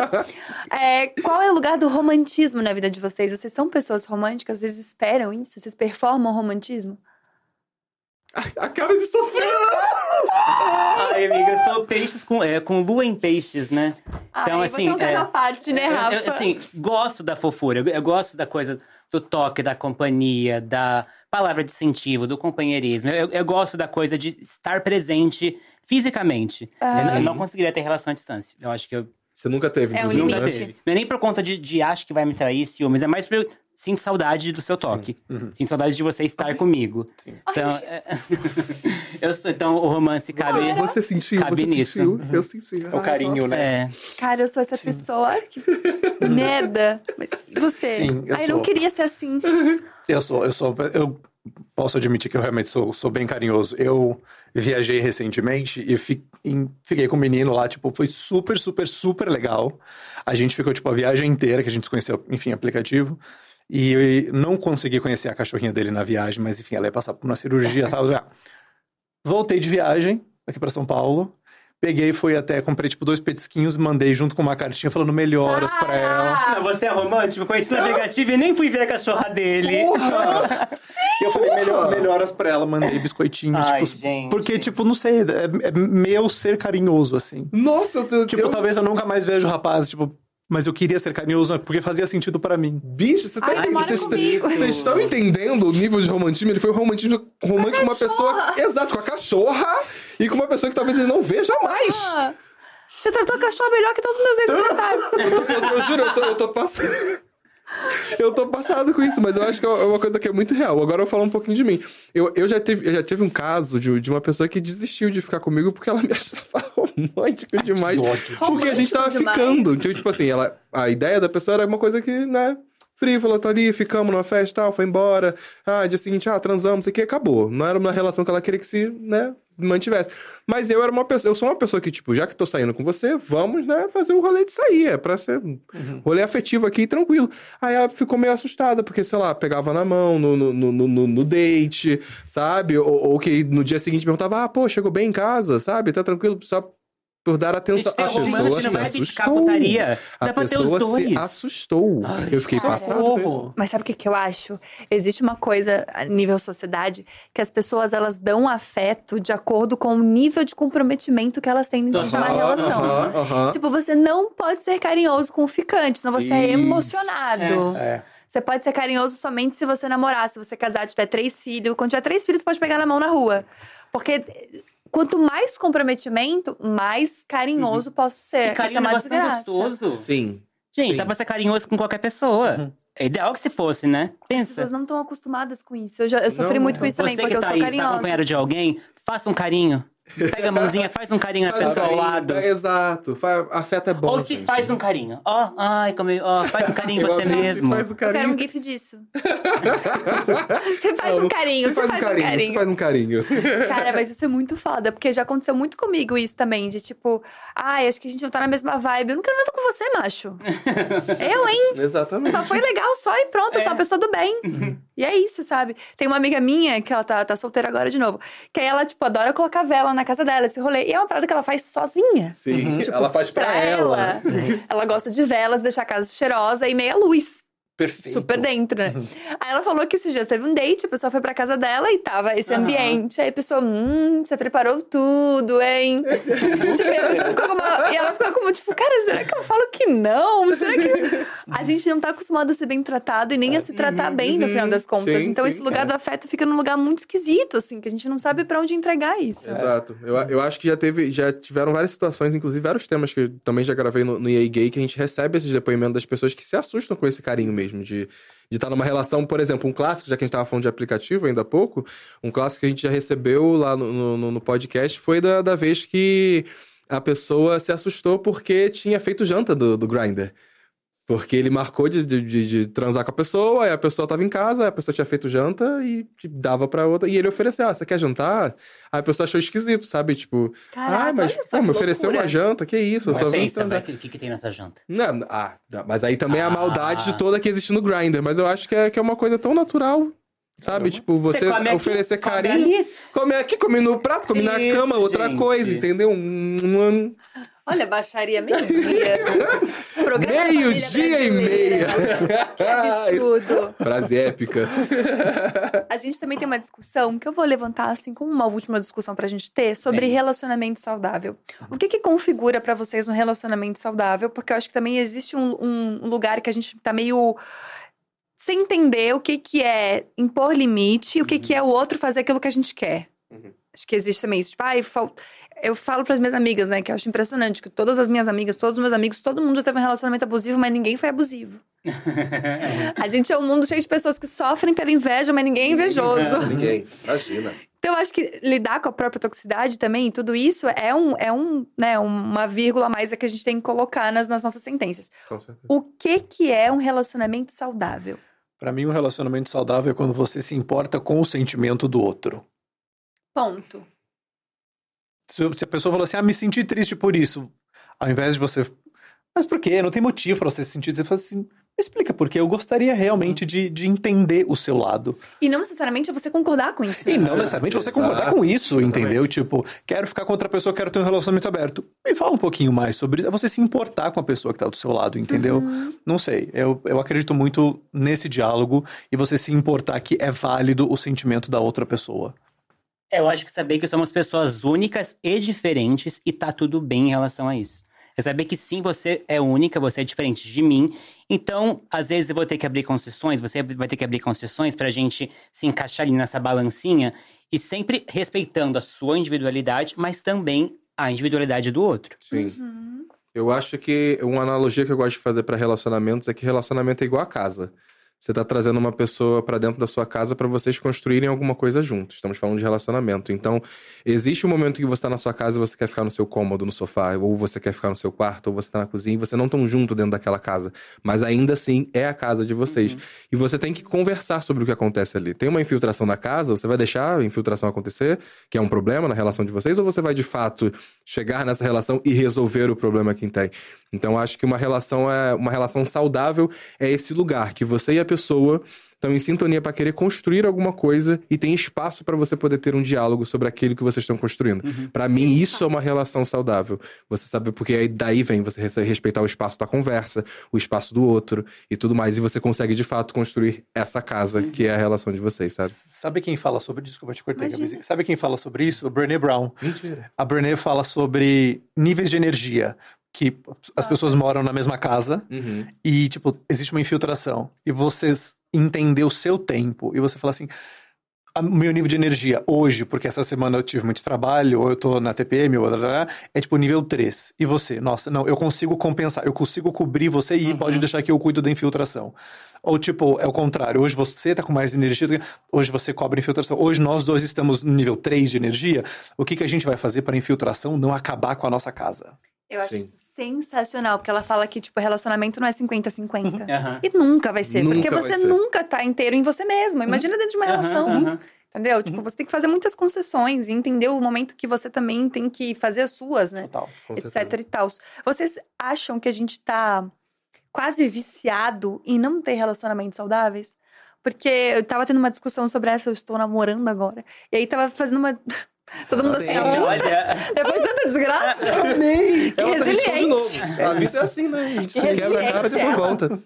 É, qual é o lugar do romantismo na vida de vocês? Vocês são pessoas românticas? Vocês esperam isso? Vocês performam romantismo? Acaba de sofrer! Ai, amiga, eu sou peixes com, é, com lua em peixes, né? Então, Ai, assim. você é cara é, parte, né, eu- Rafa? eu, assim, gosto da fofura, eu, eu gosto da coisa do toque, da companhia, da palavra de incentivo, do companheirismo. Eu, eu gosto da coisa de estar presente fisicamente. Ah. Eu, não- eu não conseguiria ter relação à distância. Eu acho que eu Você nunca teve, É um inclusive, nunca teve. Não é nem por conta de, de acho que vai me trair ciúmes, é mais por eu sinto saudade do seu toque. Uhum. Sinto saudade de você estar comigo. Então, é- eu sou- então o romance cabe. Você sentiu, cabe você nisso. sentiu. Eu senti. É o carinho, né? É. Cara, eu sou essa pessoa que merda. Mas e você? Sim, eu Ai, eu não sou. queria ser assim. Eu sou, eu sou, eu posso admitir que eu realmente sou, sou bem carinhoso. Eu viajei recentemente e fiquei com um menino lá, tipo, foi super, super, super legal. A gente ficou, tipo, a viagem inteira, que a gente se conheceu, enfim, aplicativo. E eu não consegui conhecer a cachorrinha dele na viagem, mas enfim, ela ia passar por uma cirurgia e tal. Ah, Voltei de viagem aqui pra São Paulo. Peguei, fui até, comprei, tipo, dois petisquinhos, mandei junto com uma cartinha falando melhoras pra ela. Ah, você é romântico? Conheci no aplicativo e nem fui ver a cachorra dele. E eu falei, melhor, melhoras pra ela, mandei biscoitinhos. Ai, tipo, gente. Porque, tipo, não sei, é, é meu ser carinhoso, assim. Nossa, eu, Tipo, eu, talvez eu nunca mais vejo o rapaz, tipo, mas eu queria ser carinhoso porque fazia sentido pra mim. Bicho, você tá Ai, Vocês, vocês estão entendendo o nível de romantismo? Ele foi um romantismo romântico com uma pessoa. Exato, com a cachorra e com uma pessoa que talvez ele não veja mais. Ah, você tratou a cachorra melhor que todos os meus ex trataram. Eu, eu, eu juro, eu tô, eu tô passando. Eu tô passado com isso, mas eu acho que é uma coisa que é muito real. Agora eu vou falar um pouquinho de mim. Eu, eu, já, tive, eu já tive um caso de, de uma pessoa que desistiu de ficar comigo porque ela me achava romântico demais. Porque a gente tava Romântico demais. ficando. Tipo, tipo assim, ela, a ideia da pessoa era uma coisa que, né? Frívola, tá ali, ficamos numa festa e tal, foi embora. Ah, dia seguinte, ah, transamos, isso aqui acabou. Não era uma relação que ela queria que se, né, mantivesse. Mas eu era uma pessoa, eu sou uma pessoa que, tipo, já que tô saindo com você, vamos, né, fazer o rolê de sair. É pra ser um rolê afetivo aqui, tranquilo. Aí ela ficou meio assustada, porque, sei lá, pegava na mão no, no, no, no, no date, sabe? Ou, ou que no dia seguinte perguntava, ah, pô, chegou bem em casa, sabe? Tá tranquilo, só por dar atenção. A pessoa não se vai criticar a assustou. putaria. A Dá pra ter os pessoa dois. se assustou. eu fiquei passado com isso. Mas sabe o que, que eu acho? Existe uma coisa a nível sociedade que as pessoas elas dão afeto de acordo com o nível de comprometimento que elas têm de uma Aham, relação. aham, aham. Tipo, você não pode ser carinhoso com o ficante, senão você é Isso. emocionado. É. Você pode ser carinhoso somente se você namorar, se você casar, tiver três filhos. Quando tiver três filhos, você pode pegar na mão na rua. Porque quanto mais comprometimento, mais carinhoso posso ser. E Isso é carinho é gostoso. Sim. Gente, Sim. dá pra ser carinhoso com qualquer pessoa. É ideal que se fosse, né? As Pensa. pessoas não estão acostumadas com isso. Eu, já, eu sofri Não, muito com isso também, Você porque que eu tá sou aí, está carinhosa. acompanhado de alguém, faça um carinho. Pega a mãozinha, faz um carinho na Faz pessoa ao carinho, lado. é, Exato. Afeto é bom. Ou se gente. faz um carinho. Ó, ai, como ó, faz um carinho você mesmo. Faz o Eu quero carinho. um gif disso. você faz um carinho, Você você faz um carinho, você faz um carinho. Cara, mas isso é muito foda, porque já aconteceu muito comigo isso também, de tipo, ai, acho que a gente não tá na mesma vibe. Eu não quero nada com você, macho. eu, hein? Exatamente. Só foi legal, só e pronto, eu sou uma pessoa do bem. E é isso, sabe? Tem uma amiga minha, que ela tá, tá solteira agora de novo, que aí ela, tipo, adora colocar vela na casa dela, esse rolê. E é uma parada que ela faz sozinha. Sim, ela faz pra, Pra ela. Ela gosta de velas, deixar a casa cheirosa e meia luz. Perfeito. Super dentro, né? Aí ela falou que esses dias teve um date, a pessoa foi pra casa dela e tava esse Aham. ambiente. Aí a pessoa, hum, você preparou tudo, hein? tipo, e a pessoa ficou como. E ela ficou como, tipo, cara, será que eu falo que não? Será que. A gente não tá acostumado a ser bem tratado e nem a se tratar bem, no final das contas. Sim, então, sim, esse lugar é. do afeto fica num lugar muito esquisito, assim, que a gente não sabe pra onde entregar isso. Exato. Eu, eu acho que já teve, já tiveram várias situações, inclusive vários temas que eu também já gravei no, no EA Gay, que a gente recebe esses depoimentos das pessoas que se assustam com esse carinho mesmo, de de estar numa relação, por exemplo, um clássico, já que a gente estava falando de aplicativo ainda há pouco, um clássico que a gente já recebeu lá no, no, no podcast foi da, da vez que a pessoa se assustou porque tinha feito janta do, do Grindr. Porque ele marcou de, de, de- transar com a pessoa, aí a pessoa tava em casa, a pessoa tinha feito janta e tipo, dava pra outra. E ele ofereceu, ah, você quer jantar? Aí a pessoa achou esquisito, sabe? Tipo, Caraca, ah, mas só pô, me que ofereceu uma janta, que isso? Eu só Mas vim pensa, vai, o que, que tem nessa janta? Não, ah, não, mas aí também é a Ah. maldade de toda que existe no Grindr. Mas eu acho que é, que é uma coisa tão natural, sabe? Tipo, você, come aqui, oferecer come carinho. Come aqui, come no prato, come na Isso, cama, outra gente. coisa, entendeu? Olha, baixaria meio-dia. Meio-dia e meia. Que absurdo. Frase épica. A gente também tem uma discussão que eu vou levantar assim como uma última discussão pra gente ter sobre Bem. relacionamento saudável. O que que configura pra vocês um relacionamento saudável? Porque eu acho que também existe um, um lugar que a gente tá meio sem entender o que que é impor limite e o que que é o outro fazer aquilo que a gente quer. Acho que existe também isso. Tipo, ai, fal- eu falo pras minhas amigas, né? Que eu acho impressionante. Que todas as minhas amigas, todos os meus amigos, todo mundo já teve um relacionamento abusivo, mas ninguém foi abusivo. A gente é um mundo cheio de pessoas que sofrem pela inveja, mas ninguém é invejoso. Ninguém. Imagina. Então, eu acho que lidar com a própria toxicidade também, tudo isso é um, é um, né, uma vírgula a mais é que a gente tem que colocar nas, nas nossas sentenças. Com certeza. O que que é um relacionamento saudável? Pra mim, um relacionamento saudável é quando você se importa com o sentimento do outro. Ponto. Se a pessoa falou assim, ah, me senti triste por isso, ao invés de você. Mas por quê? Não tem motivo pra você se sentir. Você fala assim, me explica, porque eu gostaria realmente de, de entender o seu lado. E não necessariamente é você concordar com isso. E não necessariamente você Exato. concordar com isso, entendeu? Tipo, quero ficar com outra pessoa, quero ter um relacionamento aberto. Me fala um pouquinho mais sobre isso. É você se importar com a pessoa que tá do seu lado, entendeu? Não sei. Eu, eu acredito muito nesse diálogo e você se importar que é válido o sentimento da outra pessoa. Eu acho que saber que somos pessoas únicas e diferentes e tá tudo bem em relação a isso. É saber que sim, você é única, você é diferente de mim. Então, às vezes eu vou ter que abrir concessões, você vai ter que abrir concessões pra gente se encaixar ali nessa balancinha e sempre respeitando a sua individualidade, mas também a individualidade do outro. Sim. Uhum. Eu acho que uma analogia que eu gosto de fazer para relacionamentos é que relacionamento é igual a casa. Você tá trazendo uma pessoa para dentro da sua casa para vocês construírem alguma coisa juntos. Estamos falando de relacionamento. Então, existe um momento que você tá na sua casa e você quer ficar no seu cômodo, no sofá, ou você quer ficar no seu quarto, ou você tá na cozinha e você não estão junto dentro daquela casa, mas ainda assim é a casa de vocês. E você tem que conversar sobre o que acontece ali. Tem uma infiltração na casa, você vai deixar a infiltração acontecer, que é um problema na relação de vocês, ou você vai de fato chegar nessa relação e resolver o problema que tem? Então, acho que uma relação é uma relação saudável é esse lugar que você e a pessoa estão em sintonia para querer construir alguma coisa e tem espaço para você poder ter um diálogo sobre aquilo que vocês estão construindo. Pra mim, isso é uma relação saudável. Você sabe porque aí daí vem você res- respeitar o espaço da conversa, o espaço do outro e tudo mais e você consegue de fato construir essa casa que é a relação de vocês, sabe? Sabe quem fala sobre. Desculpa, te cortei. Gabizinha. Sabe quem fala sobre isso? O Brené Brown. Mentira. A Brené fala sobre níveis de energia. Que as pessoas moram na mesma casa Uhum. e, tipo, existe uma infiltração. E vocês entender o seu tempo. E você fala assim. "Ah, O meu nível de energia hoje, porque essa semana eu tive muito trabalho, ou eu tô na TPM, ou blá, blá, blá, é tipo nível 3. E você? Nossa, não, eu consigo compensar, eu consigo cobrir você e pode deixar que eu cuido da infiltração. Ou tipo, é o contrário, hoje você tá com mais energia, do que- hoje você cobre a infiltração. Hoje nós dois estamos no nível 3 de energia. O que, que a gente vai fazer para a infiltração não acabar com a nossa casa? Eu acho Sim. isso sensacional, porque ela fala que, tipo, relacionamento não é 50-50. Aham. E nunca vai ser, Nunca porque você ser. nunca tá inteiro em você mesmo. Imagina dentro de uma relação. Aham, aham. Entendeu? Tipo, você tem que fazer muitas concessões e entender o momento que você também tem que fazer as suas, né? Total. Etc certeza. e tal. Vocês acham que a gente tá quase viciado em não ter relacionamentos saudáveis? Porque eu tava tendo uma discussão sobre essa, eu estou namorando agora. E aí tava fazendo uma. Todo mundo assim, Olha, depois de tanta desgraça. Amei! Que Ela tá resiliente. de novo. A vida é assim, né? A gente Que se quebra a cara e depois ela. volta.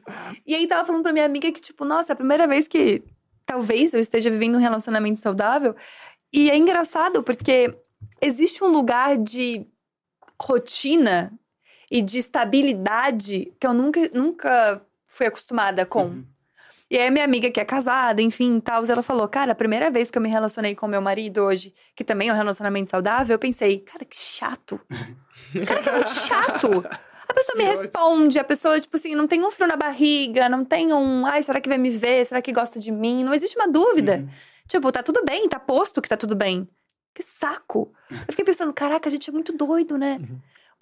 E aí tava falando pra minha amiga que, tipo, nossa, é a primeira vez que talvez eu esteja vivendo um relacionamento saudável. E é engraçado porque existe um lugar de rotina e de estabilidade que eu nunca, nunca fui acostumada com. E aí, minha amiga que é casada, enfim, tal, ela falou: Cara, a primeira vez que eu me relacionei com meu marido hoje, que também é um relacionamento saudável, eu pensei: Cara, que chato. Cara, que muito chato. A pessoa me responde, a pessoa, tipo assim, não tem um frio na barriga, não tem um. Ai, será que vai me ver? Será que gosta de mim? Não existe uma dúvida. Tipo, tá tudo bem, tá posto que tá tudo bem. Que saco. Eu fiquei pensando, caraca, a gente é muito doido, né?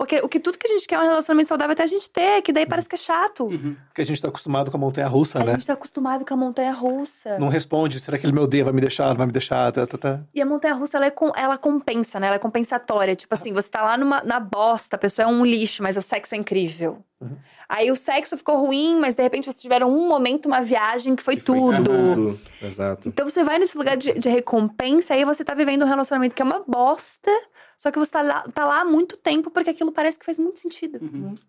Porque o que tudo que a gente quer é um relacionamento saudável até a gente ter, que daí parece que é chato. Porque a gente tá acostumado com a montanha russa, A né? gente tá acostumado com a montanha russa. Não responde, será que ele me odeia, vai me deixar, não vai me deixar, tá, tá, tá. E a montanha russa, ela, é com- ela compensa, né? Ela é compensatória. Tipo assim, você tá lá numa, na bosta, a pessoa é um lixo, mas o sexo é incrível. Aí o sexo ficou ruim, mas de repente vocês tiveram um momento, uma viagem que foi Que foi tudo. tudo. Exato. Então você vai nesse lugar de, de recompensa, aí você tá vivendo um relacionamento que é uma bosta, só que você tá lá, tá lá há muito tempo porque aquilo parece que faz muito sentido.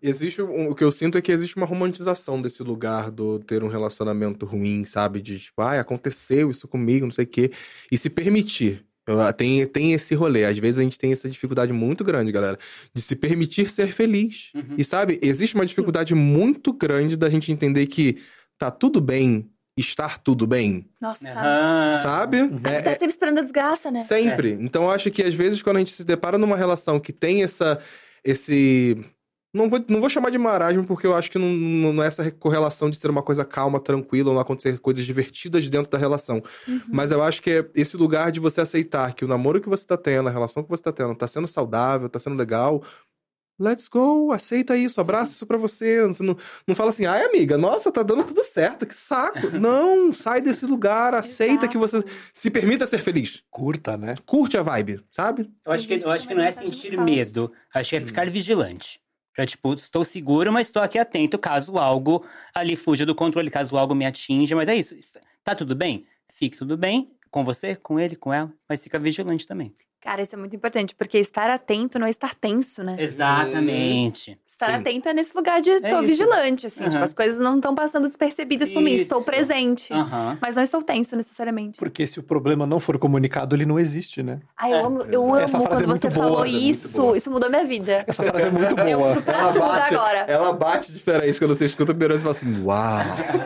Existe um- o que eu sinto é que existe uma romantização desse lugar do ter um relacionamento ruim, sabe? De tipo, ai, aconteceu isso comigo, não sei o quê. E se permitir. Eu- Tem, tem esse rolê. Às vezes a gente tem essa dificuldade muito grande, galera, de se permitir ser feliz. E sabe, existe uma dificuldade muito grande da gente entender que tá tudo bem estar tudo bem. Nossa. Aham. Sabe? A gente É- tá é- sempre esperando a desgraça, né? Sempre. Então eu acho que às vezes quando a gente se depara numa relação que tem essa esse não vou, não vou chamar de marasmo porque eu acho que não, não é essa correlação de ser uma coisa calma, tranquila, ou não acontecer coisas divertidas dentro da relação. Mas eu acho que é esse lugar de você aceitar que o namoro que você tá tendo, a relação que você tá tendo, tá sendo saudável, tá sendo legal. Let's go, aceita isso, abraça isso pra você. Você não, não fala assim, ai amiga, nossa, tá dando tudo certo, que saco. não, sai desse lugar, aceita que você se permita ser feliz. Curta, né? Curte a vibe, sabe? Eu acho que, eu acho que não é sentir medo. Acho que é ficar vigilante. Pra, tipo, estou seguro, mas estou aqui atento caso algo ali fuja do controle, caso algo me atinja. Mas é isso. está- Tá tudo bem? Fique tudo bem com você, com ele, com ela, mas fica vigilante também. Cara, isso é muito importante, porque estar atento não é estar tenso, né? Exatamente. Estar Sim. atento é nesse lugar de tô isso. vigilante, assim. Aham. Tipo, as coisas não estão passando despercebidas por mim. Estou Isso. presente. Aham. Mas não estou tenso necessariamente. Porque se o problema não for comunicado, ele não existe, né? Ai, eu amo, eu Essa amo frase quando é muito você boa, falou é isso. boa. Isso mudou minha vida. Essa frase é muito Eu boa. uso pra tudo agora. ela bate diferente quando você escuta vez e fala assim, uau.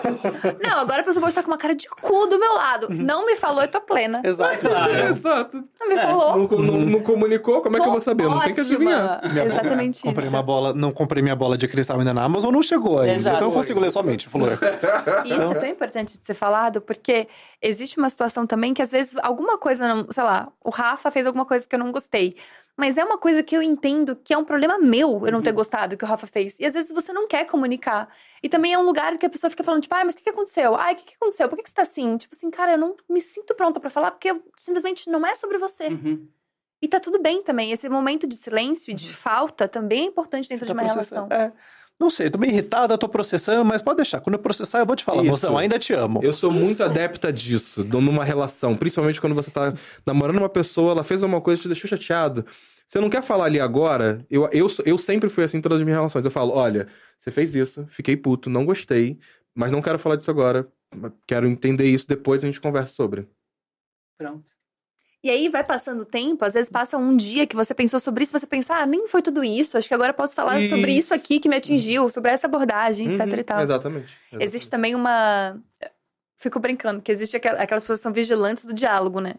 Não, agora a pessoa pode estar com uma cara de cu do meu lado. Não me falou, eu tô plena. Exato. Claro. Exato. Não me falou. Não, não- não comunicou, como é que eu vou saber? Não tem que Ótima. adivinhar. Exatamente isso. Comprei uma bola, não comprei minha bola de cristal ainda na Amazon, não chegou ainda. Exato. Então eu consigo ler somente, Flor. E isso é tão importante de ser falado, porque existe uma situação também que às vezes alguma coisa, não, sei lá, o Rafa fez alguma coisa que eu não gostei. Mas é uma coisa que eu entendo que é um problema meu eu não ter gostado que o Rafa fez. E às vezes você não quer comunicar. E também é um lugar que a pessoa fica falando, tipo, ai, mas o que, que aconteceu? Ai, o que, que aconteceu? Por que, que você tá assim? Tipo assim, cara, eu não me sinto pronta pra falar, porque eu, simplesmente não é sobre você. Uhum. E tá tudo bem também. Esse momento de silêncio e de falta também é importante dentro Você de tá uma relação. É. Não sei, tô meio irritada, tô processando, mas pode deixar. Quando eu processar, eu vou te falar, Isso. mozão, ainda te amo. Eu sou muito adepta disso, numa relação. Principalmente quando você tá namorando uma pessoa, ela fez uma coisa que te deixou chateado. Você não quer falar ali agora? Eu, eu, eu sempre fui assim em todas as minhas relações. Eu falo, olha, você fez isso, fiquei puto, não gostei, mas não quero falar disso agora. Quero entender isso, depois a gente conversa sobre. Pronto. E aí vai passando o tempo, às vezes passa um dia que você pensou sobre isso, você pensa, ah, nem foi tudo isso, acho que agora eu posso falar sobre isso Isso. aqui que me atingiu, sobre essa abordagem, etc Uhum, e tal. Exatamente. Existe também uma. Fico brincando, que existe aquela- aquelas pessoas que são vigilantes do diálogo, né?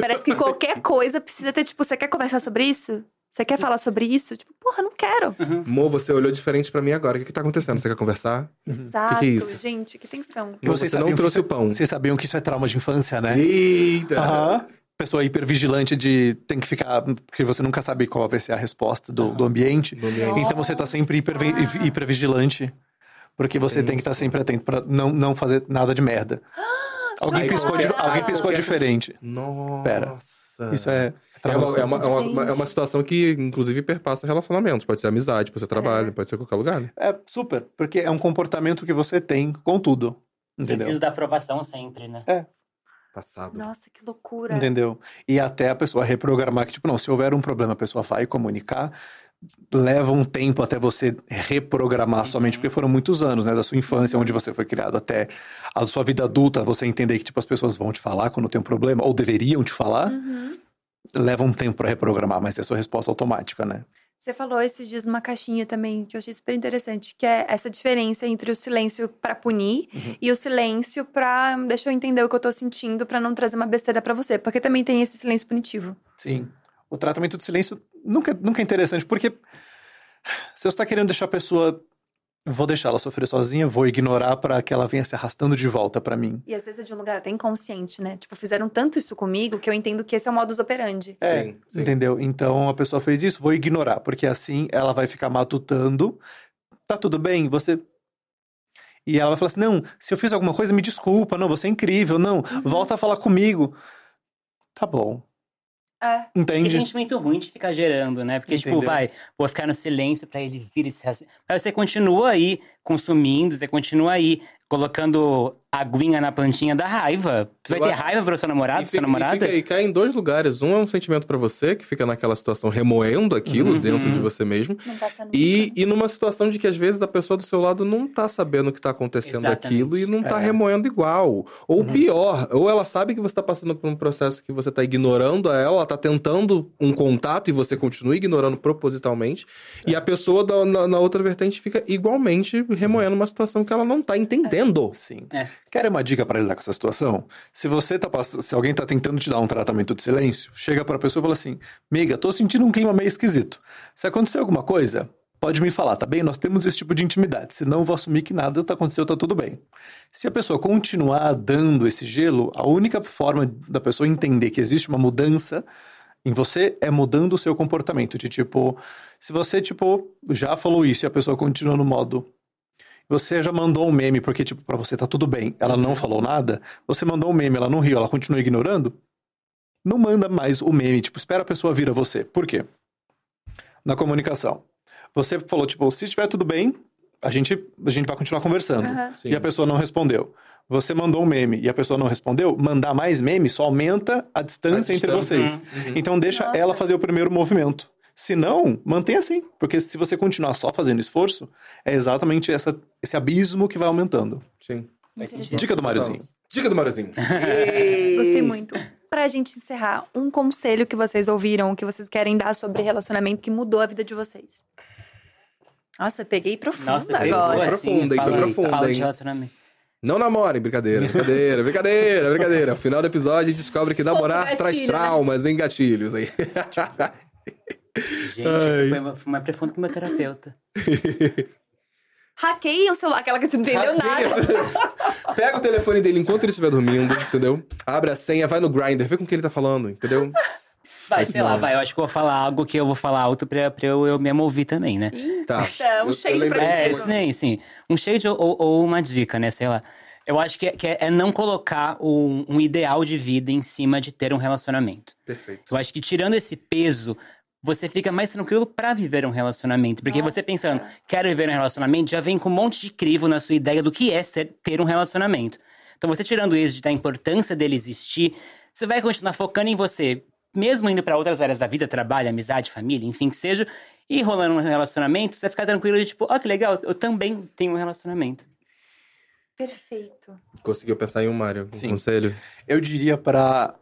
Parece que qualquer coisa precisa ter, tipo, você quer conversar sobre isso? Você quer falar sobre isso? Tipo, porra, não quero. Mo, você olhou diferente pra mim agora. O que, que tá acontecendo? Você quer conversar? Exato, que é isso? gente, que tensão. Mo, você não que trouxe isso- o pão. Vocês sabiam que isso é trauma de infância, né? Eita! Aham. Pessoa hipervigilante de tem que ficar. Porque você nunca sabe qual vai ser a resposta do, do ambiente. Do ambiente. Então você tá sempre hiper, hipervigilante. Porque você tem que estar Isso. sempre atento pra não, não fazer nada de merda. Alguém piscou, de- alguém piscou qualquer- diferente. Nossa. Pera. Isso é. É uma, é, uma, é, uma, é uma situação que, inclusive, perpassa relacionamentos. Pode ser amizade, pode ser trabalho, É. pode ser qualquer lugar. né? É super, porque é um comportamento que você tem com tudo. Entendeu? Preciso da aprovação sempre, né? Passado. Nossa, que loucura. Entendeu? E até a pessoa reprogramar que, tipo, não, se houver um problema, a pessoa vai comunicar. Leva um tempo até você reprogramar sua mente, porque foram muitos anos, né? Da sua infância, onde você foi criado, até a sua vida adulta, você entender que, tipo, as pessoas vão te falar quando tem um problema, ou deveriam te falar. Uhum. Leva um tempo pra reprogramar, mas é sua resposta automática, né? Você falou esses dias numa caixinha também, que eu achei super interessante, que é essa diferença entre o silêncio pra punir Uhum. e o silêncio pra. Deixa eu entender o que eu tô sentindo pra não trazer uma besteira pra você. Porque também tem esse silêncio punitivo. Sim. O tratamento do silêncio nunca, nunca é interessante, porque se você está querendo deixar a pessoa. Vou deixar ela sofrer sozinha, vou ignorar pra que ela venha se arrastando de volta pra mim. E às vezes é de um lugar até inconsciente, né? Tipo, fizeram tanto isso comigo que eu entendo que esse é o modus operandi. É, Sim, sim. entendeu? Então a pessoa fez isso, vou ignorar, porque assim ela vai ficar matutando. Tá tudo bem, você. E ela vai falar assim: não, se eu fiz alguma coisa, me desculpa, não, você é incrível, não, volta a falar comigo. Tá bom. É. Que Entende? sentimento ruim de ficar gerando, né? Porque, tipo, Entendeu? vai, vou ficar no silêncio pra ele vir e se Mas você continua aí consumindo, você continua aí colocando aguinha na plantinha da raiva. Tu vai Eu ter acho- raiva pro seu namorado, E sua namorada? E, fica- e cai em dois lugares. Um é um sentimento pra você, que fica naquela situação remoendo aquilo Uhum. dentro de você mesmo. Nunca. E, e numa situação de que às vezes a pessoa do seu lado não tá sabendo o que tá acontecendo Exatamente. aquilo e não tá É. remoendo igual. Ou pior, ou ela sabe que você tá passando por um processo que você tá ignorando a ela, ela tá tentando um contato e você continua ignorando propositalmente. E a pessoa da- na, na outra vertente fica igualmente remoendo uma situação que ela não tá entendendo. Sim. É. Quer uma dica para lidar com essa situação? Se você tá se alguém tá tentando te dar um tratamento de silêncio, chega pra pessoa e fala assim: "Miga, tô sentindo um clima meio esquisito. Se acontecer alguma coisa, pode me falar, tá bem? Nós temos esse tipo de intimidade. Senão eu vou assumir que nada tá aconteceu, tá tudo bem." Se a pessoa continuar dando esse gelo, a única forma da pessoa entender que existe uma mudança em você é mudando o seu comportamento. De tipo, se você, tipo, já falou isso e a pessoa continua no modo. Você já mandou um meme porque, tipo, pra você tá tudo bem, ela não falou nada, você mandou um meme, ela não riu, ela continua ignorando, não manda mais o meme, tipo, espera a pessoa vir a você. Por quê? Na comunicação. Você falou, tipo, se estiver tudo bem, a gente, a gente vai continuar conversando. Sim. E a pessoa não respondeu. Você mandou um meme e a pessoa não respondeu, mandar mais meme só aumenta a distância, A entre distância. vocês. Uhum. Então deixa Nossa. ela fazer o primeiro movimento. Se não, mantenha assim. Porque se você continuar só fazendo esforço, é exatamente essa, esse abismo que vai aumentando. Sim. Dica do Máriozinho. Dica do Máriozinho. Gostei muito. Pra gente encerrar, um conselho que vocês ouviram, que vocês querem dar sobre relacionamento que mudou a vida de vocês. Nossa, peguei profundo Nossa, pegou agora. assim, Profunda, hein? Foi profunda, fala de hein? relacionamento. Não namorem, brincadeira, brincadeira, brincadeira, brincadeira. No final do episódio, a gente descobre que namorar gatilho, traz né? traumas, hein, gatilhos aí. Gente, isso foi, foi mais profundo que meu terapeuta. Hackeiem o celular, aquela que você não entendeu nada. Pega o telefone dele enquanto ele estiver dormindo, entendeu? Abre a senha, vai no Grindr, vê com o que ele tá falando, entendeu? Vai, sei lá, vai. Eu acho que eu vou falar algo que eu vou falar alto pra, pra eu, eu mesmo ouvir também, né? Tá. Então, Eu- shade eu pra É, de uma- sim, sim. Um shade ou, ou uma dica, né? Sei lá. Eu acho que, é, que é, é não colocar um, um ideal de vida em cima de ter um relacionamento. Perfeito. Eu acho que tirando esse peso, você fica mais tranquilo pra viver um relacionamento. Porque você Nossa. pensando, quero viver um relacionamento, já vem com um monte de crivo na sua ideia do que é ser, ter um relacionamento. Então, você tirando isso de da importância dele existir, você vai continuar focando em você, mesmo indo pra outras áreas da vida, trabalho, amizade, família, enfim, que seja, e rolando um relacionamento, você vai ficar tranquilo de tipo, ó, que legal, eu também tenho um relacionamento. Perfeito. Conseguiu pensar em um, Mário? Um Sim. conselho? Eu diria para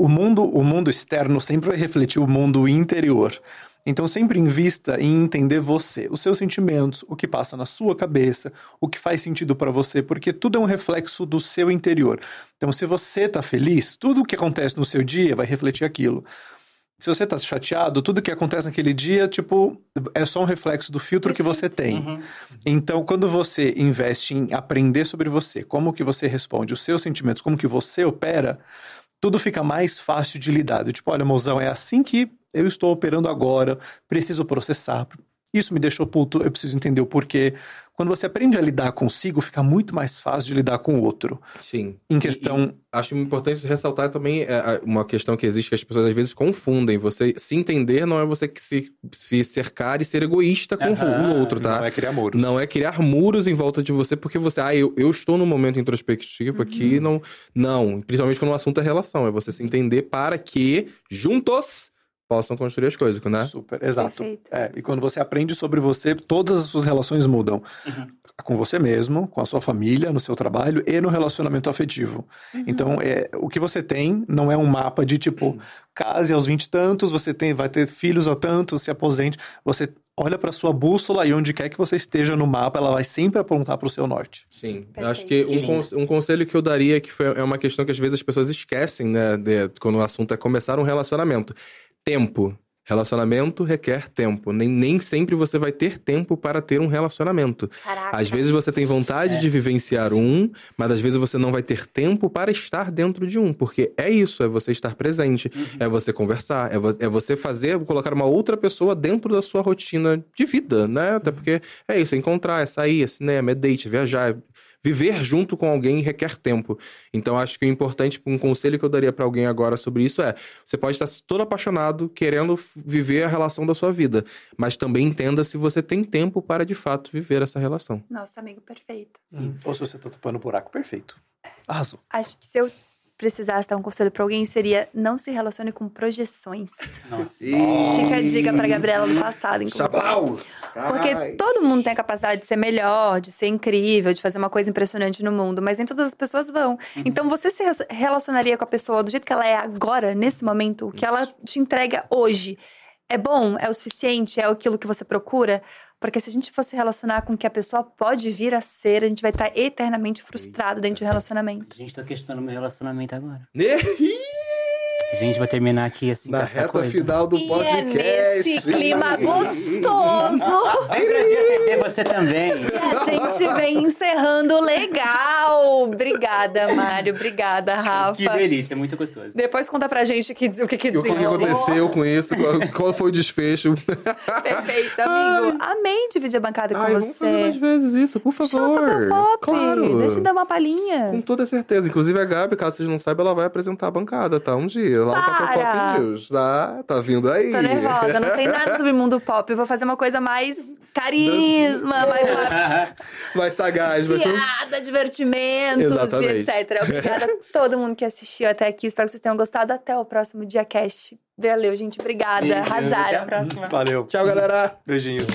o mundo, o mundo externo sempre vai refletir o mundo interior. Então sempre invista em entender você, os seus sentimentos, o que passa na sua cabeça, o que faz sentido para você, porque tudo é um reflexo do seu interior. Então se você tá feliz, tudo o que acontece no seu dia vai refletir aquilo. Se você tá chateado, tudo que acontece naquele dia, tipo, é só um reflexo do filtro que você tem. Então, quando você investe em aprender sobre você, como que você responde, os seus sentimentos, como que você opera, tudo fica mais fácil de lidar. Do Tipo, olha, mozão, é assim que eu estou operando agora, preciso processar. Isso me deixou puto, eu preciso entender o porquê. Quando você aprende a lidar consigo, fica muito mais fácil de lidar com o outro. Sim. Em E- questão. e acho importante ressaltar também é, uma questão que existe que as pessoas às vezes confundem. Você se entender não é você que se, se cercar e ser egoísta com o outro, tá? Não é criar muros. Não é criar muros em volta de você porque você, ah, eu, eu estou num momento introspectivo aqui, não. Não, principalmente quando o assunto é relação, é você se entender para que juntos possam construir as coisas, né? Super, exato. É, e quando você aprende sobre você, todas as suas relações mudam. Com você mesmo, com a sua família, no seu trabalho e no relacionamento afetivo. Então, é, o que você tem não é um mapa de tipo, case aos 20 e tantos, você tem, vai ter filhos a tantos, se aposente. Você olha para sua bússola e onde quer que você esteja no mapa, ela vai sempre apontar para o seu norte. Sim, eu Perfeito. acho que Que um, con- um conselho que eu daria, que foi, é uma questão que às vezes as pessoas esquecem, né, de- quando o assunto é começar um relacionamento. Tempo. Relacionamento requer tempo. Nem, nem sempre você vai ter tempo para ter um relacionamento. Caraca. Às vezes você tem vontade de vivenciar um, mas às vezes você não vai ter tempo para estar dentro de um. Porque é isso, é você estar presente, é você conversar, é, vo- é você fazer, colocar uma outra pessoa dentro da sua rotina de vida, né? Até porque é isso, é encontrar, é sair, é cinema, é date, viajar. Viver junto com alguém requer tempo. Então, acho que o importante, um conselho que eu daria para alguém agora sobre isso é: você pode estar todo apaixonado, querendo viver a relação da sua vida, mas também entenda se você tem tempo para de fato viver essa relação. Nossa, amigo, perfeito. Ou se você tá tapando o buraco, perfeito. Arrasou. Acho que se eu precisasse dar um conselho pra alguém, seria não se relacione com projeções. Nossa. Fica a dica pra Gabriela do passado, inclusive. Porque todo mundo tem a capacidade de ser melhor, de ser incrível, de fazer uma coisa impressionante no mundo, mas nem todas as pessoas vão. Então você se re- relacionaria com a pessoa do jeito que ela é agora, nesse momento, o que ela te entrega hoje. É bom? É o suficiente? É aquilo que você procura? Porque se a gente fosse relacionar com o que a pessoa pode vir a ser, a gente vai estar eternamente frustrado dentro de um relacionamento. Gente, tô questionando meu relacionamento agora. Gente, vou terminar aqui assim Na com essa reta coisa. final do E é podcast. nesse clima gostoso Vem pra você também. a gente vem encerrando legal. Obrigada, Mário. Obrigada, Rafa. Que delícia, muito gostoso. Depois conta pra gente o que, o que, que O que aconteceu com isso? Qual, qual foi o desfecho? Perfeito, amigo. Amei dividir a bancada com Ai, vamos fazer mais você. vezes isso, por favor. pop. Claro. Deixa eu dar uma palhinha. Com toda certeza. Inclusive a Gabi, caso vocês não saibam, ela vai apresentar a bancada, tá? Um dia. Lá no Papel Para! Pop News. Tá? Tá vindo aí. Tô nervosa, não sei nada sobre mundo pop. Eu vou fazer uma coisa mais carisma, mais uma Mais sagaz. Vai ser um... piada, divertimentos Exatamente. e etc. Obrigada a todo mundo que assistiu até aqui. Espero que vocês tenham gostado. Até o próximo Dia Cast. Valeu, gente. Obrigada. Beijo, Até a Arrasaram. próxima. Valeu. Tchau, galera. Beijinhos.